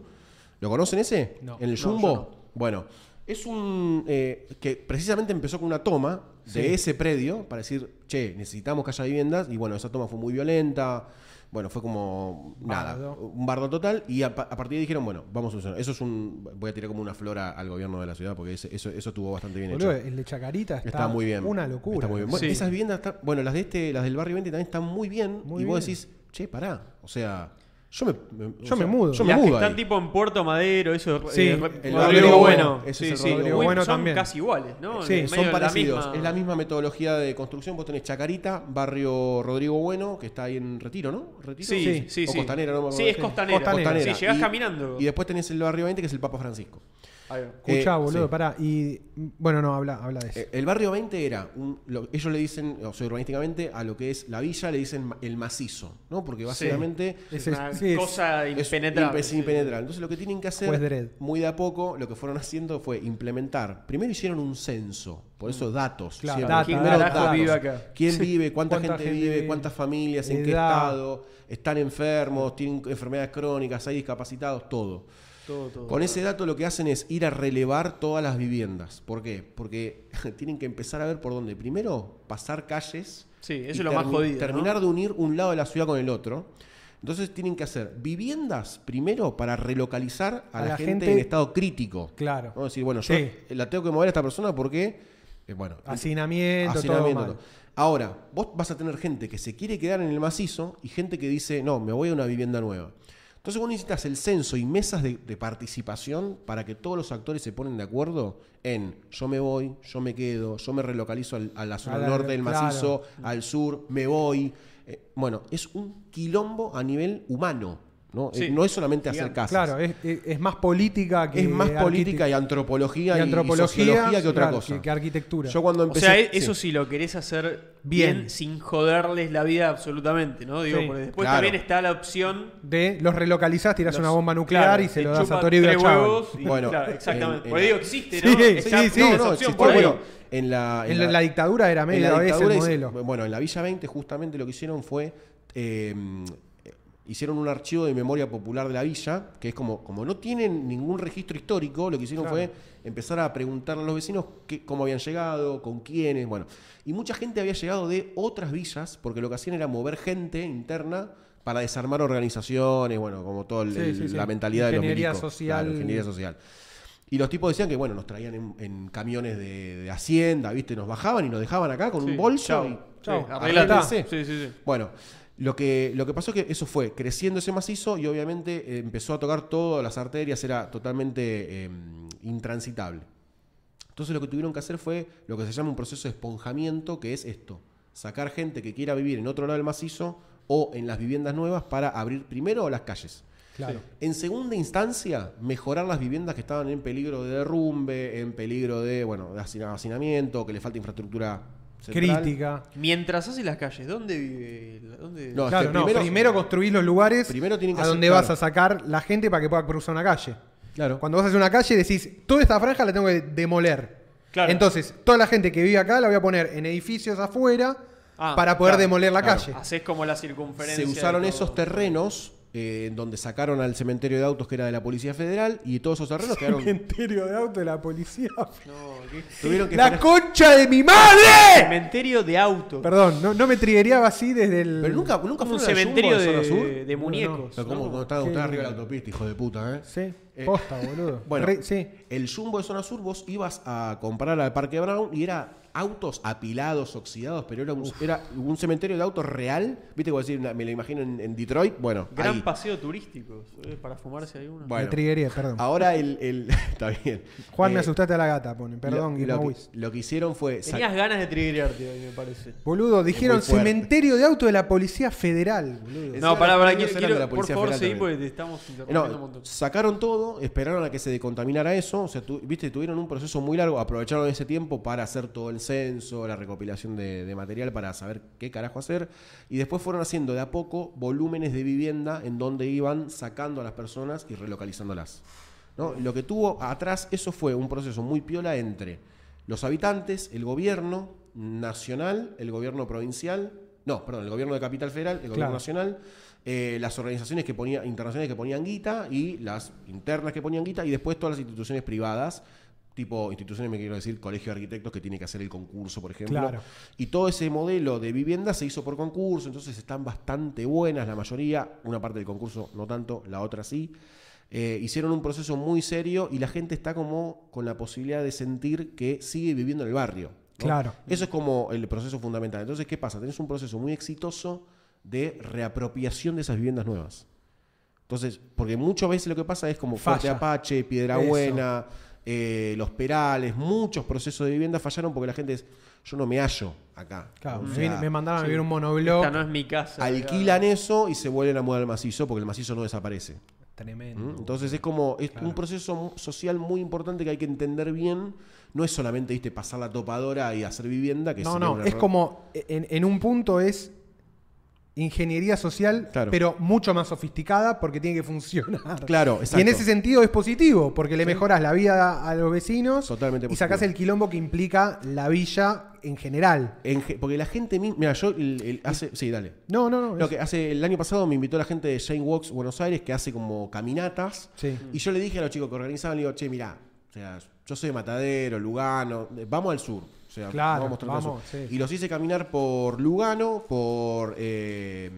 ¿Lo conocen ese? No. En el Jumbo. no. Bueno, es un eh, que precisamente empezó con una toma de Sí. ese predio para decir, che, necesitamos que haya viviendas. Y bueno, esa toma fue muy violenta. Bueno, fue como nada, Bardo. un bardo total. Y a, pa- a partir de ahí dijeron, bueno, vamos a solucionar. Eso es un. Voy a tirar como una flora al gobierno de la ciudad porque ese- eso, eso estuvo bastante bien Boludo, hecho. el de Chacarita está, Está muy bien. una locura. Está muy bien. Bueno, Sí. Esas viviendas, están- bueno, las de este, las del barrio 20 también están muy bien. Muy y vos decís, che, pará. O sea, yo me, me- Yo me sea, mudo. Yo me Las que mudo. están tipo en Puerto Madero, eso Sí, eh, el Rodrigo Rodrigo Bueno. Sí, es el. Rodrigo Bueno son también. casi iguales, ¿no? Sí, Son la parecidos. misma- Es la misma metodología de construcción. Vos tenés Chacarita, barrio Rodrigo Bueno, que está ahí en Retiro, ¿no? ¿Retiro? Sí, sí, sí. O Costanera, ¿no? me Sí, es costanera. Costanera. Sí, llegás Y- caminando. Y después tenés el barrio 20, que es el Papa Francisco. Va. Escuchá, Eh, boludo, sí. pará. Y bueno, no, habla, habla de eso. Eh, El barrio 20 era, un- lo- ellos le dicen, o sea, urbanísticamente, a lo que es la villa le dicen el macizo, ¿no? Porque básicamente Es- Es una sí, cosa es impenetrable. es impenetrable. Entonces lo que tienen que hacer, muy de a poco, lo que fueron haciendo fue implementar. Primero hicieron un censo, por eso datos. Claro, data, ¿Quién Primero carajo datos. vive acá? ¿Quién Sí. vive? ¿Cuánta, ¿Cuánta gente, gente vive? vive? ¿Cuántas familias? ¿En qué Edad. estado? ¿Están enfermos? ¿Tienen enfermedades crónicas? ¿Hay discapacitados? Todo. Todo, todo. Con ese dato lo que hacen es ir a relevar todas las viviendas. ¿Por qué? Porque tienen que empezar a ver por dónde. Primero, pasar calles. Sí, eso es lo más jodido. ¿no? Terminar de unir un lado de la ciudad con el otro. Entonces tienen que hacer viviendas primero para relocalizar a, la, gente, en estado crítico. Claro. ¿no? Decir, bueno, yo Sí. la tengo que mover a esta persona porque, eh, bueno, Hacinamiento, hacinamiento, todo mal. todo. Ahora, vos vas a tener gente que se quiere quedar en el macizo y gente que dice, no, me voy a una vivienda nueva. Entonces vos necesitas el censo y mesas de, de participación para que todos los actores se ponen de acuerdo en yo me voy, yo me quedo, yo me relocalizo al- a la zona A la- norte del claro. macizo, al sur, me voy. Eh, bueno, es un quilombo a nivel humano. ¿No? Sí. Eh, no es solamente hacer casas. Claro, es, es- más política que es más política y antropología y y, antropología sociología que otra claro, cosa. que- que arquitectura. Yo cuando O empecé, sea, e- sí. eso sí lo querés hacer bien, Bien. sin joderles la vida absolutamente, ¿no? Digo, Sí. porque después Claro. también está la opción. de los relocalizás, tirás los- una bomba nuclear claro, y se lo das a Toribio y- Bueno, claro, exactamente. en- en Porque digo, existe, Sí, ¿no? sí, Está- sí, esa no, no, ahí. bueno, en la, En la, la dictadura era medio modelo. bueno, en la Villa 20 justamente lo que hicieron fue eh, hicieron un archivo de memoria popular de la villa, que es como, como no tienen ningún registro histórico, lo que hicieron Claro. fue empezar a preguntarle a los vecinos qué- cómo habían llegado, con quiénes, bueno. Y mucha gente había llegado de otras villas, porque lo que hacían era mover gente interna para desarmar organizaciones, bueno, como toda Sí, sí, sí. la mentalidad de los Ingeniería milicos. social. Claro, ingeniería social. Y los tipos decían que, bueno, nos traían en, en camiones de, de Hacienda, ¿viste? Nos bajaban y nos dejaban acá con un bolso. chau. y- Chau, Sí, arreglate. arréglate. Sí, sí, sí. bueno, lo que, lo que pasó es que eso fue creciendo ese macizo y obviamente eh, empezó a tocar todas las arterias, era totalmente eh, intransitable. Entonces lo que tuvieron que hacer fue lo que se llama un proceso de esponjamiento, que es esto, sacar gente que quiera vivir en otro lado del macizo o en las viviendas nuevas para abrir primero las calles. Claro. En segunda instancia, mejorar las viviendas que estaban en peligro de derrumbe, en peligro de, bueno, de hacina- hacinamiento, que le falta infraestructura central. Crítica. Mientras hace las calles, ¿dónde vive? ¿Dónde? No, Claro, este, no, primero, primero- construís los lugares Primero tienen que a hacer- donde claro. vas a sacar la gente para que pueda cruzar una calle. Claro. Cuando vas a hacer una calle decís, toda esta franja la tengo que demoler. Claro. Entonces, toda la gente que vive acá la voy a poner en edificios afuera Ah, para poder claro, demoler la claro. calle. Haces como la circunferencia. Se usaron de todo. esos terrenos eh, en donde sacaron al cementerio de autos que era de la Policía Federal y todos esos terrenos quedaron. Cementerio de auto de la policía. No, ¿qué? tuvieron que ¡La tener- concha de mi madre! Cementerio de autos. Perdón, no, no me trigueeaba así desde el. Pero nunca, nunca Como un cementerio de zona sur. de, muñecos. Pero como ¿no? cuando estaban Qué- ustedes arriba de la autopista, hijo de puta, ¿eh? Sí, Eh, posta, boludo. Bueno, Re- sí. el Jumbo de zona sur vos ibas a comprar al Parque Brown y era autos apilados, oxidados, pero era un, era un cementerio de autos real. ¿Viste? Como decir, me lo imagino en, en Detroit. Bueno, Gran ahí. Paseo turístico. ¿eh? Para fumarse ahí uno. Bueno. Me triguería, perdón. Ahora el. el- está bien. Juan, me Eh, asustaste a la gata, pone. Perdón, lo, Guillermo lo que, lo que hicieron fue. Tenías ganas de triggerearte hoy, me parece. Boludo, dijeron cementerio de auto de la Policía Federal, boludo. No, pará, pará, quiero, quiero- la por Policía favor, Federal seguí porque te estamos interrumpiendo un No, montón. sacaron todo, esperaron a que se decontaminara eso, o sea, tu- viste, tuvieron un proceso muy largo, aprovecharon ese tiempo para hacer todo el censo, la recopilación de, de material para saber qué carajo hacer, y después fueron haciendo de a poco volúmenes de vivienda en donde iban sacando a las personas y relocalizándolas. ¿no? Lo que tuvo atrás, eso fue un proceso muy piola entre los habitantes, el gobierno nacional, el gobierno provincial, no, perdón, el gobierno de Capital Federal, el gobierno nacional, eh, las organizaciones que ponía, internacionales que ponían guita y las internas que ponían guita y después todas las instituciones privadas, tipo instituciones, me quiero decir, colegio de arquitectos que tiene que hacer el concurso, por ejemplo. Claro. Y todo ese modelo de vivienda se hizo por concurso, entonces están bastante buenas la mayoría, una parte del concurso no tanto, la otra sí. Eh, hicieron un proceso muy serio y la gente está como con la posibilidad de sentir que sigue viviendo en el barrio. ¿no? Claro. Eso es como el proceso fundamental. Entonces, ¿qué pasa? Tenés un proceso muy exitoso de reapropiación de esas viviendas nuevas. Entonces, porque muchas veces lo que pasa es como Fuerte Falla. Apache, Piedra Eso. Buena, eh, Los Perales, muchos procesos de vivienda fallaron porque la gente es, yo no me hallo acá. Claro, O me, sea, vine- me mandaron a vivir un monoblog. Esta no es mi casa. alquilan eso y se vuelven a mudar al macizo porque el macizo no desaparece. Tremendo. ¿Mm? Entonces es como es Claro. un proceso social muy importante que hay que entender bien. No es solamente ¿viste, pasar la topadora y hacer vivienda. Que no, no, es error. como, en, en un punto es ingeniería social, Claro. pero mucho más sofisticada porque tiene que funcionar. Claro, exacto. Y en ese sentido es positivo, porque le mejoras la vida a los vecinos Totalmente y positivo. el quilombo que implica la villa en general. En ge- porque la gente misma. Mira, yo el- el- hace. Sí, dale. No, no, no. Que hace, el año pasado me invitó la gente de Shane Walks Buenos Aires que hace como caminatas. Sí. Y yo le dije a los chicos que organizaban, le digo, che, mirá, o sea, yo soy de Matadero, Lugano, vamos al sur. O sea, Claro, vamos, a mostrar al vamos, sí. Y los hice caminar por Lugano, por eh,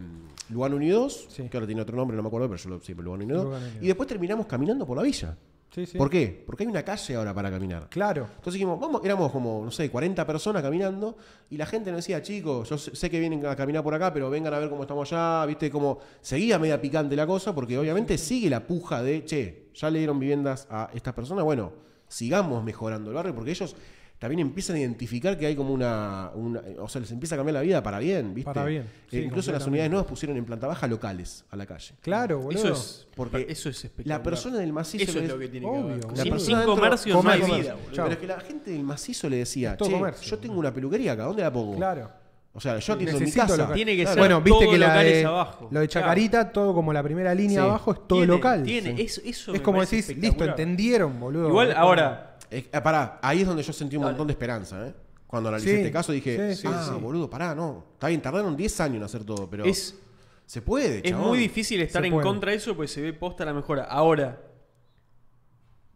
Lugano Unidos, Sí. que ahora tiene otro nombre, no me acuerdo, pero yo lo siempre Lugano Unidos. Lugano Unidos. Y después terminamos caminando por la villa. Sí, sí. ¿Por qué? Porque hay una calle ahora para caminar. Claro. Entonces dijimos, vamos, éramos como, no sé, 40 personas caminando y la gente nos decía, chicos, yo sé sé que vienen a caminar por acá, pero vengan a ver cómo estamos allá, viste, como seguía media picante la cosa, porque obviamente sigue la puja de, che, ya le dieron viviendas a estas personas, bueno, sigamos mejorando el barrio, porque ellos también empiezan a identificar que hay como una, una- o sea, les empieza a cambiar la vida para bien, viste. Para bien, Eh, incluso las unidades nuevas pusieron en planta baja locales a la calle. Claro, boludo. Eso es, Porque eso es espectacular. La persona del macizo Eso es lo que tiene Obvio, que ver. La Sin, persona sin dentro- comercio no hay comercio. vida, boludo. Pero es que la gente del macizo le decía, che, comercio, yo tengo una peluquería acá, ¿dónde la pongo? Claro. O sea, yo atiendo en mi casa. local. Tiene que Claro. ser Bueno, viste todo que la de, abajo. lo de Chacarita, todo como la primera línea Sí. abajo, es todo Tiene, local. Tiene, Sí. eso, eso Es como decís, listo, entendieron, boludo. Igual ahora, Eh, pará, ahí es donde yo sentí un Dale. montón de esperanza, ¿eh? Cuando analicé Sí, este caso dije, sí, sí, ah, sí. boludo, pará, no. Está bien, tardaron 10 años en hacer todo, pero es Se puede, Es chabón. muy difícil estar Se en puede. contra de eso porque se ve posta la mejora. Ahora,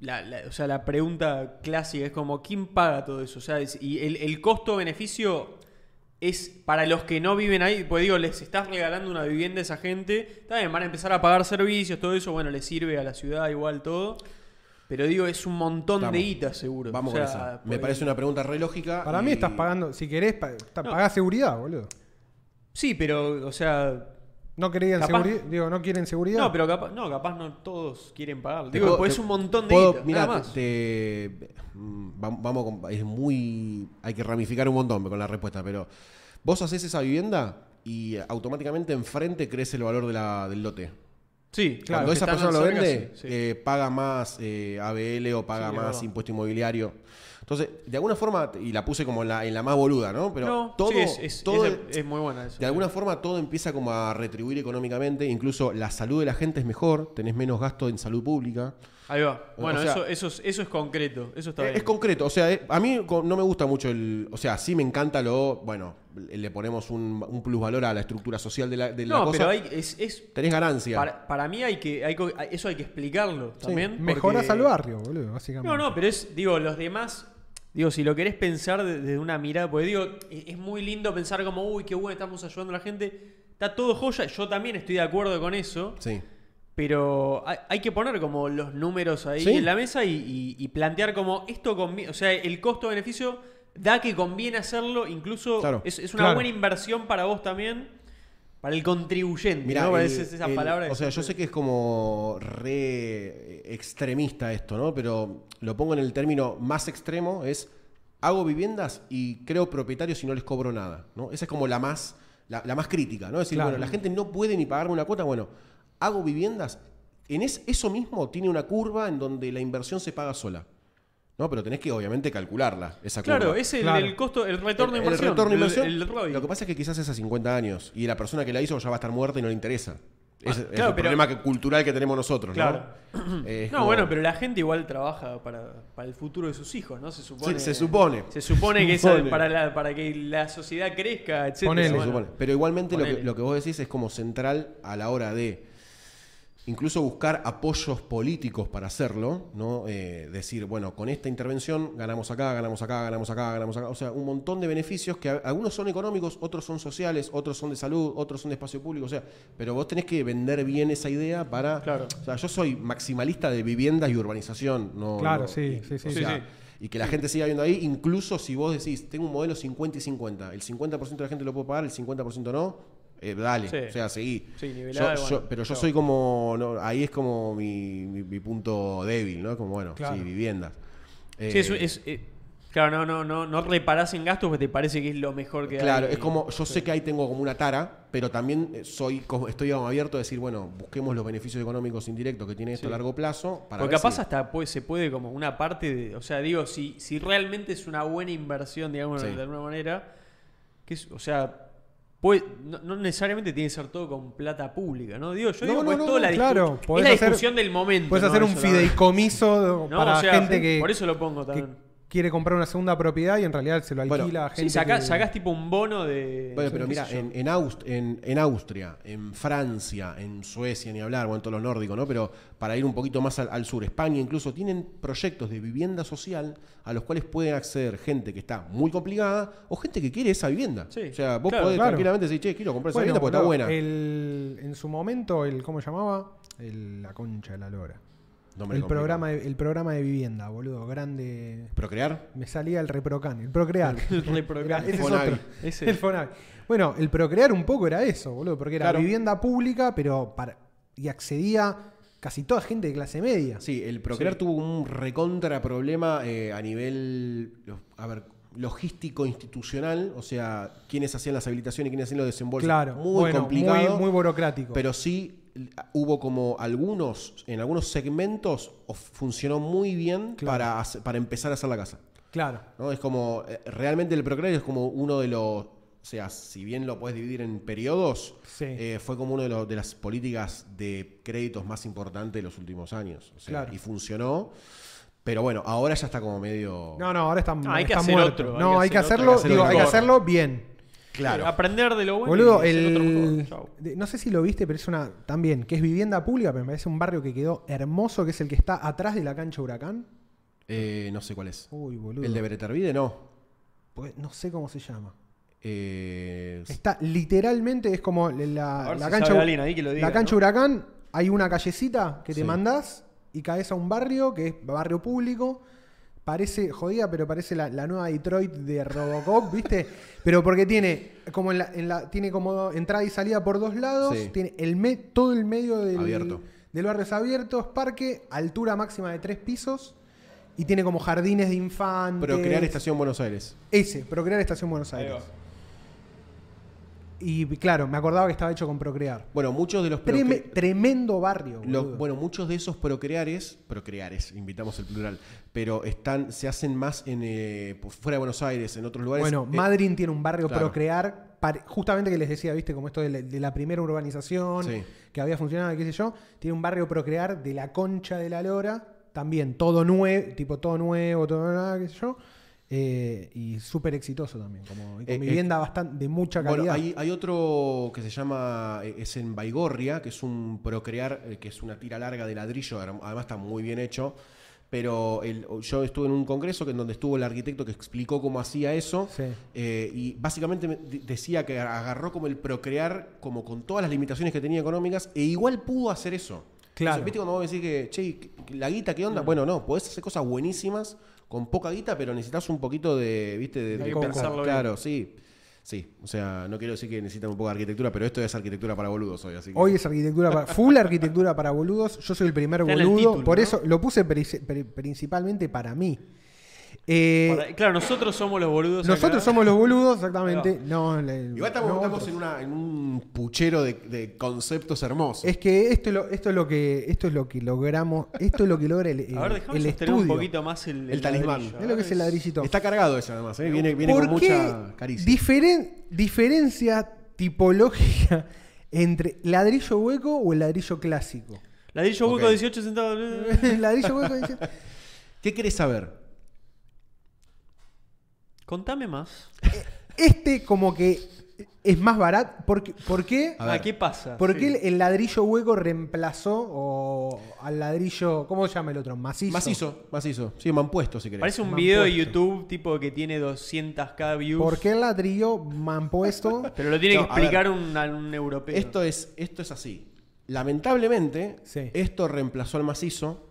la, la- o sea, la pregunta clásica es como, ¿quién paga todo eso? O sea, es- y el, el costo-beneficio es para los que no viven ahí, pues digo, les estás regalando una vivienda a esa gente, también van a empezar a pagar servicios, todo eso, bueno, les sirve a la ciudad igual todo. Pero digo, es un montón Estamos. de guita seguro. Vamos O sea, con esa. Me parece una pregunta re lógica. Para y- mí estás pagando, si querés, pa- pagás seguridad, boludo. Sí, pero, o sea, No querían Capaz- seguridad, digo, no quieren seguridad. no, pero capaz, no, capaz no todos quieren pagar. Digo, puedo- pues es un montón de puedo- guita, mirá, nada más. te- te- mm, va- vamos con- es muy hay que ramificar un montón con la respuesta, pero vos haces esa vivienda y automáticamente enfrente crece el valor de la- del lote. Sí, claro. Cuando esa persona lo vende, sí, sí. eh, paga más eh, ABL o paga Sí, más impuesto inmobiliario. Entonces, de alguna forma, y la puse como en la, en la más boluda, ¿no? Pero no, todo, sí, es, es- todo es- es muy buena eso. de alguna forma todo empieza como a retribuir económicamente, incluso la salud de la gente es mejor, tenés menos gasto en salud pública. Ahí va. O Bueno, sea- eso, eso, es, eso es concreto. Eso está Eh, bien. Es concreto, o sea, eh, a mí no me gusta mucho el. O sea, sí me encanta lo. Bueno, le ponemos un, un plusvalor a la estructura social de la, de la no, pero hay, es, es- Tenés ganancia. para, para mí hay que, hay eso hay que explicarlo también. Mejoras porque- al barrio, boludo, básicamente. No, no, pero es, digo, los demás, digo, si lo querés pensar de- desde una mirada, porque digo, es es muy lindo pensar como, uy, qué bueno, estamos ayudando a la gente. Está todo joya, yo también estoy de acuerdo con eso, Sí. Pero hay, que poner como los números ahí Sí. en la mesa y, y- y plantear como, esto conviene, o sea, el costo-beneficio da que conviene hacerlo, incluso Claro. es, es una Claro. buena inversión para vos también, para el contribuyente, Mirá, ¿no? el- Es- es esa el- palabra o sea, yo sé que es como re extremista esto, ¿no? Pero lo pongo en el término más extremo, es hago viviendas y creo propietarios y no les cobro nada, ¿no? Esa es como la más, la, la más crítica, ¿no? Es decir, Claro. bueno, la gente no puede ni pagarme una cuota, bueno, hago viviendas, en es, eso mismo tiene una curva en donde la inversión se paga sola, ¿no? Pero tenés que obviamente calcularla, esa curva. Claro, es el, Claro. el costo, el retorno de inversión. El retorno de el- inversión. el ROI. lo que pasa es que quizás es a 50 años y la persona que la hizo ya va a estar muerta y no le interesa. Ese es Ah, claro, el pero- problema que- cultural que tenemos nosotros, Claro. ¿no? Eh, No, como- bueno, pero la gente igual trabaja para, para el futuro de sus hijos, ¿no? Se supone. Sí, se supone. Se supone que es Supone. para, la- para que la sociedad crezca, etc. Ponele. Se Bueno, supone. Pero igualmente lo que, lo que vos decís es como central a la hora de incluso buscar apoyos políticos para hacerlo, ¿no? Eh, decir, bueno, con esta intervención ganamos acá, ganamos acá, ganamos acá, ganamos acá. O sea, un montón de beneficios que algunos son económicos, otros son sociales, otros son de salud, otros son de espacio público. O sea, pero vos tenés que vender bien esa idea para. Claro. O sea, yo soy maximalista de viviendas y urbanización. No, Claro, no- sí, sí, sí. o Sí, sea, sí. Y que la gente siga viendo ahí, incluso si vos decís, tengo un modelo 50 y 50, el 50% de la gente lo puede pagar, el 50% no, eh, dale, Sí. o sea, seguí. Sí, nivelada, yo- bueno, pero yo soy como, no, ahí es como mi, mi- mi punto débil, ¿no? Como, bueno, Claro. sí, viviendas. Sí, es, Eh, es- eh, claro, no, no, no, no reparás en gastos porque te parece que es lo mejor que Claro, hay. es como, yo sé que ahí tengo como una tara, pero también soy estoy abierto a decir, bueno, busquemos los beneficios económicos indirectos que tiene esto a largo plazo. Para Porque capaz si- hasta puede- se puede como una parte de. O sea, digo, si, si realmente es una buena inversión, digamos, de alguna manera, que es, o sea. Puede- no, no necesariamente tiene que ser todo con plata pública, ¿no? Digo, yo No, digo, no, pues toda la claro, es la hacer- discusión del momento. Puedes hacer un fideicomiso No, para o sea, gente que, Por eso lo pongo que también. Quiere comprar una segunda propiedad y en realidad se lo Bueno, alquila a Sí, gente. sacás, que- sacás tipo un bono de. Bueno, no pero mira, en, en, Aust- en- en Austria, en Francia, en Suecia, ni hablar, o en todos los nórdicos, ¿no? Pero para ir un poquito más al, al sur, España incluso, tienen proyectos de vivienda social a los cuales pueden acceder gente que está muy complicada o gente que quiere esa vivienda. Sí, o sea, vos claro, podés claro. tranquilamente decir, che, quiero comprar esa Bueno, vivienda porque está buena. el- en su momento, el ¿cómo se llamaba? El- la concha de la lora. El programa, de, el programa de vivienda, boludo, grande. ¿Procrear? Me salía el Reprocan, el Procrear. El Reprocan. Ese es Fonavi. otro. Ese. El Fonavi. Bueno, el Procrear un poco era eso, boludo, porque era Claro. vivienda pública, pero para, y accedía casi toda gente de clase media. Sí, el Procrear tuvo un recontra problema eh, a nivel, a ver, logístico institucional, o sea, quiénes hacían las habilitaciones y quiénes hacían los desembolsos. Claro, muy bueno, complicado. muy, muy burocrático. Pero sí hubo como algunos, en algunos segmentos funcionó muy bien Claro. para, hace- para empezar a hacer la casa. claro. ¿no? Es como, eh, realmente el Procrear es como uno de los, o sea, si bien lo puedes dividir en periodos, Sí. eh, fue como una de, los- de las políticas de créditos más importantes de los últimos años. O sea, Claro. Y funcionó. Pero bueno, ahora ya está como medio... No, no, ahora está, No, hay que está hacer muerto. otro, hay No, que hay que hacer hacerlo, otro. digo, hay que hacerlo bien. Claro. Aprender de lo bueno. Boludo, y hacer otro el, mejor. Chau. de- no sé si lo viste, pero es una también, que es vivienda pública, pero me parece un barrio que quedó hermoso, que es el que está atrás de la cancha Huracán. Eh, no sé cuál es. Uy, boludo. El de Beretervide, no. Pues no sé cómo se llama. Eh, Está literalmente, es como la, A ver la si cancha, sabe alguien ahí que lo diga, la cancha ¿no? Huracán, hay una callecita que te Sí. mandás y caes a un barrio que es barrio público. Parece jodida, pero parece la, la nueva Detroit de Robocop, ¿viste? Pero porque tiene como en la, en la- tiene como entrada y salida por dos lados, Sí. tiene el me- todo el medio del, Abierto. del barrio es abierto, es parque, altura máxima de tres pisos y tiene como jardines de infantes. Procrear Estación Buenos Aires. Ese, Procrear Estación Buenos Ahí Aires. Y claro, me acordaba que estaba hecho con Procrear. Bueno, muchos de los Treme- tremendo barrio. lo- boludo. bueno, muchos de esos procreares, procreares, invitamos el plural, pero están, se hacen más en eh, por fuera de Buenos Aires, en otros lugares. Bueno, Eh, Madrid tiene un barrio claro. Procrear, justamente que les decía, viste, como esto de la, de la primera urbanización Sí. que había funcionado, qué sé yo, tiene un barrio Procrear de la concha de la lora, también todo nuevo, tipo todo nuevo, todo nada, qué sé yo, eh, y súper exitoso también, como con Eh, vivienda bastante de mucha calidad. Bueno, hay, hay otro que se llama, eh, es en Baigorria, que es un procrear, eh, que es una tira larga de ladrillo, además está muy bien hecho. Pero el- yo estuve en un congreso que en donde estuvo el arquitecto que explicó cómo hacía eso. Sí. eh, y básicamente me de- decía que agarró como el procrear, como con todas las limitaciones que tenía económicas, e igual pudo hacer eso. Claro. Entonces, ¿Viste cuando vos decís que, che, ¿qué- la guita qué onda? Bueno, no, podés hacer cosas buenísimas con poca guita, pero necesitas un poquito de, ¿viste? De, Hay de pensarlo bien. Claro, sí. Sí, o sea, no quiero decir que necesitan un poco de arquitectura, pero esto es arquitectura para boludos hoy, así que... Hoy es arquitectura para, full arquitectura para boludos. Yo soy el primer el boludo, título, por ¿no? eso lo puse pri- pri- principalmente para mí. Eh, Para- claro, nosotros somos los boludos. nosotros acá. somos los boludos, exactamente. No, le- Igual estamos, no estamos otros. en, una- en un puchero de, de conceptos hermosos. Es que esto es lo, esto es lo que esto es lo que logramos, esto es lo que logra el, el, A ver, el sostener un estudio. poquito más el, El talismán. ladrillo. Es lo que es el ladrillito. Está cargado ese además, ¿eh? viene, viene ¿Por con qué mucha caricia. diferen- diferencia tipológica entre ladrillo hueco o el ladrillo clásico? Ladrillo hueco Ok. 18 centavos. El ladrillo hueco dice, ¿Qué querés saber? Contame más. este como que es más barato. ¿Por qué? ¿Por qué? A ver. Ah, ¿qué pasa? ¿Por Sí. qué el, el ladrillo hueco reemplazó o al ladrillo, ¿cómo se llama el otro? Macizo. Macizo, macizo. Sí, manpuesto si querés. Parece un video de. YouTube tipo que tiene 200k views. ¿Por qué el ladrillo me han puesto? Pero lo tiene No, que a ver. explicar un, un europeo. Esto es, esto es así. Lamentablemente, Sí. esto reemplazó al macizo,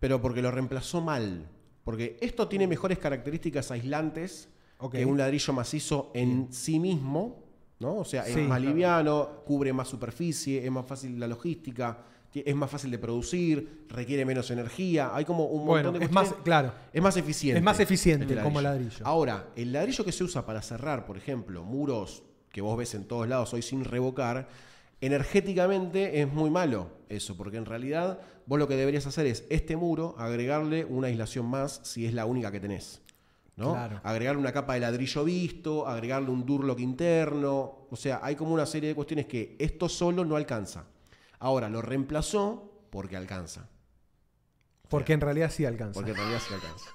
pero porque lo reemplazó mal. Porque esto tiene mejores características aislantes que un ladrillo macizo en sí mismo, ¿no? O sea, Sí. es más liviano, cubre más superficie, es más fácil la logística, ti- es más fácil de producir, requiere menos energía. Hay como un Bueno, montón de es más, claro. es más eficiente. Es más eficiente como ladrillo. Ahora, el ladrillo que se usa para cerrar, por ejemplo, muros que vos ves en todos lados hoy sin revocar, energéticamente es muy malo eso, porque en realidad vos lo que deberías hacer es este muro, agregarle una aislación más si es la única que tenés. ¿no? Claro. Agregarle una capa de ladrillo visto, agregarle un durlock interno. O sea, hay como una serie de cuestiones que esto solo no alcanza. Ahora, lo reemplazó porque alcanza. Porque en realidad sí alcanza. Porque en realidad sí alcanza.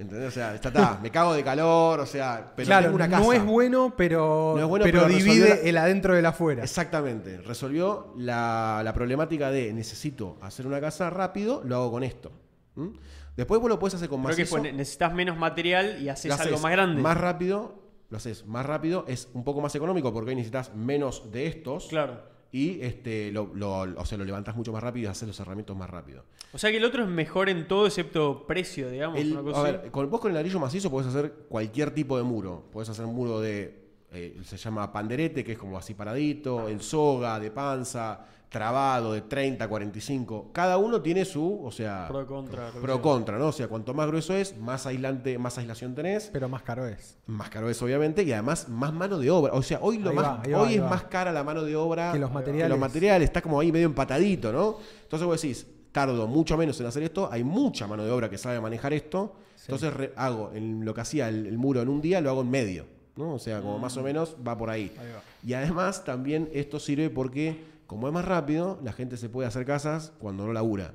¿Entendés? O sea, está, está, me cago de calor, o sea, pero claro, tengo una casa. no es bueno, pero, No es bueno, pero, divide la- el adentro del afuera. Exactamente. Resolvió la, la problemática de necesito hacer una casa rápido, lo hago con esto. ¿Mm? Después vos lo puedes hacer con Creo que fue- necesitas menos material y haces algo más grande. Más rápido, lo haces más rápido, es un poco más económico porque hoy necesitas menos de estos. Claro. Y este, lo, lo- o sea, lo levantás mucho más rápido y haces los herramientas más rápido. O sea que el otro es mejor en todo excepto precio, digamos. El- una cosa a ver, con, vos con el ladrillo macizo podés hacer cualquier tipo de muro. Podés hacer un muro de. eh, se llama panderete, que es como así paradito, el soga de panza, trabado de 30, 45. Cada uno tiene su, o sea, Pro contra. pro contra, ¿no? O sea, cuanto más grueso es, más aislante, más aislación tenés, Pero más caro es. más caro es obviamente, y además más mano de obra. O sea, hoy lo Ahí más, va, ahí va, hoy ahí es va. más cara la mano de obra Que los materiales. los materiales, está como ahí medio empatadito, ¿no? Entonces vos decís, tardo mucho menos en hacer esto, hay mucha mano de obra que sabe manejar esto, entonces re- hago en lo que hacía el, el muro en un día, lo hago en medio, ¿no? O sea, como más o menos va por ahí. Ahí va. Y además también esto sirve porque, como es más rápido, la gente se puede hacer casas cuando no labura.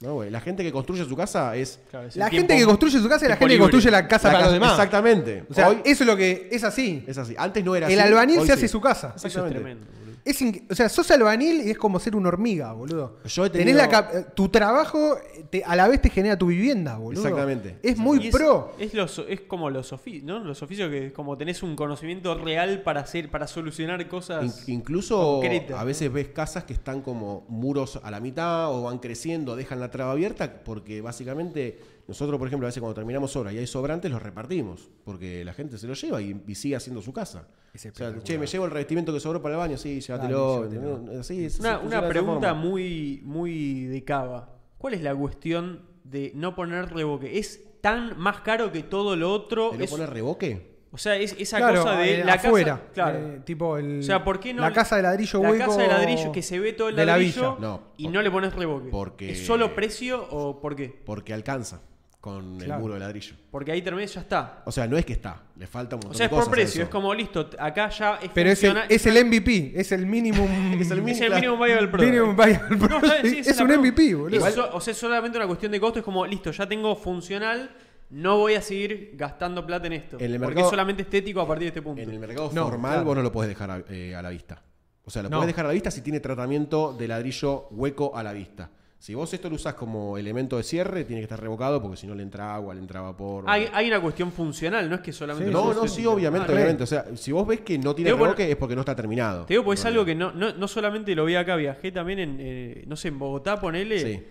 ¿no? La gente que construye su casa es. Claro, es el La tiempo- gente que construye su casa es la gente que construye la casa la para los demás. Exactamente. O sea, Hoy eso es lo que es así. es así. Antes no era El así. albañil hoy se hace sí. su casa. Eso es Exactamente. tremendo. Es o sea, sos albañil y es como ser una hormiga, boludo. Yo he Tenés la eh, tu trabajo te- a la vez te genera tu vivienda, boludo. Exactamente. Es muy es, pro. Es, los- es como los oficios, ¿no? Los oficios que como tenés un conocimiento real para hacer, para solucionar cosas. In- incluso concretas, a ¿no? veces ves casas que están como muros a la mitad o van creciendo, dejan la traba abierta, porque básicamente nosotros, por ejemplo, a veces cuando terminamos obras y hay sobrantes, los repartimos, porque la gente se los lleva y, y sigue haciendo su casa. Es O sea, che, me llevo el revestimiento que sobró para el baño, sí, llévatelo. Dale. Así, es- Una, de pregunta muy, muy de cava. ¿Cuál es la cuestión de no poner revoque? ¿Es tan más caro que todo lo otro? ¿Te lo Es- pone revoque? o sea, es esa Claro, cosa de eh, la afuera. casa. Claro. eh, tipo el, o sea, ¿por qué no? la casa de ladrillo la hueco casa de ladrillo que se ve todo el de la ladrillo. No, y no le pones revoque. porque- ¿Es solo precio o por qué? Porque alcanza con el muro de ladrillo. Porque ahí termina y ya está. O sea, no es que está, le falta un montón O sea, es de por cosas precio. Es como listo, acá ya es Pero es el, es el MVP, es el minimum. Es el es el minimum viable product. minimum viable No, product. está bien, sí, esa es un. MVP, boludo. O sea, es solamente una cuestión de costo. Es como, listo, ya tengo funcional, no voy a seguir gastando plata en esto. En el porque mercado- es solamente estético a partir de este punto. En el mercado No, formal claro. vos no lo podés dejar a, eh, a la vista. O sea, lo No. podés dejar a la vista si tiene tratamiento de ladrillo hueco a la vista. Si vos esto lo usás como elemento de cierre, tiene que estar revocado porque si no le entra agua, le entra vapor. Hay, hay una cuestión funcional, no es que solamente... Sí, no, no, sí, obviamente, Ah, obviamente. O sea, si vos ves que no tiene digo, revoque es porque no está terminado. Te digo, porque es algo que no, no, no solamente lo vi acá, viajé también en, eh, no sé, en Bogotá, ponele. Sí.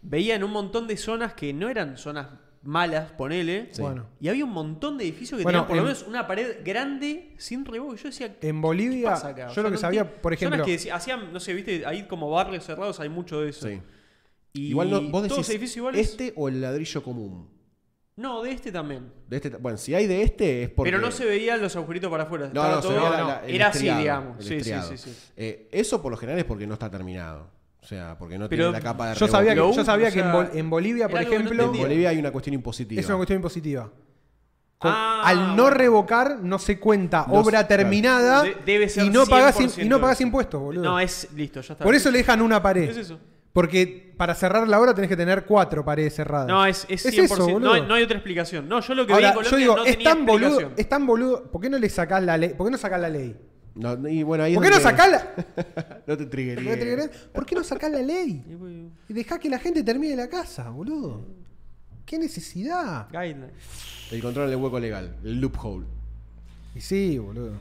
Veía en un montón de zonas que no eran zonas malas, ponele. Sí. Bueno, Y había un montón de edificios que Bueno, tenían por lo en- menos una pared grande sin revoque. Yo decía, ¿qué en Bolivia, pasa acá? O yo sea, lo que no sabía, por ejemplo, Zonas que decía- hacían, no sé, viste, ahí como barrios cerrados hay mucho de eso. Sí. Y Igual no, vos todos decís edificios iguales. este o el ladrillo común. No, de este también. De este, bueno, si hay de este es porque. Pero no se veían los agujeritos para afuera. No, no, se todo- veía la- no, la- el Era así, digamos. Sí, sí, sí, sí. Eh, eso por lo general es porque no está terminado. O sea, porque no Pero tiene la capa de yo sabía que, yo un- sabía o que en, sea, Bol- en Bolivia, por ejemplo, En. Bolivia hay una cuestión impositiva. es una cuestión impositiva. Con- Ah, al no revocar no se cuenta No obra claro. terminada De- debe ser y no 100% y no pagas eso. impuestos, boludo. No, es listo, ya está. Por eso le dejan una pared. Es eso. Porque para cerrar la obra tenés que tener cuatro paredes cerradas. No, es, es 100%. eso, no, boludo. hay, no hay otra explicación. No, yo lo que Ahora, vi en yo Colombia digo, no es tenía tan boludo, explicación. es tan boludo, ¿por qué no le sacás la ley? ¿Por qué no sacás la ley? No, y bueno, ahí es ¿Por qué no sacás la No te triggeríes. ¿Por qué no sacás la ley? Y, dejá que la gente termine la casa, boludo. ¿Qué necesidad? guideline. El control del hueco legal, el loophole. Y sí, boludo.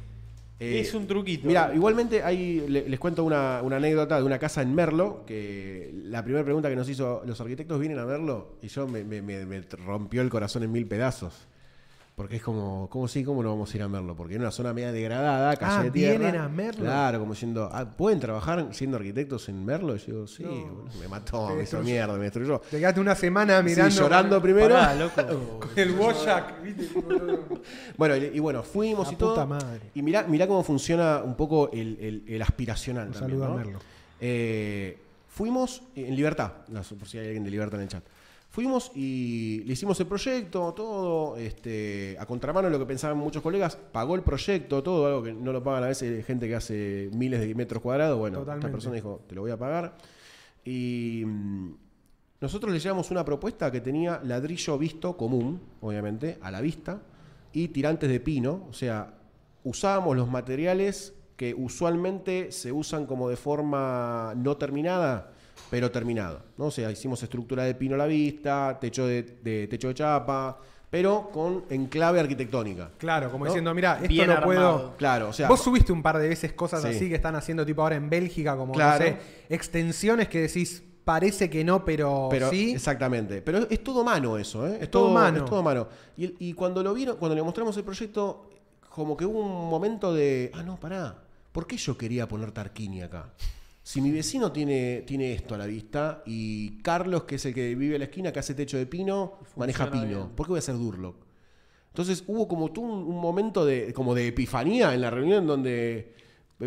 Eh, es un truquito. Mira, igualmente hay, le- les cuento una, una anécdota de una casa en Merlo, que la primera pregunta que nos hizo, ¿los arquitectos vienen a verlo? Y yo me, me- me- me rompió el corazón en mil pedazos. Porque es como, ¿cómo sí? ¿Cómo no vamos a ir a Merlo? Porque en una zona media degradada, calle Ah, de tierra. vienen a Merlo. Claro, como diciendo, ah, ¿pueden trabajar siendo arquitectos en Merlo? Y yo digo, sí, me mató, me hizo mierda, me destruyó. Te quedaste una semana Sí, mirando. llorando primero. Pará, loco. Con el Wojak, ¿viste? Bueno, y, y bueno, fuimos La y todo. puta madre. Y mirá, mirá cómo funciona un poco el, el- el aspiracional. Un también, saludo a ¿no? Merlo. Eh, fuimos en libertad, por si hay alguien de libertad en el chat. Fuimos y le hicimos el proyecto, todo, este, a contramano de lo que pensaban muchos colegas, pagó el proyecto, todo, algo que no lo pagan a veces gente que hace miles de metros cuadrados. Bueno, Totalmente. esta persona dijo, te lo voy a pagar. Y mm, nosotros le llevamos una propuesta que tenía ladrillo visto común, obviamente, a la vista, y tirantes de pino, o sea, usábamos los materiales que usualmente se usan como de forma no terminada, pero terminado. ¿no? O sea, hicimos estructura de pino a la vista, techo de, de- techo de chapa, pero con enclave arquitectónica. Claro, como ¿No? diciendo, mira, esto Bien lo armado. puedo. Claro, o sea, Vos subiste un par de veces cosas Sí. así que están haciendo tipo ahora en Bélgica, como Claro. no sé, extensiones que decís, parece que no, pero, Pero, sí. Exactamente. Pero es todo mano eso, ¿eh? Es todo mano. Es todo mano. Y, y cuando lo vieron, cuando le mostramos el proyecto, como que hubo un momento de. Ah, no, pará. ¿Por qué yo quería poner Tarquini acá? Si mi vecino tiene, tiene esto a la vista y Carlos, que es el que vive a la esquina, que hace techo de pino, maneja pino. bien. ¿Por qué voy a hacer Durlock? Entonces hubo como tú un, un momento de, como de epifanía en la reunión donde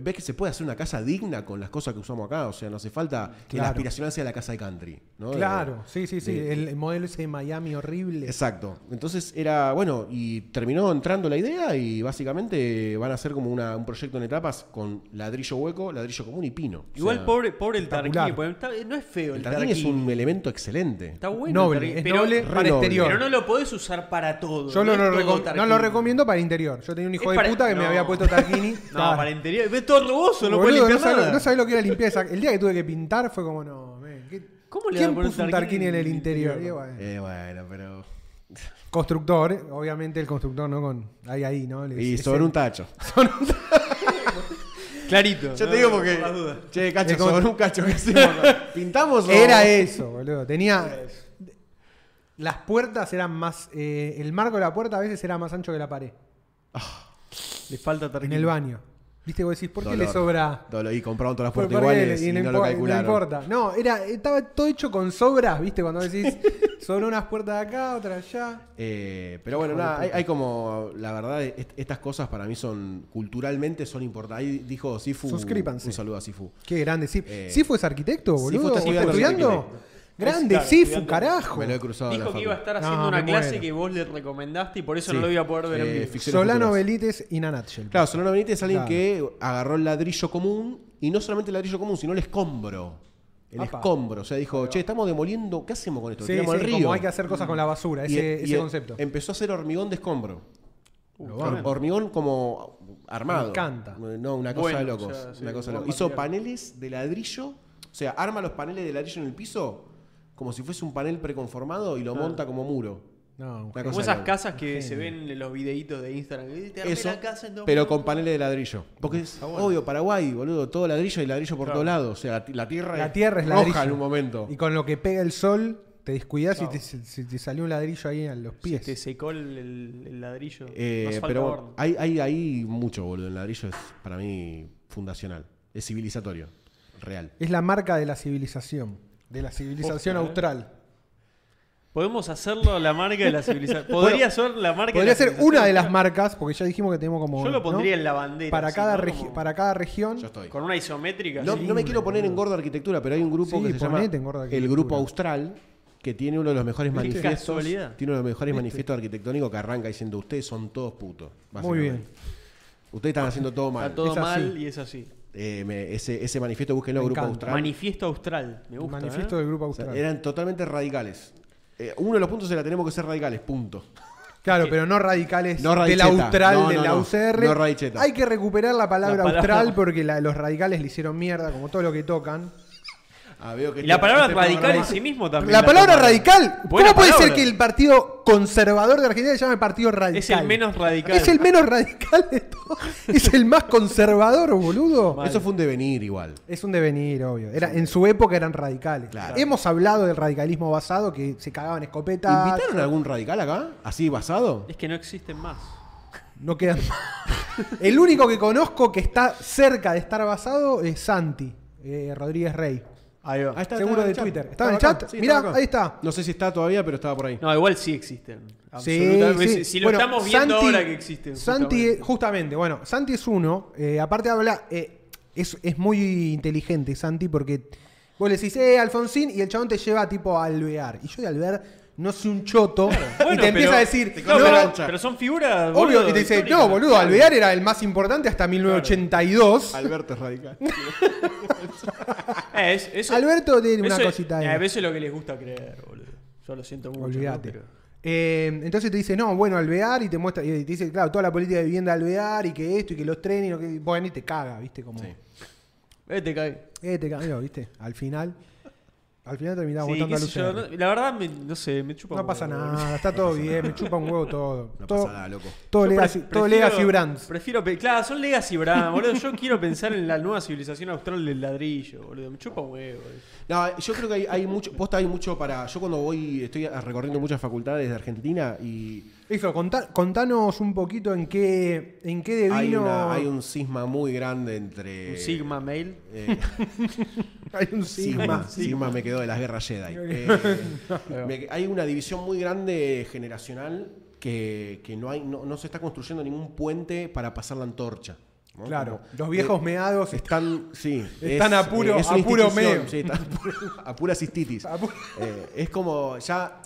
ves que se puede hacer una casa digna con las cosas que usamos acá. O sea, no hace falta que la aspiracional sea la casa de country. ¿no? De- Claro, sí, sí, sí. de- el, el modelo ese de Miami horrible. Exacto. Entonces era, bueno, y terminó entrando la idea y básicamente van a hacer como una- un proyecto en etapas con ladrillo hueco, ladrillo común y pino. O Igual sea, pobre, pobre el está- no es feo el, El tarquín es un elemento excelente. Está bueno. Noble, el tarquini, es pero, noble para noble. exterior. pero no lo podés usar para todo. Yo no, es lo todo recom- no lo recomiendo para interior. Yo tenía un hijo Es de para- puta que me no. había puesto Tarquini. No, para interior. Todo rugoso, no no limpiar nada. no sabés lo que era limpiar esa- El día que tuve que pintar fue como, no, ¿qué- ¿Cómo le ¿quién puso un Tarquini en el en interior? interior? Y bueno, Eh, bueno, pero. Constructor, eh, obviamente el constructor, ¿no? Con, ahí, ahí, ¿no? Le- Y sobre un tacho. Clarito. Yo no, te digo porque. por las dudas. Che, cacho, sobre un cacho. ¿Pintamos o.? Era eso, boludo. Tenía. Las puertas eran más. eh, el marco de la puerta a veces era más ancho que la pared. Le falta En tarquini. el baño. ¿Viste? Vos decís, ¿por qué le Dolor. sobra.? Dolo- Y compraron todas las ¿Por- puertas iguales y, no, no, lo calcularon. importa. No, era, estaba todo hecho con sobras, ¿viste? Cuando decís, sobre unas puertas de acá, otras allá. Eh, pero bueno, nada, hay, como, la verdad, est- estas cosas para mí son, culturalmente son importantes. Ahí dijo Sifu, Suscríbanse. un saludo a Sifu. Qué grande. Sif- Eh, ¿Sifu es arquitecto, Sifu boludo? está estudiando. Grande, Claro, Sifu, carajo. Me lo he cruzado en la Dijo que iba a estar haciendo una clase muero. que vos le recomendaste y por eso Sí. no lo iba a poder ver en Eh, vivo. ficciones Solano futuras. Belites in a nutshell. Claro, Solano Benítez es alguien Claro. que agarró el ladrillo común y no solamente el ladrillo común, sino el escombro. El Apa. escombro. O sea, dijo, che, estamos demoliendo, ¿qué hacemos con esto? Sí, Tiramos sí, al río. como hay que hacer cosas con la basura, Y- ese, y ese em- concepto. Empezó a hacer hormigón de escombro. Uh, hormigón como armado. Me encanta. No, una cosa Bueno, de locos. o sea, sí, una cosa de buen locos. Hizo paneles de ladrillo. O sea, arma los paneles de ladrillo en el piso como si fuese un panel preconformado y lo Ah. monta como muro. No, Una. Como esas casas que Genio. se ven en los videitos de Instagram. Te armé Eso, la casa en dos pero con paneles de ladrillo. Porque es bueno. obvio, Paraguay, boludo, todo ladrillo y ladrillo por Claro. todos lados. O sea, la, tierra, La tierra es roja ladrillo. en un momento. Y con lo que pega el sol, te descuidas Claro. y te, se- te salió un ladrillo ahí a los Se pies. te secó el, el- el ladrillo. Eh, pero hay, hay, hay mucho, boludo. El ladrillo es para mí fundacional. Es civilizatorio. Real. Es la marca de la civilización. De la civilización austral. Podemos hacerlo la marca de la civilización. Podría ser la marca Podría de la ser una de las marcas, porque ya dijimos que tenemos como. Yo lo ¿no? pondría en la bandera. para, cada ¿no? regi- Como- para cada región. Yo estoy. Con una isométrica. No, no me quiero poner en gordo arquitectura, pero hay un grupo Sí, que se llama ponete en gordo el. Grupo Austral que tiene uno de los mejores Qué manifiestos. Tiene uno de los mejores ¿Viste? manifiestos arquitectónicos que arranca diciendo ustedes son todos putos. Muy bien. Ustedes están haciendo todo mal. Está todo Es así. mal y es así. Eh, me- ese, ese manifiesto búsquenlo, Me Grupo encanta. Austral. Manifiesto austral. Me El gusta. manifiesto ¿eh? del Grupo O sea, Austral. eran totalmente radicales. Eh, uno de los puntos era tenemos que ser radicales, punto. Claro, pero no radicales No del austral, No, de no, la no. UCR. No. Hay que recuperar la palabra, La palabra- austral porque la- los radicales le hicieron mierda, como todo lo que tocan. Ah, veo que Y la este- palabra este radical en sí mismo también. La palabra tomaron. radical. Buena ¿Cómo puede ser que el partido conservador de Argentina se llame partido radical? Es el menos radical. Es el menos radical de todos. Es el más conservador, boludo. Mal. Eso fue un devenir igual. Es un devenir, obvio. Era, en su época eran radicales. Claro. Hemos hablado del radicalismo basado, que se cagaban escopetas. ¿Invitaron a algún radical acá? ¿Así basado? Es que no existen más. No quedan El único que conozco que está cerca de estar basado es Santi, eh, Rodríguez Rey. Ahí va. Ahí está, Seguro estaba en de. Twitter. ¿Estaba en el acá. chat? Sí, Mirá, estaba acá. ahí está. No sé si está todavía, pero estaba por ahí. No, igual sí existen. Sí, Absolutamente. sí. Si lo Bueno, estamos viendo Santi- ahora que existen. Santi, justamente, bueno, Santi es uno. eh, aparte habla, eh, es, es muy inteligente Santi porque vos le decís, eh, Alfonsín, y el chabón te lleva tipo a alvear. Y yo de alvear no soy un choto. y Bueno, te empieza pero- a decir, No, pero, son figuras. obvio, boludo, y te dice, históricas. no, boludo, Alvear era el más importante hasta 1982. Alberto es radical. Eh, es- eso- Alberto tiene una eso cosita ahí. eh, Eso es lo que les gusta creer, boludo. Yo lo siento mucho. Olvídate. ¿no? Pero- Eh, entonces te dice, no, bueno, Alvear y te muestra, y te dice, claro, toda la política de vivienda de Alvear y que esto y que los trenes, y lo que, bueno, y te caga, ¿viste? Como, Sí. Eh, te cae. eh, te caga, ¿viste? Al final, al final terminaba Sí, votando a yo, no- la verdad, me- no sé, me chupa No un pasa huevo, nada, está todo bien, me chupa un huevo todo. No todo, pasa nada, loco. todo legacy, pre- todo prefiero- legacy brands. Prefiero, claro, son Legacy Brands, boludo. Yo quiero pensar en la nueva civilización austral del ladrillo, boludo. Me chupa un huevo. No, yo creo que hay, hay mucho, posta hay mucho para. Yo cuando voy, estoy recorriendo muchas facultades de Argentina y Eso, contá- contanos un poquito en qué, en qué hay, devino. una- hay un cisma muy grande entre. Un Sigma Mail. eh, hay un Sigma, sigma. Sigma me quedó de las guerras Jedi. Eh, me- hay una división muy grande generacional que, que no, hay, no, no se está construyendo ningún puente para pasar la antorcha. ¿no? Claro, Como- los viejos eh, meados están, sí, Están a puro- es a puro institución, meo. sí, están a puro- a pura cistitis. A pu- Eh, es como ya.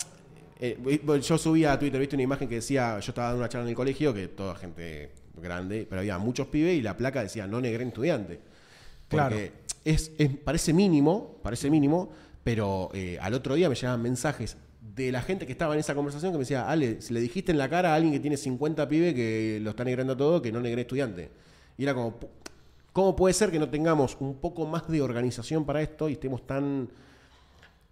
Eh, yo subía a Twitter, viste una imagen que decía, yo estaba dando una charla en el colegio, que toda gente grande, pero había muchos pibes y la placa decía no negren estudiante. Claro. Porque es, es- parece mínimo, parece mínimo, pero eh, al otro día me llegaban mensajes de la gente que estaba en esa conversación que me decía, Ale, si le dijiste en la cara a alguien que tiene 50 pibes que lo está negrando todo, que no negre estudiante. Y era como, ¿cómo puede ser que no tengamos un poco más de organización para esto y estemos tan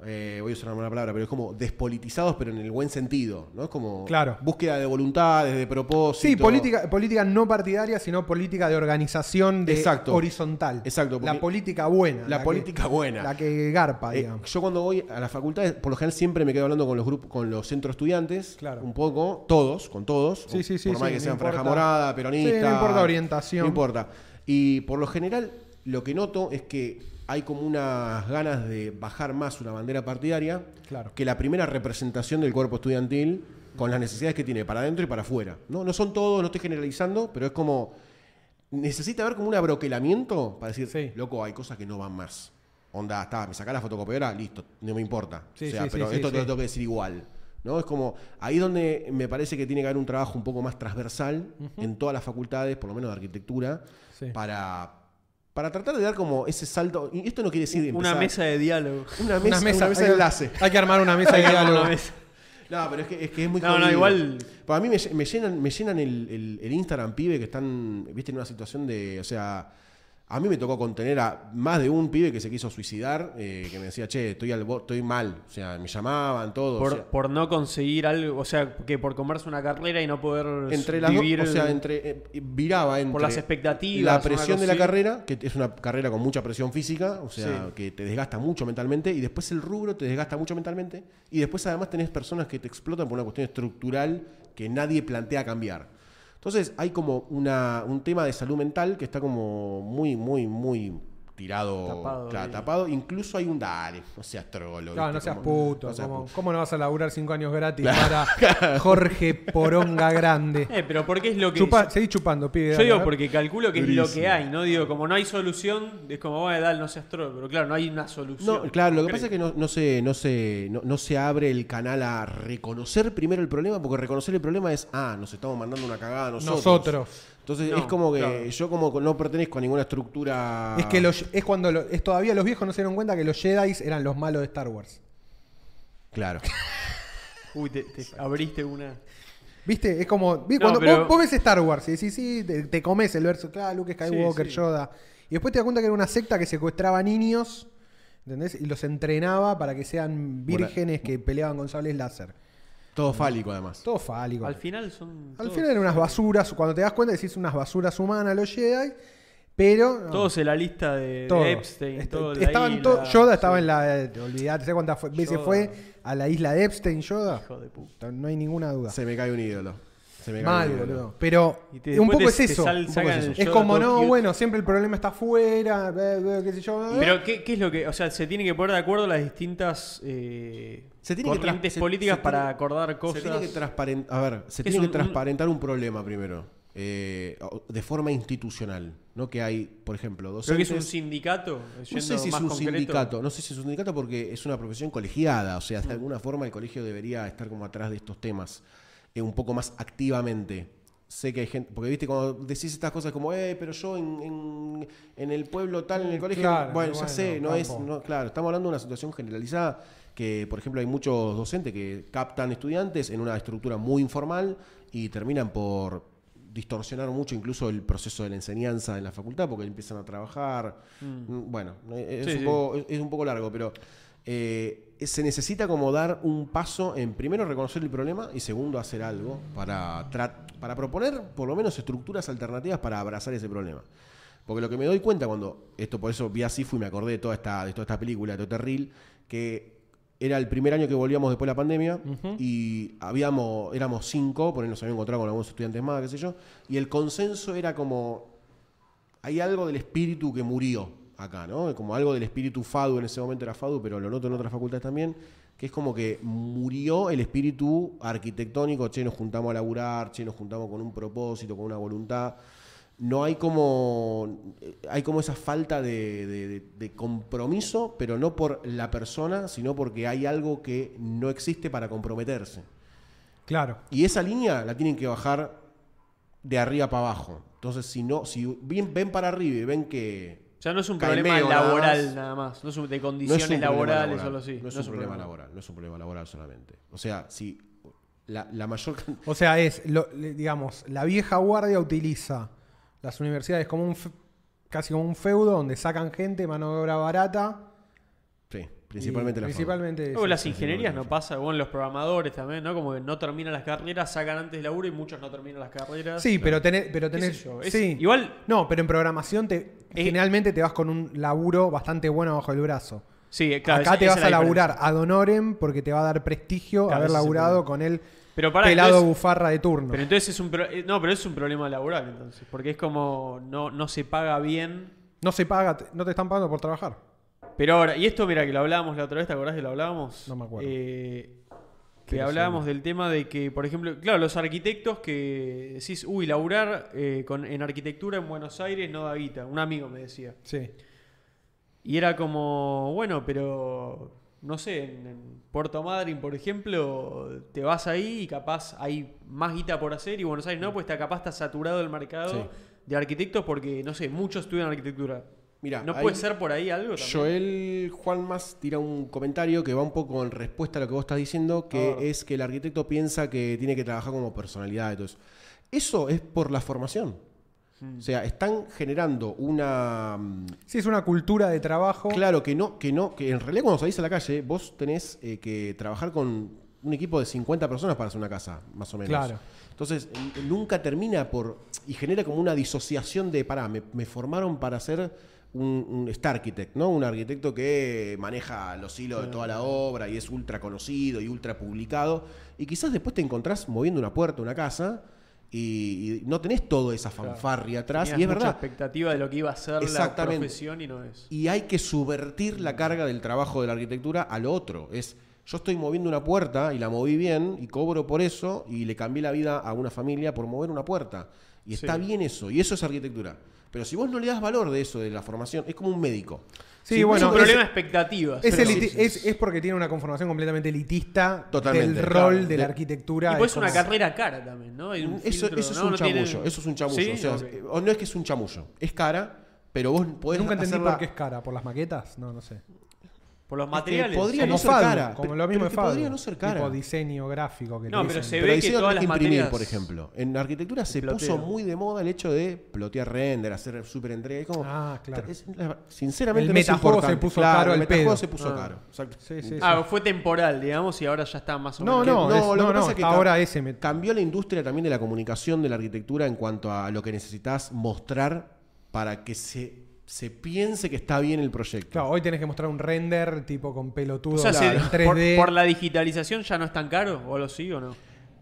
eh, voy a usar una mala palabra, pero es como despolitizados, pero en el buen sentido, ¿no? Es como Claro. búsqueda de voluntades, de propósito. Sí, política, política no partidaria, sino política de organización de Exacto. horizontal. Exacto, La política buena. La política buena. La que garpa, Eh, digamos. yo cuando voy a la facultad, por lo general siempre me quedo hablando con los grupos, con los centros estudiantes, Claro. un poco, todos, con todos, Sí, sí, sí, por más sí, que sean franja morada, peronista, Sí, no importa orientación. no importa. Y por lo general, lo que noto es que hay como unas ganas de bajar más una bandera partidaria Claro. que la primera representación del cuerpo estudiantil con las necesidades que tiene para adentro y para afuera. No, no son todos, no estoy generalizando, pero es como necesita haber como un abroquelamiento para decir, Sí. loco, hay cosas que no van más. Onda, está, me sacás la fotocopiadora, listo, no me importa. Sí, o sea, sí, pero esto te lo tengo que decir igual. ¿no? Es como, ahí donde me parece que tiene que haber un trabajo un poco más transversal en todas las facultades, por lo menos de arquitectura, para, para tratar de dar como ese salto. Y esto no quiere decir Una mesa de diálogo. una mesa, una mesa, de hay- enlace. Hay que armar una mesa de diálogo. Una mesa. No, pero es que es, que es muy No, no, igual- Para mí me llenan, me llenan el, el- el Instagram pibe que están, viste, en una situación de. O sea, a mí me tocó contener a más de un pibe que se quiso suicidar, eh, que me decía, che, estoy, al estoy mal. O sea, me llamaban, todo. Por, o sea, por no conseguir algo, o sea, que por comerse una carrera y no poder entre las vivir o sea, entre, eh, viraba entre por las expectativas. la presión de la carrera, que es una carrera con mucha presión física, o sea, Sí. que te desgasta mucho mentalmente, y después el rubro te desgasta mucho mentalmente, y después además tenés personas que te explotan por una cuestión estructural que nadie plantea cambiar. Entonces hay como una, un tema de salud mental que está como muy, muy, muy tirado, Tapado, claro. Incluso hay un dale, no seas trolo. Claro, no seas Como- puto. no seas ¿Cómo, puto. cómo no vas a laburar cinco años gratis para Jorge Poronga Grande? Eh, pero porque es lo que. Chupa, seguí chupando, pibe. yo a digo porque calculo que es lo que hay, ¿no? Digo, como no hay solución, es como, bueno, dale, no seas troll. Pero claro, no hay una solución. No, claro, lo que pasa es que no, no se, no, se, no, no se abre el canal a reconocer primero el problema, porque reconocer el problema es, ah, nos estamos mandando una cagada nosotros. Nosotros. Entonces No, es como que claro. yo como no pertenezco a ninguna estructura... Es que los, es cuando lo- es todavía los viejos no se dieron cuenta que los Jedi eran los malos de Star Wars. Claro. Uy, te, te abriste una. ¿Viste? Es como. No, Cuando pero- vos, vos ves Star Wars y decís, sí, te, te comes el verso, claro, Luke Skywalker, Sí, sí. Yoda. Y después te das cuenta que era una secta que secuestraba niños, ¿entendés? Y los entrenaba para que sean vírgenes que peleaban con sables láser. Todo fálico además. Todo fálico. Al final son. Al todos- final eran unas basuras, cuando te das cuenta decís unas basuras humanas los Jedi, pero... no, Todos en la lista de, de todos. Epstein. Est- todo, la estaban to- Yoda estaba sí. en la... eh, Olvidate, ¿sabes cuántas fue- veces Yoda. fue a la isla de Epstein, Yoda? Hijo de puta. No hay ninguna duda. Se me cae un ídolo. Se me cae Mal, un ídolo. boludo. Pero Y te- un poco te- es eso. sal- un poco es eso. Como, no, cute. bueno, siempre el problema está afuera, qué sé yo. Pero, ¿qué, qué es lo que.? O sea, se tiene que poner de acuerdo las distintas eh, Se tiene que se- políticas se para tiene- acordar cosas. Se tiene que transparentar, a ver, se ¿Qué es tiene un- que transparentar un problema primero, eh, de forma institucional, no que hay, por ejemplo, Creo que es un sindicato. No yendo sé si es más un concreto. sindicato, no sé si es un sindicato porque es una profesión colegiada, o sea, de alguna forma el colegio debería estar como atrás de estos temas, eh, un poco más activamente. Sé que hay gente, porque viste, cuando decís estas cosas como, eh, pero yo en, en- en el pueblo tal, en el colegio, Claro, bueno, ya bueno, sé, no es, tampoco. no, claro, estamos hablando de una situación generalizada que, por ejemplo, hay muchos docentes que captan estudiantes en una estructura muy informal y terminan por distorsionar mucho incluso el proceso de la enseñanza en la facultad porque empiezan a trabajar. Mm, Bueno, es, Sí, un sí. poco, es- es un poco largo, pero eh, se necesita como dar un paso en primero reconocer el problema y segundo hacer algo para, para proponer por lo menos estructuras alternativas para abrazar ese problema. Porque lo que me doy cuenta cuando, esto por eso vi así fui y me acordé de toda esta, de toda esta película, de todo este reel, que era el primer año que volvíamos después de la pandemia y habíamos, éramos cinco, por ahí nos habíamos encontrado con algunos estudiantes más, qué sé yo, y el consenso era como, hay algo del espíritu que murió acá, ¿no? Como algo del espíritu FADU, en ese momento era FADU, pero lo noto en otras facultades también, que es como que murió el espíritu arquitectónico, che, nos juntamos a laburar, che, nos juntamos con un propósito, con una voluntad. No hay como hay como esa falta de, de- de- de compromiso, pero no por la persona, sino porque hay algo que no existe para comprometerse. Claro. Y esa línea la tienen que bajar de arriba para abajo. Entonces, si no, si ven, ven para arriba y ven que O sea, no es un problema nada laboral más. nada más. No es un- de no condiciones es un problema laborales laboral, solo así. no es un problema laboral, no es un problema laboral solamente. O sea, si la, la mayor O sea, es, lo- digamos, la vieja guardia utiliza las universidades como un, casi como un feudo donde sacan gente, mano de obra barata. sí, principalmente y la principalmente eso. las ingenierías no pasa, bueno, los programadores también, ¿no? Como que no terminan las carreras, sacan antes laburo y muchos no terminan las carreras. Sí, pero tenés, pero ¿Qué tenés yo? Es- sí. Igual, No, pero en programación te generalmente te vas con un laburo bastante bueno bajo el brazo. sí, claro. Acá esa- te esa vas a la laburar diferencia. ad honorem porque te va a dar prestigio Claro, haber el laburado con el Pero pará, pelado entonces- bufarra de turno. Pero entonces es un pro- eh, no, pero es un problema laboral entonces, porque es como no, no se paga bien. No se paga, no te están pagando por trabajar. Pero ahora, y esto mira que lo hablábamos la otra vez, ¿te acordás que lo hablábamos? No me acuerdo. Eh, que hablábamos del tema de que, por ejemplo, claro, los arquitectos que decís, uy, laburar eh, con, en arquitectura en Buenos Aires no da guita. Un amigo me decía. Sí. Y era como, bueno, pero no sé, en, en Puerto Madryn, por ejemplo, te vas ahí y capaz hay más guita por hacer y Buenos Aires no, pues está, capaz está saturado el mercado Sí. de arquitectos porque, no sé, muchos estudian arquitectura. Mira, ¿No puede ser por ahí algo también? Joel Juan Más tira un comentario que va un poco en respuesta a lo que vos estás diciendo, que Ah. es que el arquitecto piensa que tiene que trabajar como personalidad y todo eso. Eso es por la formación. Mm. O sea, están generando una... mm, Sí, es una cultura de trabajo. Claro, que no, que no, que en realidad cuando salís a la calle, vos tenés eh, que trabajar con un equipo de 50 personas para hacer una casa, más o menos. Claro. Entonces, nunca termina por. y genera como una disociación de, pará, me, me formaron para ser un, un star architect, ¿no? Un arquitecto que maneja los hilos de toda la obra y es ultra conocido y ultra publicado. Y quizás después te encontrás moviendo una puerta, una casa. Y, y no tenés toda esa fanfarria atrás. Tenías y es mucha verdad. expectativa de lo que iba a ser la profesión y no es. Y hay que subvertir la carga del trabajo de la arquitectura a lo otro. Es, yo estoy moviendo una puerta y la moví bien y cobro por eso y le cambié la vida a una familia por mover una puerta. Y está bien eso, y eso es arquitectura. Pero si vos no le das valor de eso, de la formación, es como un médico. Sí, bueno, es un problema de expectativas. Es, es, es porque tiene una conformación completamente elitista Totalmente, del rol de De- la arquitectura. Y pues es una carrera cara también, ¿no? Un Eso, filtro, eso es ¿no? un No tiene- chamullo, eso es un chamullo. ¿Sí? O, sea, o no es que es un chamullo, es cara, pero vos podés Nunca entendí hacerla- por qué es cara. ¿Por las maquetas? No, no sé. Por los Es que materiales. podría no ser cara, como pero- lo mismo pero de que podría no ser cara. Tipo diseño gráfico que No, te pero dicen. se Pero ve diseño que todas tenés las que imprimir, materias- por ejemplo. En arquitectura se Ploteo. puso muy de moda el hecho de plotear render, hacer super entrega. Como, Ah, claro. es- sinceramente, El no es metajuego se puso Claro, caro el metajuego pedo. se puso Ah. caro. exacto. Sí, sí, Ah, fue temporal, digamos, y ahora ya está más o No, menos. no, No, es- lo que no, no, pasa es que ahora ese me- Cambió la industria también de la comunicación de la arquitectura en cuanto a lo que necesitas mostrar para que se, se piense que está bien el proyecto. Claro, hoy tenés que mostrar un render tipo con pelotudo O sea, se- en por, 3D. por la digitalización ya no es tan caro, o lo sí o no.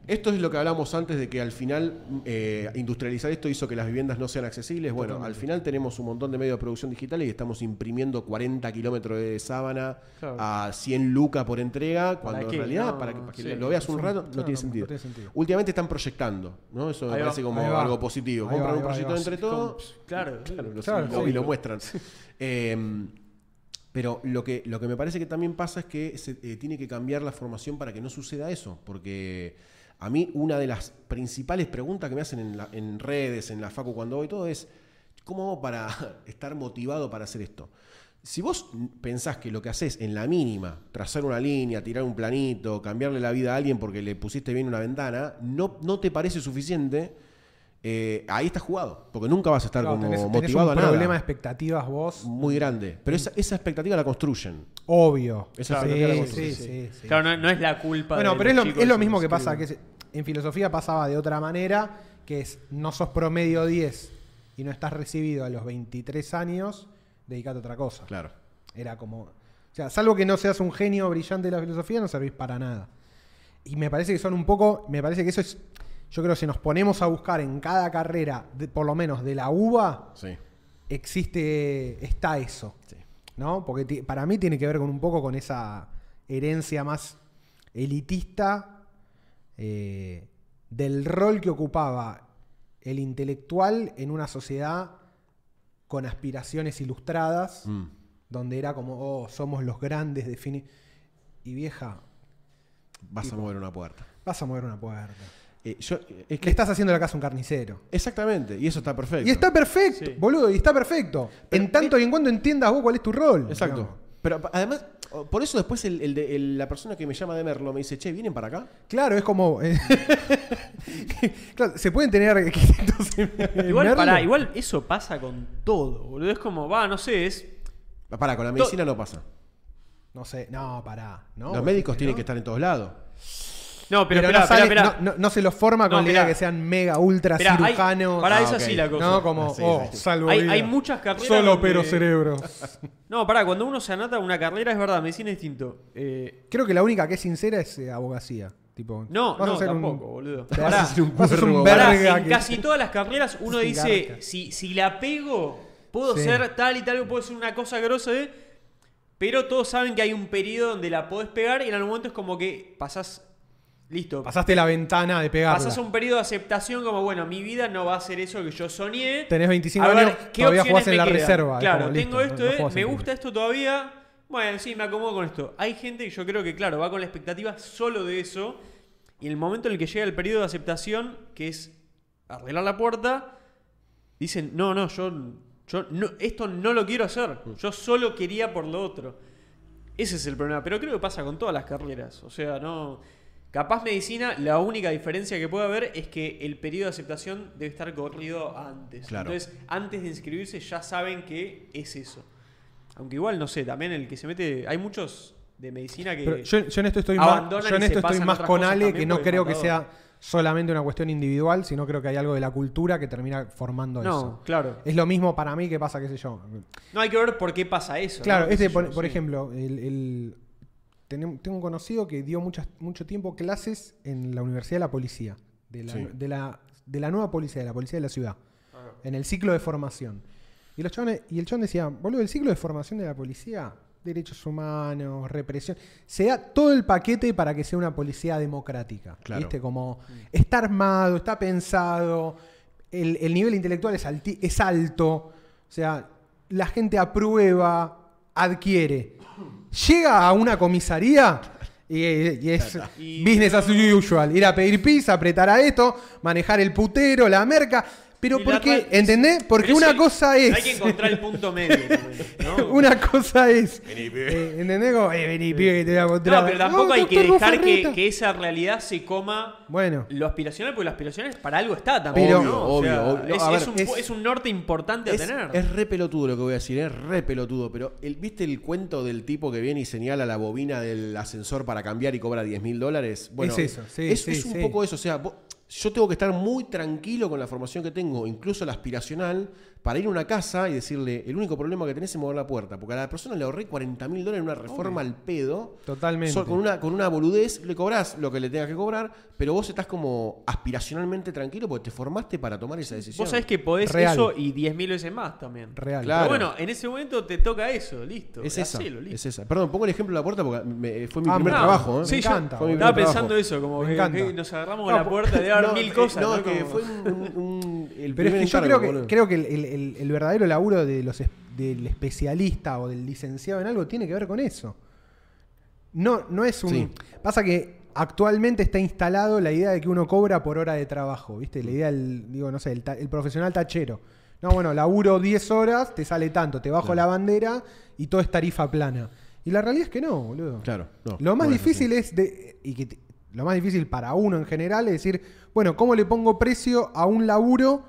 Esto es lo que hablamos antes de que al final eh, industrializar esto hizo que las viviendas no sean accesibles. Bueno, al final tenemos un montón de medios de producción digitales y estamos imprimiendo 40 kilómetros de sábana Claro. a 100 lucas por entrega, cuando en realidad, No, para que, para que sí. lo veas un rato, claro, no tiene no sentido. tiene sentido. Últimamente están proyectando, ¿no? Eso me parece como algo positivo. Ahí Compran un proyecto entre todo. Claro, Claro, Claro, y lo muestran. Eh, pero lo que, lo que me parece que también pasa es que se eh, tiene que cambiar la formación para que no suceda eso. Porque a mí una de las principales preguntas que me hacen en, la- en redes, en la facu cuando voy todo es, ¿cómo para estar motivado para hacer esto? Si vos pensás que lo que haces en la mínima, trazar una línea, tirar un planito, cambiarle la vida a alguien porque le pusiste bien una ventana, no, no te parece suficiente, eh, ahí estás jugado. Porque nunca vas a estar Claro, como tenés, tenés motivado un a nada problema de expectativas vos, muy grande. Pero esa, esa expectativa la construyen. obvio. Esa sí, expectativa la sí, construyen. sí, sí. Claro, no, no es la culpa Bueno, de pero es los lo, chicos es lo mismo que pasa, que es- en filosofía pasaba de otra manera, que es no sos promedio 10 y no estás recibido a los 23 años, dedicate a otra cosa. Claro. Era como. O sea, salvo que no seas un genio brillante de la filosofía, no servís para nada. Y me parece que son un poco. Me parece que eso es. Yo creo que si nos ponemos a buscar en cada carrera, de- por lo menos de la UBA, Sí. existe. está eso. Sí. ¿No? Porque para mí tiene que ver con un poco con esa herencia más elitista eh, del rol que ocupaba el intelectual en una sociedad con aspiraciones ilustradas, Mm. donde era como, oh, somos los grandes, defini Y vieja, Vas a mover una puerta. vas a mover una puerta. Eh, yo- es Le que estás haciendo la casa a un carnicero. Exactamente, y eso está perfecto. Y está perfecto, Sí. boludo, y está perfecto. Pero- en tanto y en cuando entiendas vos cuál es tu rol. Exacto. digamos. Pero además, por eso después el- el de- el- la persona que me llama de Merlo me dice, che, ¿vienen para acá? Claro, es como. eh, claro, se pueden tener Igual, pará, igual eso pasa con todo, boludo. Es como, va, no sé, es. Para, con la medicina no pasa. No sé, no, pará. ¿no? Los médicos ¿no? tienen que estar en todos lados. No, pero, Pero, esperá, no, sale- esperá, esperá. no- no- no se los forma con la idea que sean mega, ultra hay- cirujanos. Pará, Ah, es ok. así la cosa. no, como, Ah, sí, oh, sí. salvo Hay, muchas carreras. Solo donde- pero cerebros. No, pará, cuando uno se anota a una carrera es verdad, medicina es distinto. Eh, Creo que la única que es sincera es eh, abogacía. Tipo, no, no, hacer un- tampoco, boludo. Pará, hacer un, cuervo, pará, en que- casi todas las carreras uno Sí, dice, si, si la pego, puedo Sí. ser tal y tal, puedo ser una cosa grosa, ¿eh? Pero todos saben que hay un periodo donde la podés pegar y en algún momento es como que pasás, listo, Pasaste la ventana de pegarla. pasás un periodo de aceptación como, bueno, mi vida no va a ser eso que yo soñé. Tenés 25 A ver, años, ¿qué todavía jugás en la reserva. es Claro, como, tengo listo, esto, no eh, me gusta esto todavía. Bueno, sí, me acomodo con esto. Hay gente que yo creo que, claro, va con la expectativa solo de eso. Y en el momento en el que llega el periodo de aceptación, que es arreglar la puerta, dicen, no, no, yo, yo no, esto no lo quiero hacer. Yo solo quería por lo otro. Ese es el problema. Pero creo que pasa con todas las carreras. O sea, no. Capaz medicina, la única diferencia que puede haber es que el periodo de aceptación debe estar corrido antes. Claro. Entonces, antes de inscribirse ya saben que es eso. Aunque igual, no sé, también el que se mete. Hay muchos de medicina que. Pero yo, yo en esto estoy más, yo en esto estoy más con Ale, que no creo que sea solamente una cuestión individual, sino creo que hay algo de la cultura que termina formando no, eso. claro. Es lo mismo para mí que pasa, qué sé yo. No hay que ver por qué pasa eso. Claro, este, por, yo, por sí. ejemplo, el, tengo un conocido que dio muchas, mucho tiempo clases en la Universidad de la Policía, de la, Sí. de la, de la nueva policía, de la policía de la ciudad, Ah. en el ciclo de formación. Y, los chabones- y el chabón decía, boludo, el ciclo de formación de la policía, derechos humanos, represión, se da todo el paquete para que sea una policía democrática. Claro. ¿Viste? Como está armado, está pensado, el, el nivel intelectual es, alti- es alto, o sea, la gente aprueba, adquiere. Llega a una comisaría y, y es Y- business as usual. Ir a pedir pizza, apretar a esto, manejar el putero, la merca. Pero Y ¿por la qué? ra- ¿Entendés? Porque una cosa es. Hay que encontrar el punto medio también, ¿no? Una cosa es. Vení, pibe. eh, ¿Entendés? Como, eh, vení, pibe, que te voy a mostrar. No, pero tampoco No, hay que dejar que, esa realidad se coma Bueno, lo aspiracional, porque lo aspiracional para algo está también. Pero- ¿no? Obvio, O sea, obvio. Es, A ver, es un, es- es un norte importante a tener. es re pelotudo lo que voy a decir, es re pelotudo. Pero el, ¿viste el cuento del tipo que viene y señala la bobina del ascensor para cambiar y cobra 10 mil dólares? Bueno, Es eso, sí, es, sí, es un sí. poco eso. O sea, vos- yo tengo que estar muy tranquilo con la formación que tengo, incluso la aspiracional, para ir a una casa y decirle: el único problema que tenés es mover la puerta. Porque a la persona le ahorré 40 mil dólares en una reforma al pedo. totalmente. Con, una, con una boludez le cobrás lo que le tengas que cobrar, pero vos estás como aspiracionalmente tranquilo porque te formaste para tomar esa decisión. Vos sabés que podés Real. eso y 10.000 veces más también. Real. Claro. Pero bueno, en ese momento te toca eso, listo. Es esa, hacelo, listo. es esa. Perdón, pongo el ejemplo de la puerta porque me- fue mi Ah, primer no, trabajo. ¿eh? Sí, Me encanta, Fue mi estaba pensando trabajo. eso, como Me que, encanta. que nos agarramos No, la puerta de dar no, mil eh, cosas. No, ¿no? que Como- fue un, un- un- el Pero es que yo creo que, creo que el, el- verdadero laburo de los, del especialista o del licenciado en algo tiene que ver con eso. No, no es un. Sí. Pasa que actualmente está instalado la idea de que uno cobra por hora de trabajo, ¿viste? La idea del, digo, no sé, el, ta- el profesional tachero. No, bueno, laburo 10 horas, te sale tanto, te bajo Claro. la bandera y todo es tarifa plana. Y la realidad es que no, boludo. Claro, no, Lo más difícil es de. Y que te- lo más difícil para uno en general es decir, bueno, ¿cómo le pongo precio a un laburo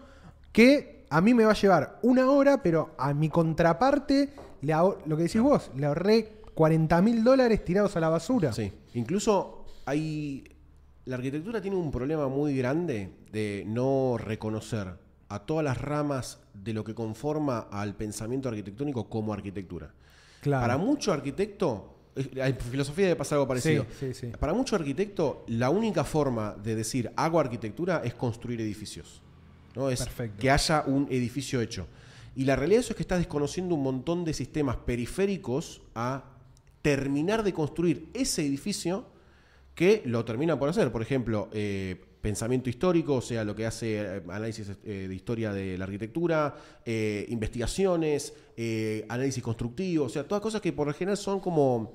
que a mí me va a llevar una hora, pero a mi contraparte, le ahor- lo que decís vos, le ahorré 40 mil dólares tirados a la basura. Sí. Incluso hay. La arquitectura tiene un problema muy grande de no reconocer a todas las ramas de lo que conforma al pensamiento arquitectónico como arquitectura. Claro. Para mucho arquitecto, en filosofía debe pasar algo parecido. Sí, sí, sí. Para mucho arquitecto, la única forma de decir hago arquitectura es construir edificios. ¿No? Es Perfecto. que haya un edificio hecho. Y la realidad de eso es que estás desconociendo un montón de sistemas periféricos a terminar de construir ese edificio que lo terminan por hacer. Por ejemplo, eh, pensamiento histórico, o sea, lo que hace eh, análisis eh, de historia de la arquitectura, eh, investigaciones, eh, análisis constructivo, o sea, todas cosas que por lo general son como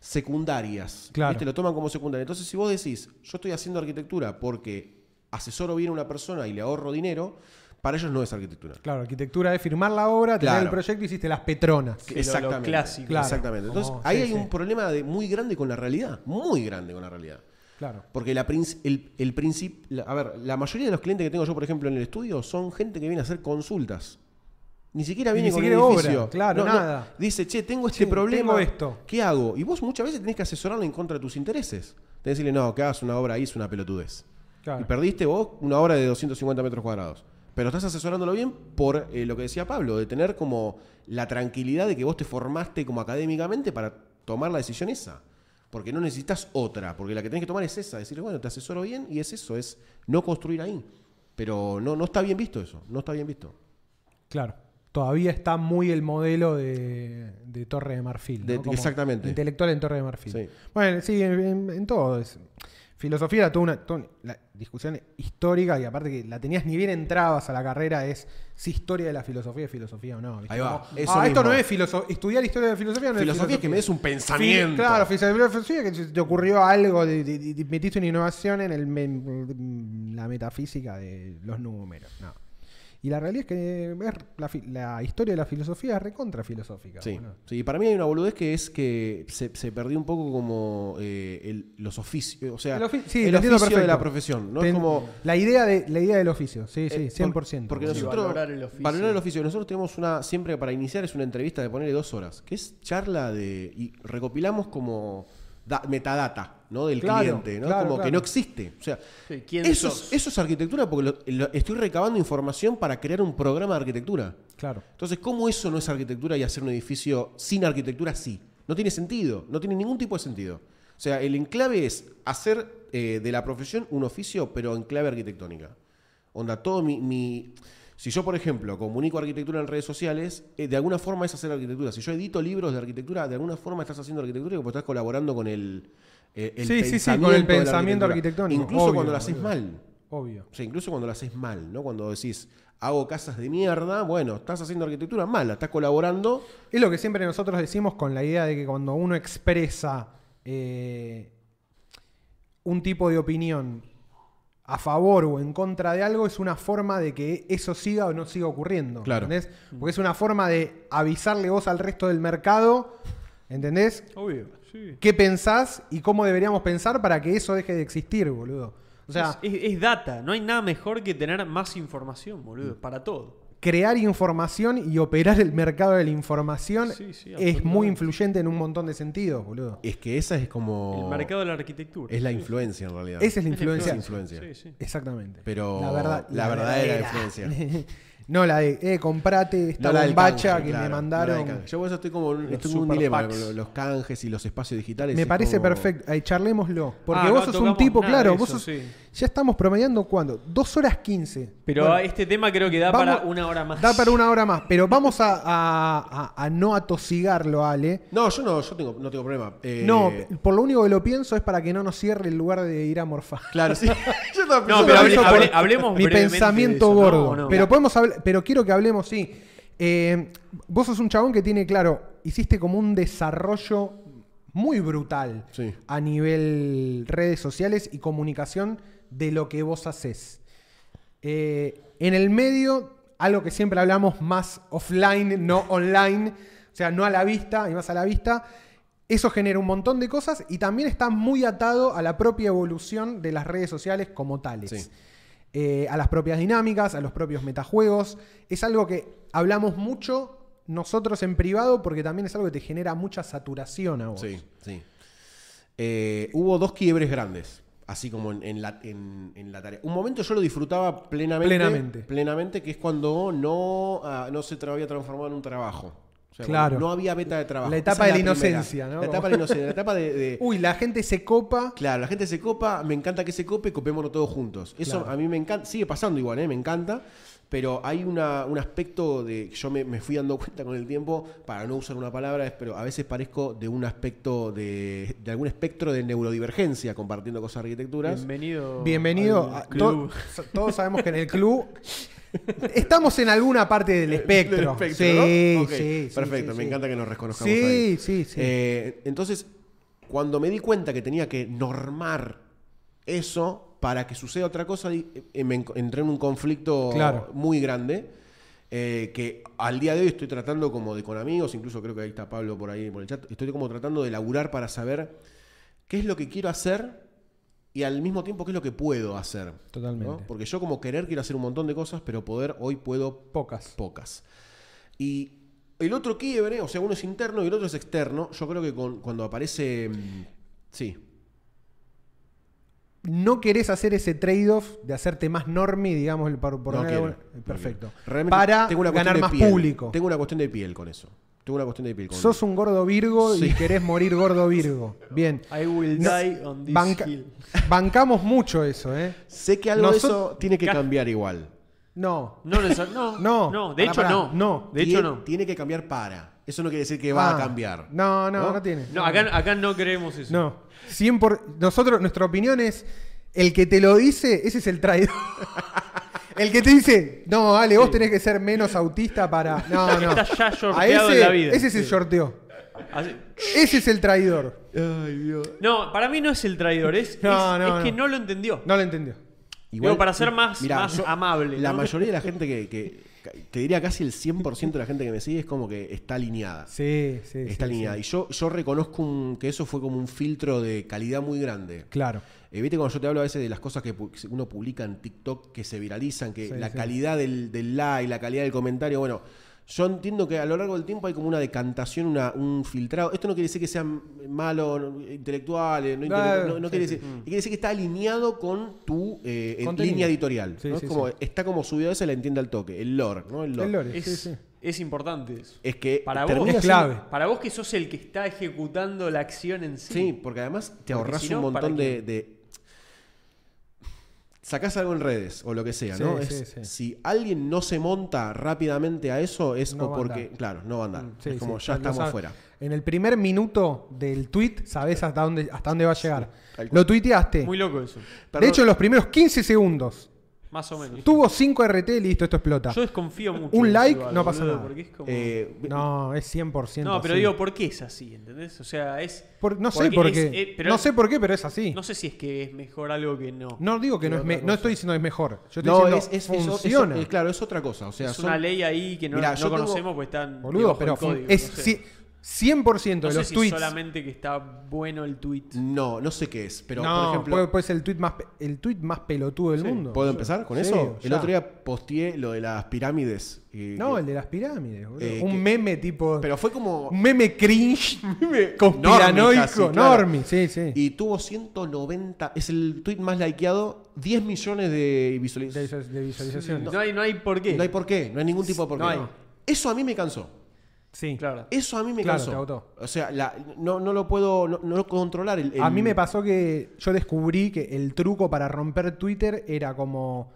secundarias. Claro. ¿viste? Lo toman como secundaria. Entonces, si vos decís, yo estoy haciendo arquitectura porque asesoro bien a una persona y le ahorro dinero, para ellos no es arquitectura. Claro, arquitectura es firmar la obra, tener Claro. el proyecto y hiciste las petronas. Sí, lo- lo Exactamente. clásico. Claro. Exactamente. Entonces, Como- ahí sí, hay sí. un problema de, muy grande con la realidad. Muy grande con la realidad. Claro. Porque la el, el princip- la- a ver, la mayoría de los clientes que tengo yo, por ejemplo, en el estudio, son gente que viene a hacer consultas. Ni siquiera viene Ni con siquiera el obra, edificio. claro, nada. Dice, che, tengo este problema. tengo esto. ¿Qué hago? Y vos muchas veces tenés que asesorarle en contra de tus intereses. Tenés que decirle, no, que hagas una obra ahí es una pelotudez. Claro. Y perdiste vos una obra de 250 metros cuadrados. Pero estás asesorándolo bien por eh, lo que decía Pablo, de tener como la tranquilidad de que vos te formaste como académicamente para tomar la decisión esa. Porque no necesitas otra, porque la que tenés que tomar es esa, decir, bueno, te asesoro bien y es eso, es no construir ahí. Pero no, no está bien visto eso, no está bien visto. Claro. Todavía está muy el modelo de, de Torre de Marfil. ¿no? De- Como exactamente. Intelectual en Torre de Marfil. Sí. Bueno, sí, en, en- en todo. es- filosofía era toda una, toda una- la discusión histórica y aparte que la tenías ni bien entrabas a la carrera es si historia de la filosofía es filosofía o no. ¿viste? Ahí va, Como, eso ah, esto no es filosofía. Estudiar historia de la filosofía no Filosofía es es que me des un Fil- pensamiento. Claro, filosofía que te ocurrió algo, de, de- de- metiste una innovación en el me- la metafísica de los números. No. Y la realidad es que es la, fi- la historia de la filosofía es recontra filosófica. Sí, boludo. sí, y para mí hay una boludez que es que se, se perdió un poco como eh, el- los oficios, o sea, El ofi- sí, oficio de perfecto. la profesión, ¿no? Es como... la idea de la idea del oficio, sí, sí, eh, 100%. Porque, porque. Sí, nosotros... valorar el oficio. valorar el oficio. Nosotros tenemos una, siempre para iniciar es una entrevista de ponerle dos horas, que es charla de... y recopilamos como da- metadata, ¿no? Del Claro, cliente, ¿no? claro, como que no existe. O sea, Sí, ¿quién eso, es, eso es arquitectura porque lo- lo- estoy recabando información para crear un programa de arquitectura. Claro. Entonces, ¿cómo eso no es arquitectura y hacer un edificio sin arquitectura sí? No tiene sentido, no tiene ningún tipo de sentido. O sea, el enclave es hacer eh, de la profesión un oficio, pero en clave arquitectónica. Onda, todo mi, mi- Si yo, por ejemplo, comunico arquitectura en redes sociales, eh, de alguna forma es hacer arquitectura. Si yo edito libros de arquitectura, de alguna forma estás haciendo arquitectura porque estás colaborando con el, eh, el Sí, sí, sí, pensamiento con el pensamiento arquitectónico, Incluso obvio, cuando lo haces mal. Obvio. O sea, incluso cuando lo haces mal, ¿no? Cuando decís, hago casas de mierda, bueno, estás haciendo arquitectura mala, estás colaborando. Es lo que siempre nosotros decimos con la idea de que cuando uno expresa eh, un tipo de opinión a favor o en contra de algo, es una forma de que eso siga o no siga ocurriendo. Claro. ¿Entendés? Porque es una forma de avisarle vos al resto del mercado, ¿entendés? Obvio, sí. ¿Qué pensás y cómo deberíamos pensar para que eso deje de existir, boludo? O sea, es, es- es data, no hay nada mejor que tener más información, boludo, para todo. Crear información y operar el mercado de la información Sí, sí, es muy influyente en un montón de sentidos, boludo. Es que esa es como. El mercado de la arquitectura. Es la Sí. influencia en realidad. Esa es la Es la influencia. influencia. Sí, sí. Exactamente. Pero la, verdad, la verdadera influencia. no la de, eh, comprate esta No la del bombacha canje, que claro, me no la mandaron. canje. Yo por eso estoy como Los estoy en un dilema packs. con los canjes y los espacios digitales. Me es parece como- perfecto. Ahí, charlémoslo. Porque Ah, vos no sos un tipo, nada claro, vos eso, sos- sí. Ya estamos promediando cuándo? Dos horas quince. Pero Bueno, este tema creo que da vamos- para una hora más. Da para una hora más. Pero vamos a, a- a- a no atosigarlo, Ale. No, yo no, yo tengo, no tengo problema. Eh, No, por lo único que lo pienso es para que no nos cierre el lugar de ir a morfar. Claro, sí. yo No, pensando pero hable- hable- hablemos Mi pensamiento de eso, ¿no? gordo. ¿O no? Pero podemos hablar, pero quiero que hablemos, sí. Eh, vos sos un chabón que tiene, claro, hiciste como un desarrollo muy brutal Sí. a nivel redes sociales y comunicación de lo que vos haces. Eh, en el medio, algo que siempre hablamos más offline, no online, o sea, no a la vista y más a la vista, eso genera un montón de cosas y también está muy atado a la propia evolución de las redes sociales como tales. Sí. Eh, a las propias dinámicas, a los propios metajuegos. Es algo que hablamos mucho nosotros en privado porque también es algo que te genera mucha saturación a vos. Sí, sí. Eh, hubo dos quiebres grandes, así como en, en la, en- en la tarea. Un momento yo lo disfrutaba plenamente. Plenamente. Plenamente, que es cuando no, ah, no se tra- había transformado en un trabajo. O sea, Claro. No había beta de trabajo. La etapa es de la inocencia, ¿no? La etapa de la inocencia, la etapa de- de, Uy, la gente se copa. Claro, la gente se copa, me encanta que se cope, copémonos todos juntos. Eso Claro. a mí me encanta, sigue pasando igual, ¿eh? me encanta, pero hay una, un aspecto de, yo me, me fui dando cuenta con el tiempo, para no usar una palabra, es- pero a veces parezco de un aspecto de, de algún espectro de neurodivergencia compartiendo cosas de arquitecturas. Bienvenido. Bienvenido al a club. to- todos sabemos que en el club estamos en alguna parte del espectro. Del espectro, sí, ¿no? Ok, sí, sí, Perfecto, sí, me sí. encanta que nos reconozcamos Sí, ahí. sí, sí. Eh, entonces, cuando me di cuenta que tenía que normar eso para que suceda otra cosa, di- eh, me en- entré en un conflicto Claro. muy grande. eh, que al día de hoy estoy tratando como de con amigos, incluso creo que ahí está Pablo por ahí por el chat, estoy como tratando de laburar para saber qué es lo que quiero hacer y al mismo tiempo qué es lo que puedo hacer. ¿no? Totalmente. Porque yo como querer quiero hacer un montón de cosas, pero poder hoy puedo Pocas. pocas. Y el otro quiebre, o sea, uno es interno y el otro es externo. Yo creo que con- cuando aparece. mm, Sí. No querés hacer ese trade-off de hacerte más normie, digamos, por, por no quiero, no Perfecto. Para tengo una ganar más piel. público. Tengo una cuestión de piel con eso. Tengo una cuestión de piel con Sos un gordo Virgo y querés morir gordo Virgo. Bien. I will die on this banca- hill. bancamos mucho eso, ¿eh? Sé que algo de eso tiene que Ca- cambiar igual. No. No, no, No, no, de hecho no. no. De hecho no. Tiene que cambiar para. Eso no quiere decir que va Ah, a cambiar. No, no, no, ¿No? tiene. No, acá, acá no creemos eso. No. 100 por- nosotros, nuestra opinión es, el que te lo dice, ese es el traidor. el que te dice, no, Ale, vos tenés que ser menos autista para... No, no. Está ya A ese, en la vida. ese se Sí. sorteó. Así- Ese es el traidor. Ay, Dios. No, para mí no es el traidor, es, No, es- no, es que no. lo entendió. No lo entendió. Digo, para ser más- más amable, La ¿no? mayoría de la gente que, que- Te diría casi el 100% de la gente que me sigue es como que está alineada. Sí, sí. Está sí, alineada. sí. Y yo, yo reconozco un- que eso fue como un filtro de calidad muy grande. Claro. Eh, Viste cuando yo te hablo a veces de las cosas que uno publica en TikTok que se viralizan, que Sí, la calidad del, del like, la calidad del comentario, bueno, yo entiendo que a lo largo del tiempo hay como una decantación, una, un filtrado. Esto no quiere decir que sean malos no, intelectuales, no, Claro, intele- no- no sí, quiere sí. decir. Quiere decir que está alineado con tu eh, Contenido. línea editorial. Sí, ¿no? sí, Es como, sí. Está como subido a ese, la entiende al toque. El lore, ¿no? El lore. El lore, Es, sí, sí. es importante eso. Es que Para vos es clave. Para vos que sos el que está ejecutando la acción en sí. Sí, porque además te Porque ahorras si un montón de- Sacás algo en redes o lo que sea, Sí, ¿no? sí, Es- sí. Si alguien no se monta rápidamente a eso, es No o porque, andar. claro, no va a andar. Sí, es como sí, ya estamos fuera. En el primer minuto del tweet sabés hasta dónde, hasta dónde va a llegar. Lo tuiteaste. Muy loco eso. De hecho, los primeros 15 segundos. Más o menos. Tuvo 5 RT, listo, esto explota. Yo desconfío mucho. Un like, igual, no pasa boludo, nada. Porque es como... Eh, No, es 100%. no, pero así. digo, ¿por qué es así? ¿Entendés? O sea, es. Por- no sé porque por es- qué. eh, pero no sé por qué, pero es así. No sé si es que es mejor algo que no. No digo que no es me- no estoy diciendo que es mejor. Yo estoy no, diciendo es, es, es- funciona. es- claro, es otra cosa. O sea, es son- una ley ahí que no, Mirá, no yo tengo- conocemos porque están. Boludo, pero código, es no sé. ci- 100% No de sé los si tweets. solamente que está bueno el tweet. No, no sé qué es, pero no, por ejemplo. puede, puede ser el tweet más el tweet más pelotudo del Sí. mundo. ¿Puedo empezar con Sí, eso? El otro día posteé lo de las pirámides. eh, No, que- el de las pirámides, boludo. Eh, un que- meme tipo. Pero fue como. un meme cringe. Normie conspiranoico. claro. Normie, sí, sí. Y tuvo 190. Es el tweet más likeado. 10 millones de visualizaciones. No hay, no hay por qué. No hay por qué, no hay ningún tipo de por qué. No hay. Eso a mí me cansó. Sí. Claro. Eso a mí me Claro, te agotó. O sea, la- no, no lo puedo no, no lo puedo controlar. el- A mí me pasó que yo descubrí que el truco para romper Twitter era como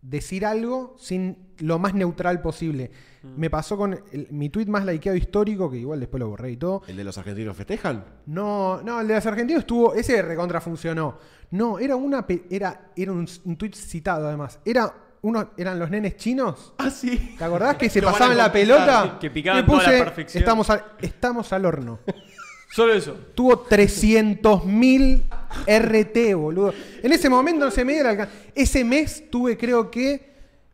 decir algo sin lo más neutral posible. Mm. Me pasó con el- mi tweet más likeado histórico, que igual después lo borré y todo. ¿El de los argentinos festejan? No, no, el de los argentinos estuvo. Ese recontra funcionó. No, era una era, era un, un tweet citado además. Era uno, eran los nenes chinos. Ah, sí. ¿Te acordás que se Lo van a pasaban la conquistar. pelota? Que picaban Le toda la perfección. Estamos al, estamos al horno. Solo eso. Tuvo 300.000 RT, boludo. En ese momento no se me el alcance. Ese mes tuve, creo que,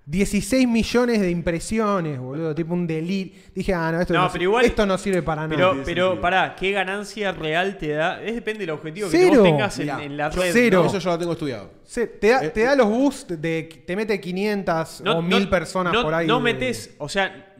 16 millones de impresiones, boludo. Tipo un delirio. Dije, ah, no, esto No, no, pero igual- esto no sirve para nada. Pero, tiene pero sentido. pará, ¿qué ganancia real te da? Es depende del objetivo que vos tengas en, Mirá, en la red. cero. ¿no? Eso yo lo tengo estudiado. Se- te, da, Eh, te da los boosts de que te mete 500 o 1000 personas no- por ahí. No de- metes, o sea,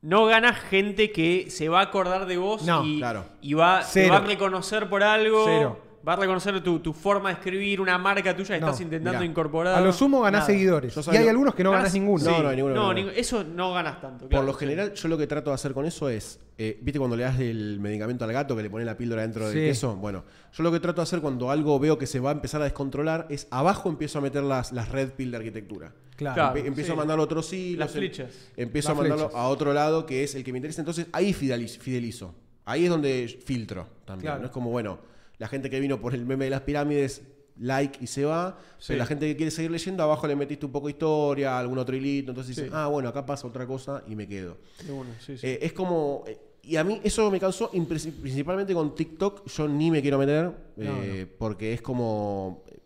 no ganas gente que se va a acordar de vos No, y, claro. y va, te Cero. va a reconocer por algo. Cero. Va a reconocer tu, tu forma de escribir, una marca tuya que No, estás intentando mirá. incorporar. A lo sumo ganás Nada. seguidores. Yo Y hay algunos que no Ganás- ganás ninguno. No, no hay ninguno que No, eso no ganas tanto. Por claro, lo sí. general, yo lo que trato de hacer con eso es, eh, ¿viste cuando le das el medicamento al gato que le pone la píldora dentro Sí. del queso? Bueno, yo lo que trato de hacer cuando algo veo que se va a empezar a descontrolar es abajo empiezo a meter las, las red pill de arquitectura. Claro. Claro. Empe- empiezo sí. a mandar otros hilos. Las em- flechas. Empiezo Las a mandarlo flechas. a otro lado que es el que me interesa. Entonces ahí fidelizo. fidelizo. Ahí es donde filtro también. Claro. ¿no? Es como, bueno, la gente que vino por el meme de las pirámides, like y se va. Sí. Pero la gente que quiere seguir leyendo, abajo le metiste un poco de historia, algún otro hilito. Entonces Sí. dice, ah, bueno, acá pasa otra cosa y me quedo. Uno, sí, sí. Eh, es como. eh, Y a mí eso me causó, impre- principalmente con TikTok, yo ni me quiero meter, eh, porque es como. eh,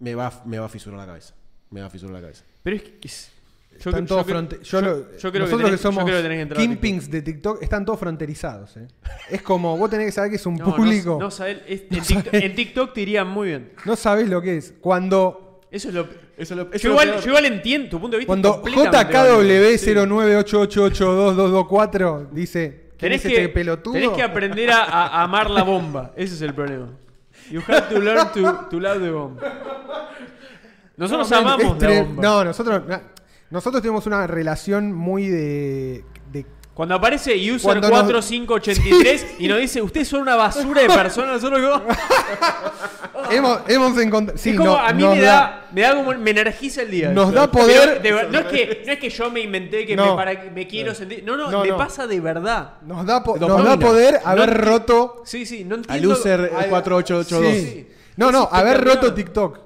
Me va, me va a fisurar la cabeza. Me va a fisurar la cabeza. Pero es que. es- yo Están todos yo creo- yo lo- yo creo que nosotros tenés- que somos yo creo que tenés que entrar a kingpins de TikTok están todos fronterizados. ¿eh? Es como vos tenés que saber que es un No, no- público. No, No, sabés, es- en, TikTok, en TikTok te irían muy bien. sabés lo que es. Cuando, Eso es lo. Eso lo- eso yo, lo igual, yo igual entiendo tu punto de vista. cuando es completamente válido. Sí. JKW09882224 dice ¿Quién Tenés es que, este pelotudo? tenés que aprender a, a amar la bomba. Ese es el problema. You have to learn to, to love the bomb. Nosotros No, amamos la bomba. No, nosotros, nosotros tenemos una relación muy de. de- Cuando aparece user Cuando nos- 4583 y nos dice, ustedes son una basura de personas, nosotros hemos, hemos encontrado. Sí, es como no- a mí nos me da, me da como me energiza el día. Nos eso. da poder- Pero de ver- no, es que, no es que yo me inventé que No. me, para, me quiero sentir. No, no, No, me no. pasa de verdad. Nos da, po- nos da poder haber roto. Sí, sí, no entiendo. Al user Al- 4882. Sí. Sí. No, no, haber roto TikTok.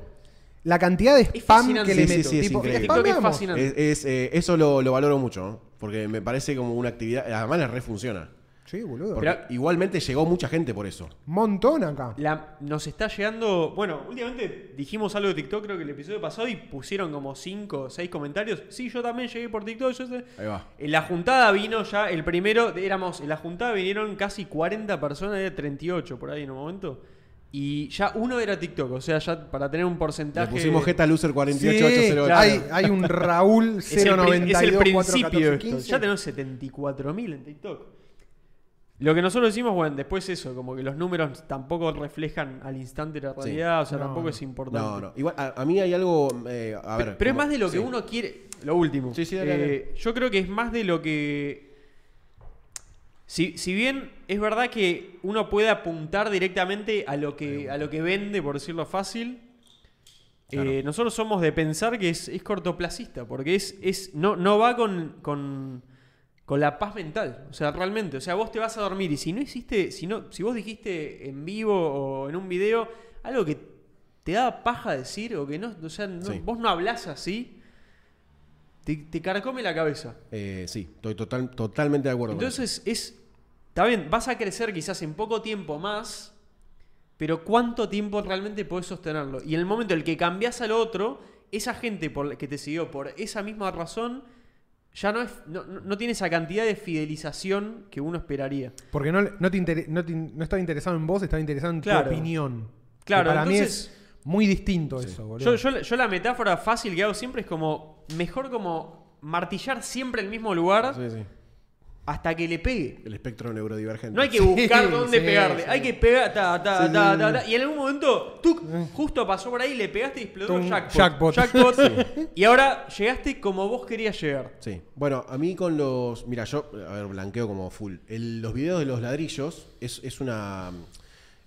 La cantidad de spam que le Sí, sí, meto. sí, es tipo, increíble. TikTok es fascinante. Es, es, eh, eso lo, lo valoro mucho, ¿no? porque me parece como una actividad. Además, le re funciona. Sí, boludo. Porque Pero- igualmente llegó mucha gente por eso. Montón acá. La- nos está llegando. Bueno, últimamente dijimos algo de TikTok, creo que el episodio pasado, y pusieron como 5 o 6 comentarios. Sí, yo también llegué por TikTok. Yo sé. Ahí va. En la juntada vino ya el primero. Éramos. En la juntada vinieron casi 40 personas, de 38 por ahí en un momento. Y ya uno era TikTok, o sea, ya para tener un porcentaje. Le pusimos Geta Loser Sí, 48808. claro. hay, hay un Raúl es el, 092 es el principio de 414, esto. 15. Ya tenemos 74.000 en TikTok. Lo que nosotros decimos, bueno, después eso, como que los números tampoco reflejan al instante la realidad, o sea, No, tampoco no. es importante. No, no. Igual, a, a mí hay algo. eh, a ver. Pero, pero es más de lo que sí. uno quiere. Lo último. Sí, sí, dale, Eh, Yo creo que es más de lo que. Si, si bien es verdad que uno puede apuntar directamente a lo que, a lo que vende, por decirlo fácil, Claro. eh, nosotros somos de pensar que es, es cortoplacista, porque es, es, no, no va con, con, con la paz mental. O sea, realmente. O sea, vos te vas a dormir y si no hiciste, si no, si vos dijiste en vivo o en un video algo que te da paja decir o que no, o sea, no- Sí. vos no hablás así, te, te carcome la cabeza. Eh, sí, estoy total, totalmente de acuerdo. con Entonces es. Está bien, vas a crecer quizás en poco tiempo más, pero ¿cuánto tiempo realmente podés sostenerlo? Y en el momento en el que cambias al otro, esa gente por la que te siguió por esa misma razón, ya no, es, no, tiene esa cantidad de fidelización que uno esperaría. Porque no, no, te inter- no, te- no estaba interesado en vos, estaba interesado en Claro. tu opinión. Claro, Que para mí entonces- es muy distinto eso, boludo. Yo, yo- yo la metáfora fácil que hago siempre es como, mejor como martillar siempre el mismo lugar. Sí, sí. Hasta que le pegue. El espectro neurodivergente. No hay que buscar Sí, dónde sí, pegarle. sí. Hay que pegar. Ta, ta, Sí, ta, y en algún momento, tú justo pasó por ahí, le pegaste y explotó Tum, jackpot. jackpot. Y ahora llegaste como vos querías llegar. Sí. Bueno, a mí con los. Mira, yo, a ver, blanqueo como full. El- los videos de los ladrillos es, es una.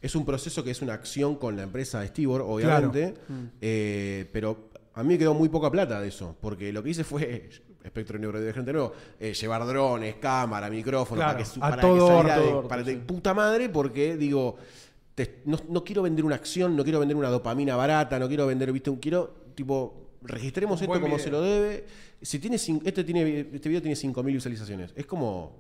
Es un proceso que es una acción con la empresa Stibor, obviamente. eh, pero a mí me quedó muy poca plata de eso. Porque lo que hice fue. Espectro neurodivergente nuevo. eh, llevar drones, cámara, micrófono. Claro, para que, para todo que salga orto. de- para de sí. puta madre, porque digo. te- no, no quiero vender una acción, no quiero vender una dopamina barata, no quiero vender, viste, un quiero, tipo, registremos esto como video. se lo debe. Si tiene este tiene este video tiene 5000 visualizaciones. Es como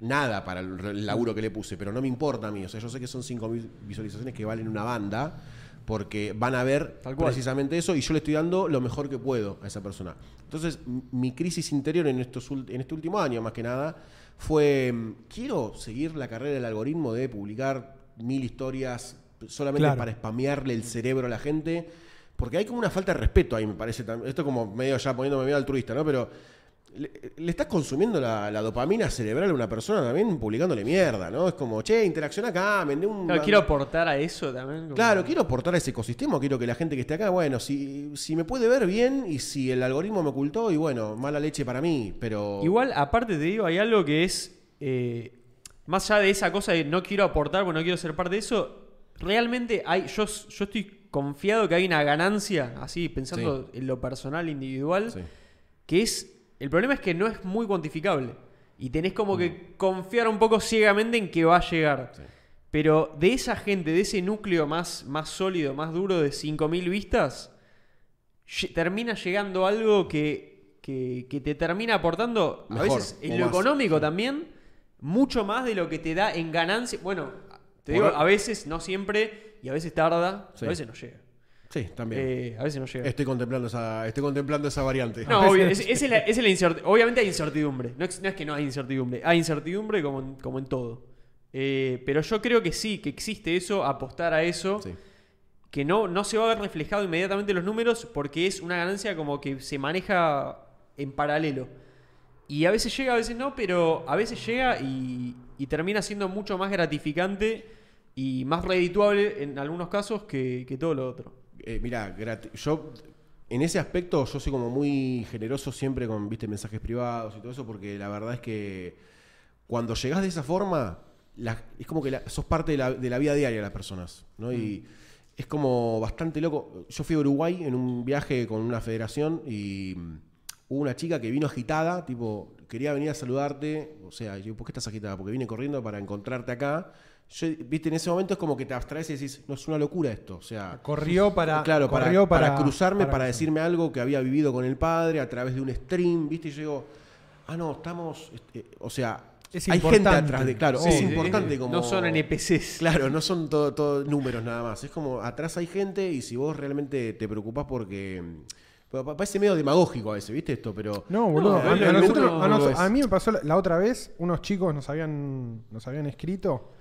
nada para el el laburo que le puse, pero no me importa a mí, o sea, yo sé que son 5000 visualizaciones que valen una banda porque van a ver precisamente eso y yo le estoy dando lo mejor que puedo a esa persona. Entonces, mi crisis interior en estos en este último año más que nada fue mm, quiero seguir la carrera del algoritmo de publicar mil historias solamente Claro. para spamearle el cerebro a la gente. Porque hay como una falta de respeto ahí, me parece. Esto como medio ya poniéndome medio altruista, ¿no? Pero le, le estás consumiendo la, la dopamina cerebral a una persona también publicándole mierda, ¿no? Es como, che, interacciona acá, vendé un. Claro, quiero aportar a eso también. como- Claro, quiero aportar a ese ecosistema, quiero que la gente que esté acá, bueno, si, si me puede ver bien y si el algoritmo me ocultó, y bueno, mala leche para mí, pero... Igual, aparte te digo, hay algo que es. eh, más allá de esa cosa de no quiero aportar, porque no quiero ser parte de eso. Realmente hay. Yo, yo estoy confiado que hay una ganancia, así, pensando en lo personal, individual, Sí. que es. El problema es que no es muy cuantificable. Y tenés como Mm. que confiar un poco ciegamente en que va a llegar. Sí. Pero de esa gente, de ese núcleo más, más sólido, más duro de 5.000 vistas, termina llegando algo que, que- que te termina aportando, a veces en lo más, económico sí. también, mucho más de lo que te da en ganancia. Bueno, te digo, a veces, no siempre, y a veces tarda, Sí. a veces no llega. Sí, también. Eh, a veces no llega. Estoy contemplando esa, estoy contemplando esa variante. No, obvio, es, es la- es la incerti- Obviamente hay incertidumbre. No es, no es que no hay incertidumbre. Hay incertidumbre como en, como en todo. Eh, pero yo creo que sí, que existe eso, apostar a eso. Sí. Que no, no se va a ver reflejado inmediatamente en los números porque es una ganancia como que se maneja en paralelo. Y a veces llega, a veces no, pero a veces llega y, y termina siendo mucho más gratificante y más redituable en algunos casos que, que todo lo otro. Eh, mira, yo en ese aspecto yo soy como muy generoso siempre con viste mensajes privados y todo eso porque la verdad es que cuando llegás de esa forma la- es como que la- sos parte de la, de la vida diaria de las personas, ¿no? Y es como bastante loco. Yo fui a Uruguay en un viaje con una federación y mm, hubo una chica que vino agitada, tipo, quería venir a saludarte, o sea, yo, ¿por qué estás agitada? Porque vine corriendo para encontrarte acá. Yo, viste, en ese momento es como que te abstraes y decís, no es una locura esto, o sea, Corrió para. claro, para, corrió para cruzarme, para, decirme algo que había vivido con el padre a través de un stream, ¿viste? Y yo digo, ah, no, estamos. este, o sea, Es hay gente atrás de. Claro, Sí, es importante como. No son NPCs. Claro, no son todo, todo números nada más. Es como atrás hay gente y si vos realmente te preocupás porque. porque pa- parece medio demagógico a veces, ¿viste esto? Pero. No, boludo. No, a, nosotros- nos- a mí me pasó la, la otra vez, unos chicos nos habían, nos habían escrito.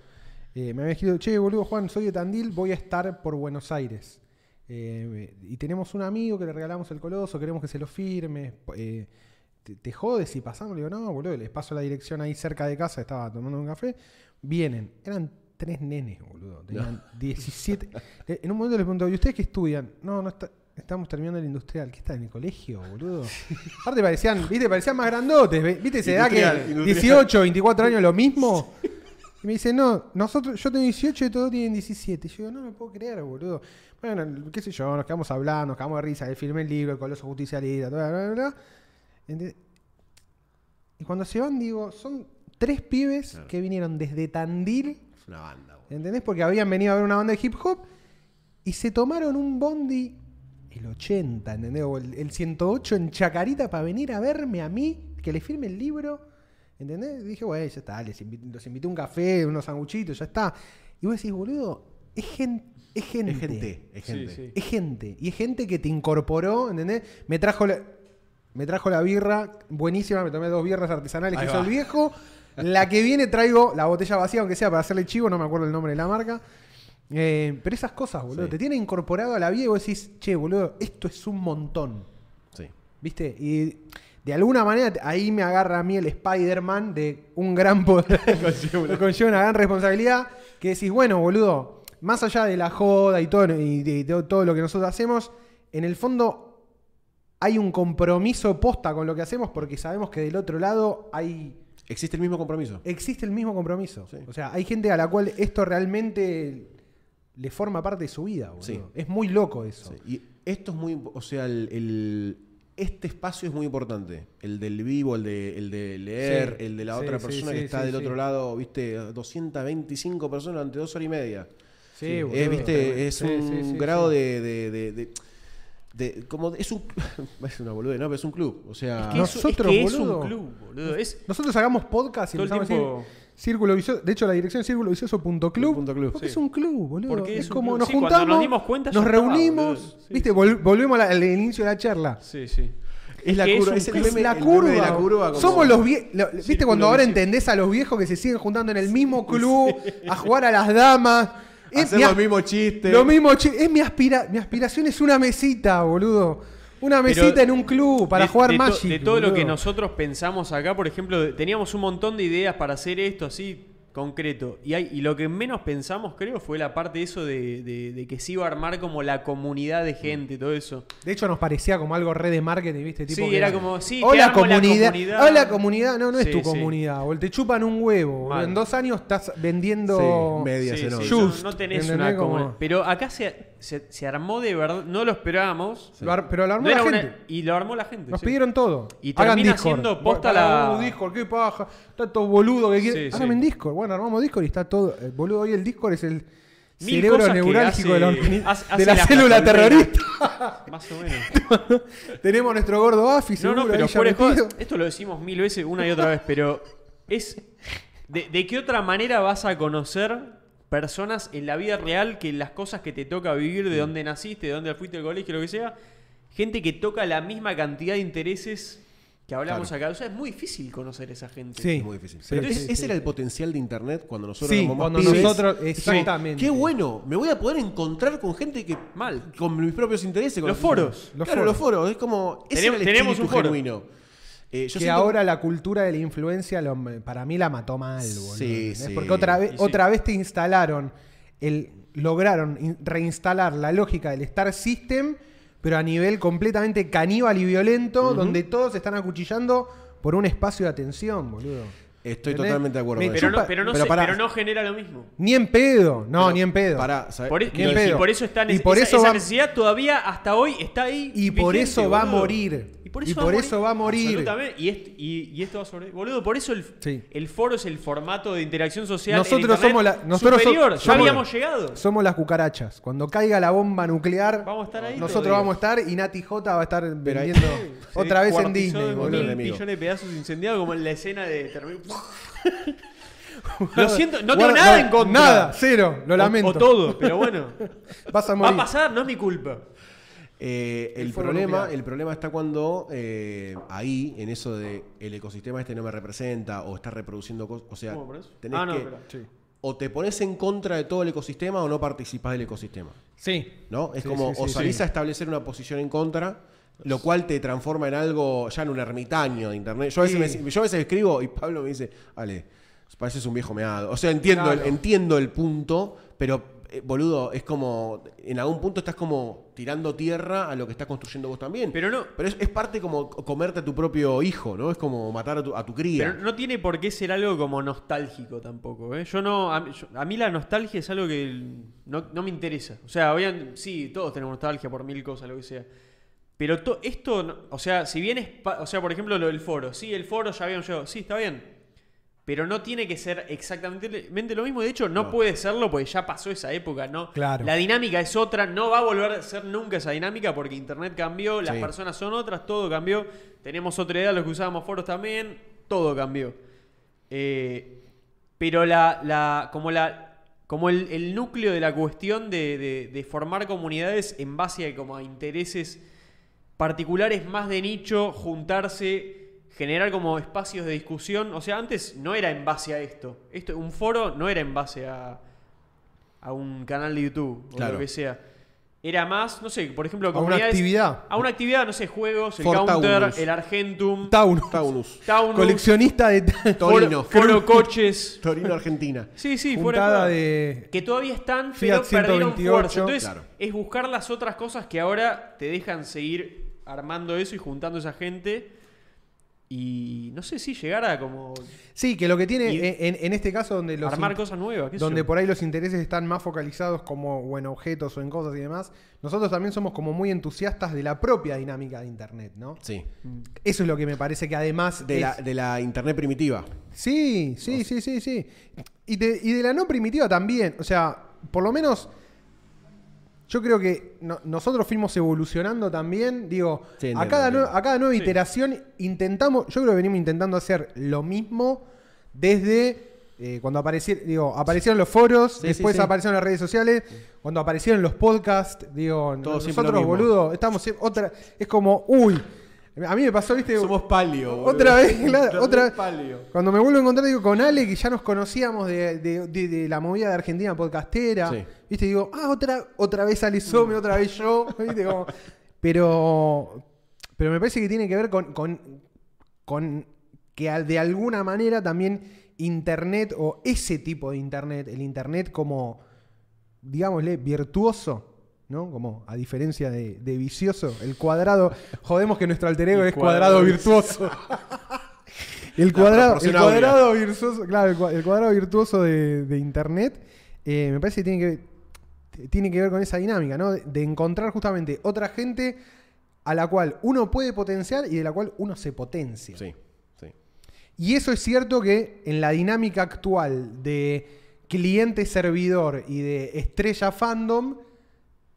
Eh, me habían escrito, che, boludo, Juan, soy de Tandil, voy a estar por Buenos Aires. Eh, y tenemos un amigo que le regalamos el coloso, queremos que se lo firme. eh, te, te jodes si pasamos? Le digo, no, boludo, les paso la dirección ahí cerca de casa, estaba tomando un café. Vienen, eran tres nenes, boludo. Tenían 17. Eh, En un momento les pregunto, ¿y ustedes qué estudian? No, no está. Estamos terminando el industrial. ¿Qué está en el colegio, boludo? Aparte parecían, viste, parecían más grandotes. ¿Viste esa edad que Industrial, industrial. 18, 24 años lo mismo? Y me dice, no, nosotros, yo tengo 18 y todos tienen 17. Y yo digo, no me puedo creer, boludo. Bueno, qué sé yo, nos quedamos hablando, nos quedamos de risa. Él firmé el libro, el coloso justicialista, bla, bla, bla, Y cuando se van, digo, son tres pibes Claro. que vinieron desde Tandil, Es una banda, boludo. ¿entendés? Porque habían venido a ver una banda de hip hop y se tomaron un bondi, el 80, ¿entendés? O el, el 108 en Chacarita para venir a verme a mí, que le firme el libro, ¿entendés? Y dije, bueno, ya está, les invi- los invité a un café, unos sanguchitos, ya está. Y vos decís, boludo, es, gen- es gente. Es gente, es gente. sí. Es gente. Y es gente que te incorporó, ¿entendés? Me trajo la, me trajo la birra buenísima, me tomé dos birras artesanales Ahí que hizo el viejo. La que viene traigo la botella vacía, aunque sea para hacerle chivo, no me acuerdo el nombre de la marca. Eh, pero esas cosas, boludo, Sí. te tienen incorporado a la vida y vos decís, che, boludo, esto es un montón. Sí. ¿Viste? Y de alguna manera ahí me agarra a mí el Spider-Man de un gran poder. conlleva una gran responsabilidad. Que decís, bueno, boludo, más allá de la joda y todo, y de, de todo lo que nosotros hacemos, en el fondo hay un compromiso posta con lo que hacemos porque sabemos que del otro lado hay Existe el mismo compromiso. existe el mismo compromiso. Sí. O sea, hay gente a la cual esto realmente le forma parte de su vida, boludo. Sí. Es muy loco eso. Sí, Y esto es muy, o sea, el, el- este espacio es muy importante. El del vivo, el de, el de leer, Sí, el de la sí, otra persona sí, que está sí, del sí. otro lado, viste, 225 personas durante dos horas y media. Sí, Es, boludo. viste, es Sí, un sí, sí, grado sí. de, de- de- de- de- como es un es una boludez, no, pero es un club, o sea, Es que, es- Nosotros, es, que es boludo. un club, boludo. Es, Nosotros hagamos podcast y Todo el empezamos a tiempo- decir Círculo Vicioso. De hecho, la dirección es círculovicioso.club. Punto club. Porque Sí. es un club, boludo. Porque es, es como club. nos Sí, juntamos, nos dimos cuenta ya nos estaba, reunimos. Sí, ¿Viste? Vol- volvemos al inicio de la charla. sí, sí. es la es curva, un es el club. Es meme- la el meme curva. de la curva como- Somos los viejos. ¿Viste cuando ahora entendés a los viejos que se siguen juntando en el mismo club a jugar a las damas? Es hacer los mismos chistes. Lo mismo, che, es mi, aspira mi aspiración es una mesita, boludo. Una Pero mesita en un club para de- jugar de to- Magic. De todo lo que nosotros pensamos acá, por ejemplo, teníamos un montón de ideas para hacer esto así concreto. Y, hay, y lo que menos pensamos, creo, fue la parte de eso de, de- de que se iba a armar como la comunidad de gente, todo eso. De hecho, nos parecía como algo red de marketing, ¿viste? Tipo Sí, que era como, sí, Hola creamos la comunidad. comunidad. Hola comunidad. No, no es tu sí. comunidad. O te chupan un huevo. Mal. En dos años estás vendiendo. Sí, medias Sí, en sí, hoy. no- Just, no tenés ¿entendés? una Como- comunidad. Pero acá se, se, se armó de verdad, no lo esperábamos. Lo ar- pero lo armó No la era una- gente. y lo armó la gente. Nos sí. pidieron todo. Y Hagan termina Discord. siendo posta Bueno, la- hagamos Discord, qué paja. Tantos boludos que quieren. Sí, Háganme sí. en Discord. Bueno, armamos Discord y está todo. eh, boludo, hoy el Discord es el Mil cerebro cosas que neurálgico hace- de la, organi- hace- de hace la la célula terrorista. Más o menos. Tenemos nuestro gordo Afi, No, seguro, no, pero ahí ya fuera de joda, metido. esto lo decimos mil veces, una y otra vez, pero es. De, de qué otra manera vas a conocer personas en la vida real que las cosas que te toca vivir, de dónde naciste, de dónde fuiste al colegio, lo que sea? Gente que toca la misma cantidad de intereses que hablamos Claro. acá. O sea, es muy difícil conocer esa gente. Sí. Es muy difícil. Pero sí, ese, sí, ese sí. era el potencial de internet cuando nosotros Sí, éramos más cuando pibes. nosotros. Exactamente. Qué bueno, me voy a poder encontrar con gente que Mal. con mis propios intereses. con Los foros. Los claro, foros. los foros. Es como. ese Tenemos- era el tenemos un foro. genuino. Eh, yo que siento- ahora la cultura de la influencia lo- para mí la mató mal, boludo. Sí, sí. Porque otra vez, sí. otra vez te instalaron, el, lograron in- reinstalar la lógica del Star System, pero a nivel completamente caníbal y violento, donde todos se están acuchillando por un espacio de atención, boludo. Estoy ¿Entendés? totalmente de acuerdo Me con Pero, eso. chupa- no, pero, no pero se- pará. pero no genera lo mismo. Ni en pedo, no, Pero ni en pedo. Pará, ¿sabes? Por, e- Ni en y- pedo. y por eso está Y por esa, eso esa va- necesidad todavía hasta hoy está ahí. Y por vigente, eso va a boludo. morir. Y por Y eso, por va, eso va a morir. Absolutamente. Y, est- y, y esto va a sobre. Boludo, por eso el, Sí. el foro es el formato de interacción social. en Nosotros Internet somos la- nosotros so- superior. ya somos- habíamos llegado. Somos las cucarachas. Cuando caiga la bomba nuclear, Vamos a estar ahí. nosotros vamos a estar y Nati J va a estar vendiendo otra vez en Disney, en boludo. Mil millones de pedazos incendiados como en la escena de Terminator. Lo siento, no Guarda, tengo nada no, en contra. Nada, cero, lo O- lamento. O, todo, pero bueno. Vas a Va morir. a pasar, no es mi culpa. Eh, el, fuego problema, nuclear. el problema está cuando eh, ahí, en eso de el ecosistema este no me representa o está reproduciendo cosas. O sea, ¿Cómo por eso? tenés Ah, no, que. pero- Sí. O te pones en contra de todo el ecosistema o no participás del ecosistema. Sí. ¿No? Es Sí, como, sí, sí, o salís sí. a establecer una posición en contra, lo cual te transforma en algo, ya en un ermitaño de internet. Yo a veces, Sí. me- yo a veces escribo y Pablo me dice, Ale, pareces un viejo meado. O sea, entiendo, Claro. el, entiendo el punto, pero, eh, boludo, es como, en algún punto estás como tirando tierra a lo que estás construyendo vos también. Pero no, Pero es, es parte como comerte a tu propio hijo, ¿no? Es como matar a tu, a tu cría. Pero no tiene por qué ser algo como nostálgico tampoco. ¿eh? Yo no, a, mí- yo- a mí la nostalgia es algo que no, no me interesa. O sea, obviamente, sí, todos tenemos nostalgia por mil cosas, lo que sea. Pero to- esto, o sea, si bien es, o sea, por ejemplo, lo del foro. Sí, el foro ya habíamos llegado. Sí, está bien. Pero no tiene que ser exactamente lo mismo. De hecho, no, No. puede serlo porque ya pasó esa época, ¿no? Claro. La dinámica es otra. No va a volver a ser nunca esa dinámica porque Internet cambió, las Sí. personas son otras, todo cambió. Tenemos otra edad, los que usábamos foros también, todo cambió. Eh, pero la, la, como la, como el, el núcleo de la cuestión de, de- de formar comunidades en base a, como a intereses particulares más de nicho, juntarse, generar como espacios de discusión. O sea, antes no era en base a esto. esto un foro no era en base a, a un canal de YouTube o Claro. lo que sea. Era más, no sé, por ejemplo, A una actividad. A una actividad, no sé, juegos, el. Counter, el Argentum, Taunus. Taunus. Taunus, Coleccionista de Torino. Foro, Foro Coches. Torino, Argentina. Sí, sí, fuera de. Que todavía están, Fiat pero perdieron 128. fuerza. Entonces, Claro. es buscar las otras cosas que ahora te dejan seguir armando eso y juntando esa gente. Y no sé si llegar a como Sí, que lo que tiene Y- en, en este caso donde los armar cosas nuevas. qué sé donde yo. por ahí los intereses están más focalizados como o en objetos o en cosas y demás, nosotros también somos como muy entusiastas de la propia dinámica de internet, ¿no? Sí. Eso es lo que me parece que además De, es- la, de la internet primitiva. Sí, sí, sí, sí, sí. Y de, y de la no primitiva también. O sea, por lo menos yo creo que no- nosotros fuimos evolucionando también. Digo, Sí, a, cada entiendo. nue- a cada nueva Sí. iteración intentamos, yo creo que venimos intentando hacer lo mismo desde eh, cuando aparecieron, digo, aparecieron los foros, Sí, después sí, sí. aparecieron las redes sociales, cuando aparecieron los podcasts, digo, Todo nosotros, boludo, estamos sie- otra, es como, uy, a mí me pasó, viste, palio. Otra vez, claro, otra vez. palio. Cuando me vuelvo a encontrar digo, con Ale, que ya nos conocíamos de, de- de- de la movida de Argentina podcastera, Sí. ¿viste? Digo, ah, otra, otra vez Ale Some, otra vez yo, ¿viste? Como- pero, Pero me parece que tiene que ver con, con, con que al- de alguna manera también Internet o ese tipo de Internet, el Internet como, digámosle, virtuoso, ¿no? Como a diferencia de, de vicioso, el cuadrado, jodemos que nuestro alter ego El es cuadrado, cuadrado virtuoso. el cuadrado, el cuadrado virtuoso, claro, el, cua- el cuadrado virtuoso de, de Internet, eh, me parece que tiene que, tiene que ver con esa dinámica, ¿no? De, de encontrar justamente otra gente a la cual uno puede potenciar y de la cual uno se potencia. Sí, sí. Y eso es cierto que en la dinámica actual de cliente-servidor y de estrella fandom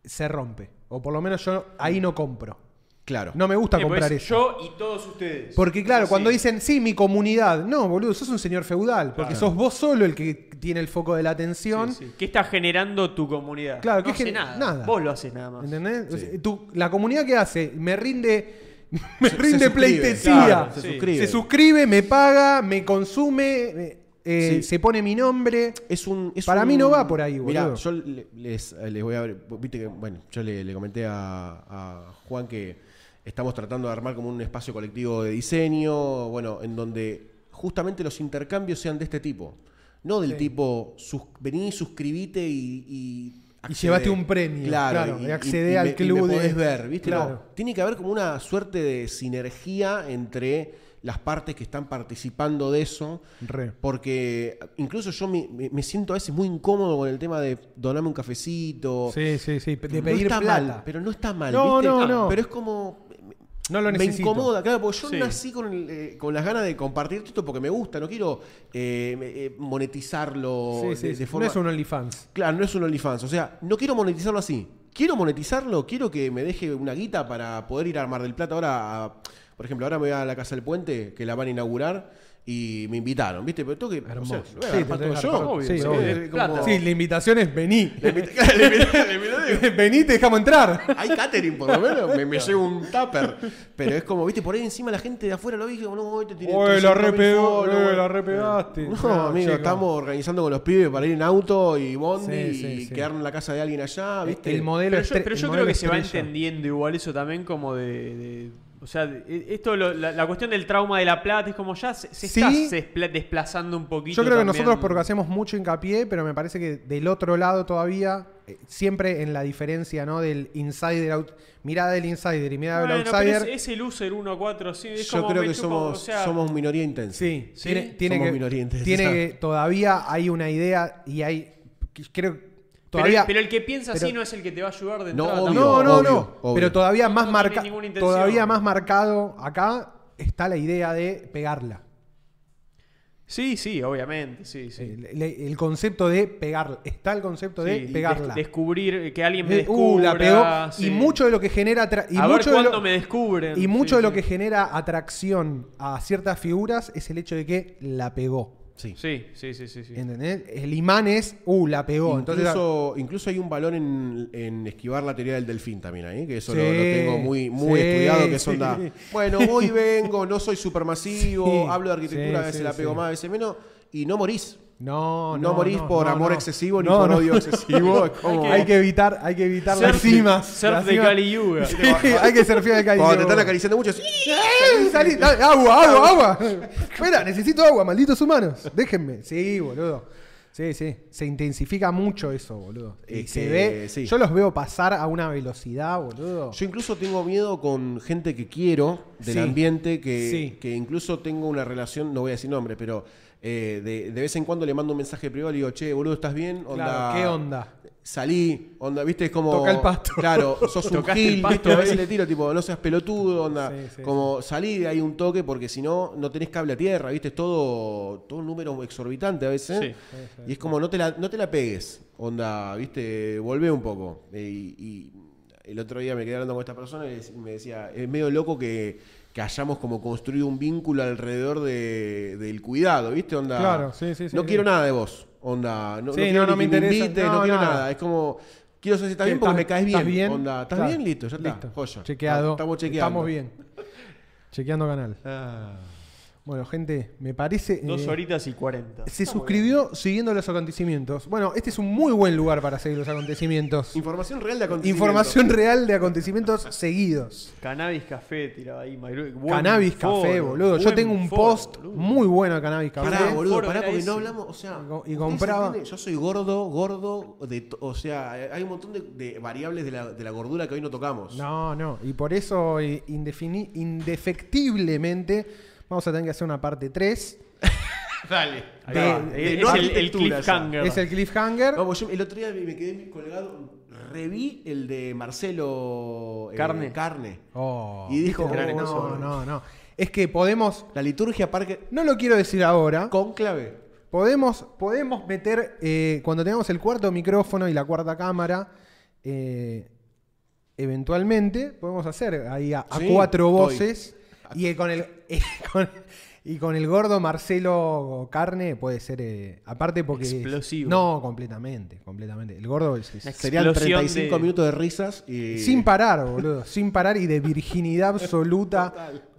se rompe. O por lo menos yo ahí no compro. Claro. No me gusta Sí, comprar pues, eso. Yo y todos ustedes. Porque claro, cuando dicen, sí, mi comunidad, no, boludo, sos un señor feudal, porque Claro. sos vos solo el que tiene el foco de la atención. Sí, sí. ¿Qué está generando tu comunidad? Claro, no ¿qué hace gen- nada. nada. Vos lo haces nada más. ¿Entendés? Sí. O sea, tú- la comunidad que hace, me rinde, me Se- rinde se suscribe, pleitesía. claro, se Sí. suscribe. Se suscribe, me paga, me consume, eh, Sí. se pone mi nombre. Es un, es Para un- mí no va por ahí, Mirá, boludo. yo le- les, les voy a. Viste que, bueno, yo le, le comenté a, a Juan que estamos tratando de armar como un espacio colectivo de diseño, bueno, en donde justamente los intercambios sean de este tipo. No del Sí. tipo, sus, vení, suscribite y. y Y llevate un premio, claro, y accedé al me- club me de- podés ver, ¿viste? No, tiene que haber como una suerte de sinergia entre las partes que están participando de eso. Re. Porque incluso yo me, me- me siento a veces muy incómodo con el tema de donarme un cafecito. Sí, sí, sí. De no pedir está plata. mal, pero no está mal. No, ¿viste? no, no. Pero es como. No lo me necesito. incomoda, claro, porque yo Sí. nací con, el, eh, con las ganas de compartir esto porque me gusta, no quiero eh, me- eh, monetizarlo Sí, sí, de, sí. de forma. No es un OnlyFans. Claro, no es un OnlyFans. O sea, no quiero monetizarlo así. Quiero monetizarlo, quiero que me deje una guita para poder ir a Mar del Plata ahora. a- por ejemplo, ahora me voy a la Casa del Puente, que la van a inaugurar, y me invitaron, ¿viste? Pero tengo que. Hermoso. o sea, Sí, te yo. Obvio, Sí, sí, obvio. es plata. Como- Sí, la invitación es vení. Vení, te dejamos entrar. Hay catering, por lo menos. Me, me llevo un tupper. Pero es como, viste, por ahí encima la gente de afuera lo digo, no, hoy te tiré. Oye, la 300.000 repegó, eh, la repegaste. No, amigo, chico. estamos organizando con los pibes para ir en auto y bondi Sí, sí, y sí. quedarnos en la casa de alguien allá, ¿viste? El modelo Pero yo, pero yo creo que se va entendiendo igual eso también como de... o sea, de- esto, lo- la, la cuestión del trauma de la plata es como ya se, se Sí. está desplazando un poquito. Yo creo que nosotros porque hacemos mucho hincapié, pero me parece que del otro lado todavía, eh, siempre en la diferencia, ¿no? Del insider, out, mirada del insider y mirada Bueno, del outsider. es, es el user 1 a 4, sí. Es Yo como creo que chupa, somos, o sea, somos minoría intensa. Sí, ¿Sí? tiene, tiene Somos que, minoría intensa. tiene que todavía hay una idea y hay creo todavía pero el que piensa así no es el que te va a ayudar de No, entrada. obvio. no, no, obvio, no, obvio. pero todavía más No marca, todavía más marcado acá está la idea de pegarla. Sí, sí, obviamente, sí, sí. El, el- el concepto de pegarla, está el concepto de pegarla. des- descubrir, que alguien me Eh, descubra. uh, la pegó. sí. Y mucho de lo que genera y a ver mucho de lo- me descubren. Y mucho Sí, de lo que genera atracción a ciertas figuras es el hecho de que la pegó. Sí. Sí, sí, sí, sí. sí. ¿Entendés? El imán es, uh, la pegó. Entonces, Incluso, incluso hay un valor en, en esquivar la teoría del delfín también ahí, que eso lo, Sí, lo tengo muy, muy sí, estudiado, que es sí. onda, bueno, voy y vengo, no soy supermasivo, Sí, hablo de arquitectura, sí, a veces sí, la pego sí. más, a veces menos, y no morís. No, No, no, morís no, por no, amor excesivo ni por odio excesivo. como- Hay que evitar, hay que evitar las Surf- cimas. surf las de. Kali Yuga. Sí, hay que surfear de Kali Cuando te están acariciando mucho, ¡sí! Salí, dale, agua, agua, agua. Espera, necesito agua, malditos humanos. Déjenme. Sí, boludo. Sí, sí. Se intensifica mucho eso, boludo. Y Es se que, ve. sí. Yo los veo pasar a una velocidad, boludo. Yo incluso tengo miedo con gente que quiero del Sí. ambiente, que, Sí. que incluso tengo una relación, no voy a decir nombre, pero eh, de, de vez en cuando le mando un mensaje privado y le digo, che, boludo, ¿estás bien? Onda, Claro, ¿qué onda? Salí, onda, viste, es como. Toca el pasto. Claro, sos un gil, pasto a veces ahí. le tiro, tipo, no seas pelotudo, onda. Sí, sí, como salí de ahí un toque, porque si no, no tenés cable a tierra, viste, es todo, todo un número exorbitante a veces. Sí. Y es como, no te la, no te la pegues, onda, viste, volvé un poco. Eh, y, y el otro día me quedé hablando con esta persona y me decía, es medio loco que, que hayamos como construido un vínculo alrededor de, del cuidado, viste, onda. Claro, sí, sí, sí, No quiero nada de vos, onda. No, no quiero no, no me interesa, invites, no, quiero nada. nada. Es como, quiero saber si estás bien porque me caes bien. ¿estás bien? Onda, ¿estás Claro. bien? Listo, ya está. Listo. Joya. Chequeado. Estamos chequeando. Estamos bien. Chequeando canal. Ah. Bueno, gente, me parece. Dos eh, horitas y cuarenta. Se suscribió siguiendo los acontecimientos. Bueno, este es un muy buen lugar para seguir los acontecimientos. Información real de acontecimientos. Información real de acontecimientos seguidos. Cannabis Café tiraba ahí. Cannabis foro, Café, boludo. Yo tengo un foro, post boludo. muy bueno de Cannabis Café. Pará, boludo, pará, porque ese. no hablamos, o sea, Y compraba- Yo soy gordo, gordo, de, o sea, hay un montón de, de variables de la, de la gordura que hoy no tocamos. No, no. Y por eso, eh, indefini- indefectiblemente, vamos a tener que hacer una parte 3. Dale. De- es no el, el cliffhanger. Es el cliffhanger. Vamos, yo el otro día me quedé colgado, reví el de Marcelo eh, Carne. Carne. Oh, Y dijo, gran no, no, no. Es que podemos. La liturgia parque No lo quiero decir ahora. cónclave. Podemos, podemos meter, eh, cuando tengamos el cuarto micrófono y la cuarta cámara, eh, eventualmente podemos hacer ahí a, a Sí, cuatro estoy. Y con el con- y con el gordo Marcelo Carne puede ser eh, aparte porque es- Explosivo. no completamente completamente. El gordo es- Serían Explosión 35 de- minutos de risas y... sin parar boludo sin parar y de virginidad absoluta.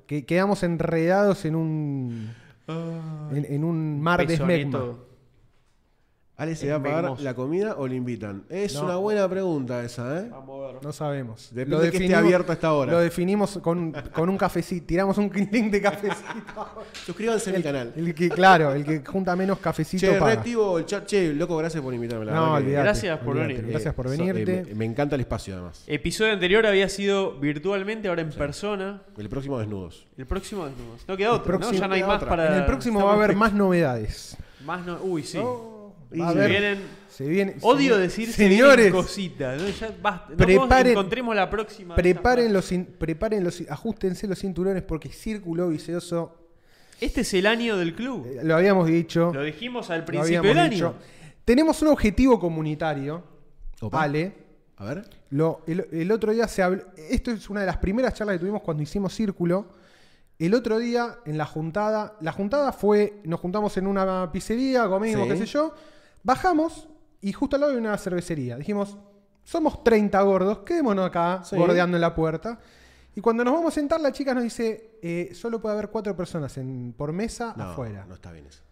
Que quedamos enredados en un en, en un mar de esmegma. Pesoneto. Ale, ¿se va a pagar la comida o le invitan? Es No. una buena pregunta esa, ¿eh? Vamos a ver. No sabemos. Depende de que esté abierto a esta hora. Lo definimos con, con un cafecito. Tiramos un link de cafecito. Suscríbanse a mi canal. El que, claro, el que junta menos cafecito Che, paga. reactivo el chat. Che, loco, gracias por invitarme. La No, olvidate. Gracias por olvidate. venir. Gracias por venirte. eh, me, me encanta el espacio, además. Episodio anterior había sido virtualmente, ahora en persona. El próximo desnudos. El próximo desnudos. No queda otro, ¿no? Ya no hay más otra. para. en el próximo va a haber más novedades. Más no. Uy, sí. Va a se Vienen- Se viene, Odio se- decir señores, cositas. ¿no? Ya basta. No Preparen- encontremos la próxima. preparen los, cin- preparen los, ajustense los cinturones porque Círculo Vicioso, Este es el año del club. eh, lo habíamos dicho. Lo dijimos al principio del dicho. año. Tenemos un objetivo comunitario. Opa. Ale. A ver. Lo- el, el otro día se habló. Esto es una de las primeras charlas que tuvimos cuando hicimos Círculo. El otro día en la juntada. La juntada fue. Nos juntamos en una pizzería, comimos, Sí. qué sé yo. Bajamos y justo al lado había una cervecería. Dijimos, somos 30 gordos, quedémonos acá, Sí. gordeando en la puerta. Y cuando nos vamos a sentar, la chica nos dice: eh, solo puede haber cuatro personas en, por mesa No, afuera. no está bien eso.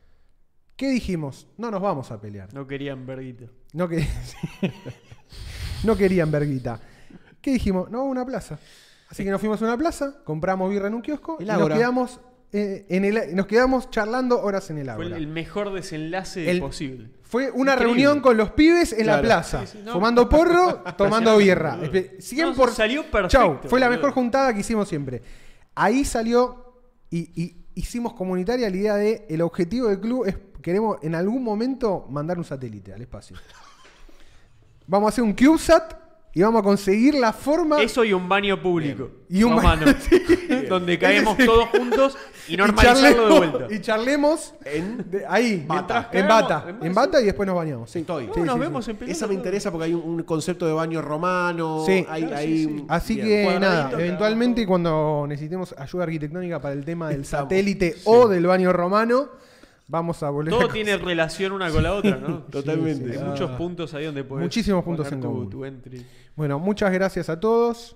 ¿Qué dijimos? No nos vamos a pelear. No querían verguito. No, que... no querían verguita. ¿Qué dijimos? No, una plaza. Así que nos fuimos a una plaza, compramos birra en un kiosco El y nos Ágora. quedamos, eh, en el, nos quedamos charlando horas en el Fue agua. el, el mejor desenlace El- posible. Fue una Increíble. reunión con los pibes en la plaza, Sí, sí, no. fumando porro, tomando birra. boludo. Espe- 100 No, por... salió perfecto, Chau, fue la mejor juntada que hicimos siempre. Ahí salió y, y hicimos comunitaria la idea de el objetivo del club es queremos en algún momento mandar un satélite al espacio. Vamos a hacer un CubeSat y vamos a conseguir la forma Eso y un baño público. Y un baño-. Donde caemos todos juntos y y normalizarlo de charlemos- vuelta. Y charlemos En de- ahí, Bata. en bata, en en bata. y después nos bañamos. Sí. Estoy. No, Sí, nos sí, vemos sí. en. Esa me interesa porque hay un, un concepto de baño romano. Sí. hay, Ah, sí, hay- sí. Así Bien. que nada, eventualmente cuando necesitemos ayuda arquitectónica para el tema del Estamos. satélite o del baño romano, vamos a volver Todo a tiene relación una con la otra, ¿no? Totalmente. Hay sí. muchos Ah. puntos ahí donde puedes. Muchísimos puntos poner en tu, común. tu entry. Bueno, muchas gracias a todos.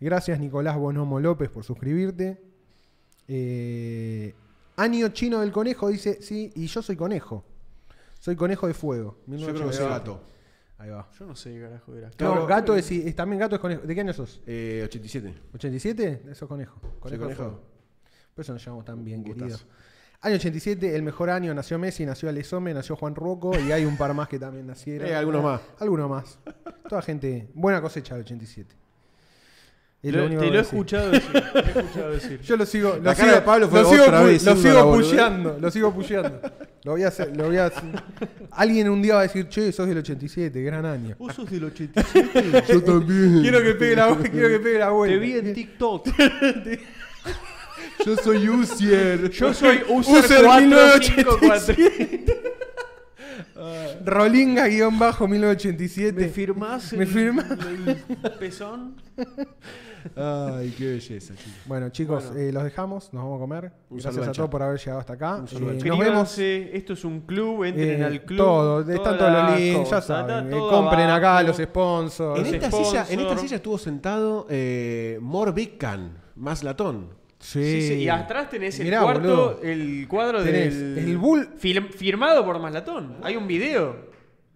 Gracias Nicolás Bonomo López por suscribirte. Eh, Año Chino del Conejo dice, sí, y yo soy conejo. Soy conejo de fuego. Yo creo que 1987. soy gato. Ahí va. Yo no sé qué carajo era. No, Claro. gato es, es- también gato es conejo. ¿De qué año sos? Eh, 87. ¿87? Eso es conejo. Conejo de conejo. fuego. Por eso nos llevamos tan bien, querido. Año 87, el mejor año, nació Messi, nació Alesome, nació Juan Ruoco y hay un par más que también nacieron. Eh, algunos más. Algunos más. Toda gente, buena cosecha de 87. Es Lo- único te lo he escuchado decir. Te he escuchado decir. Yo lo sigo, lo La cara sigo, de Pablo fue lo sigo, otra vez lo sigo pusheando, lo sigo pusheando. Lo voy a hacer, lo voy a hacer. Alguien un día va a decir, che, sos del 87, gran año. Vos sos del 87. Yo también. Quiero que pegue la, quiero que pegue la vuelta. Te vi en TikTok. Yo soy Usier. Yo soy User User 1987. 454. Rolinga-1987. ¿Me firmás ¿Me el, firma? el pezón? Ay, qué belleza, chicos. Bueno, chicos, Bueno. eh, los dejamos, nos vamos a comer. Un Gracias saludo a todos por haber llegado hasta acá. Un Eh, nos vemos. Esto es un club, entren eh, al club. todo, están todos los links, ya saben. está eh, compren acá los sponsors. En Los esta, silla, en esta sponsor. silla estuvo sentado eh, Can, más latón. Sí. Sí, sí, Y atrás tenés el cuarto, boludo. el cuadro Tenés del. el bull- firmado por Maslatón. Hay un video.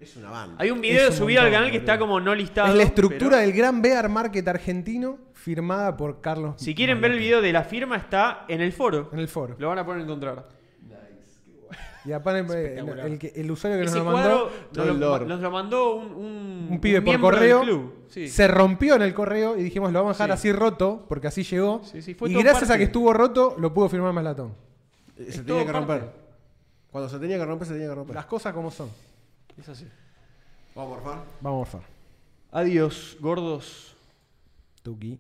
Es una banda. Hay un video Es un subido al montón, canal que boludo. está como no listado. Es la estructura pero- del gran Bear Market argentino firmada por Carlos. Si quieren ver el video de la firma, está en el foro. En el foro. Lo van a poder encontrar. Y aparte, eh, el, usuario que nos lo mandó, nos lo, lore. nos lo mandó un, un, un pibe por correo, club. Sí. se rompió en el correo y dijimos, lo vamos a dejar Sí. así roto, porque así llegó. Sí, sí, fue y gracias a que estuvo roto, lo pudo firmar. Eh, Es se tenía que parte. romper. Cuando se tenía que romper, se tenía que romper. Las cosas como son. Es así. Vamos a morfar. Vamos a morfar. Adiós, gordos. Tuki.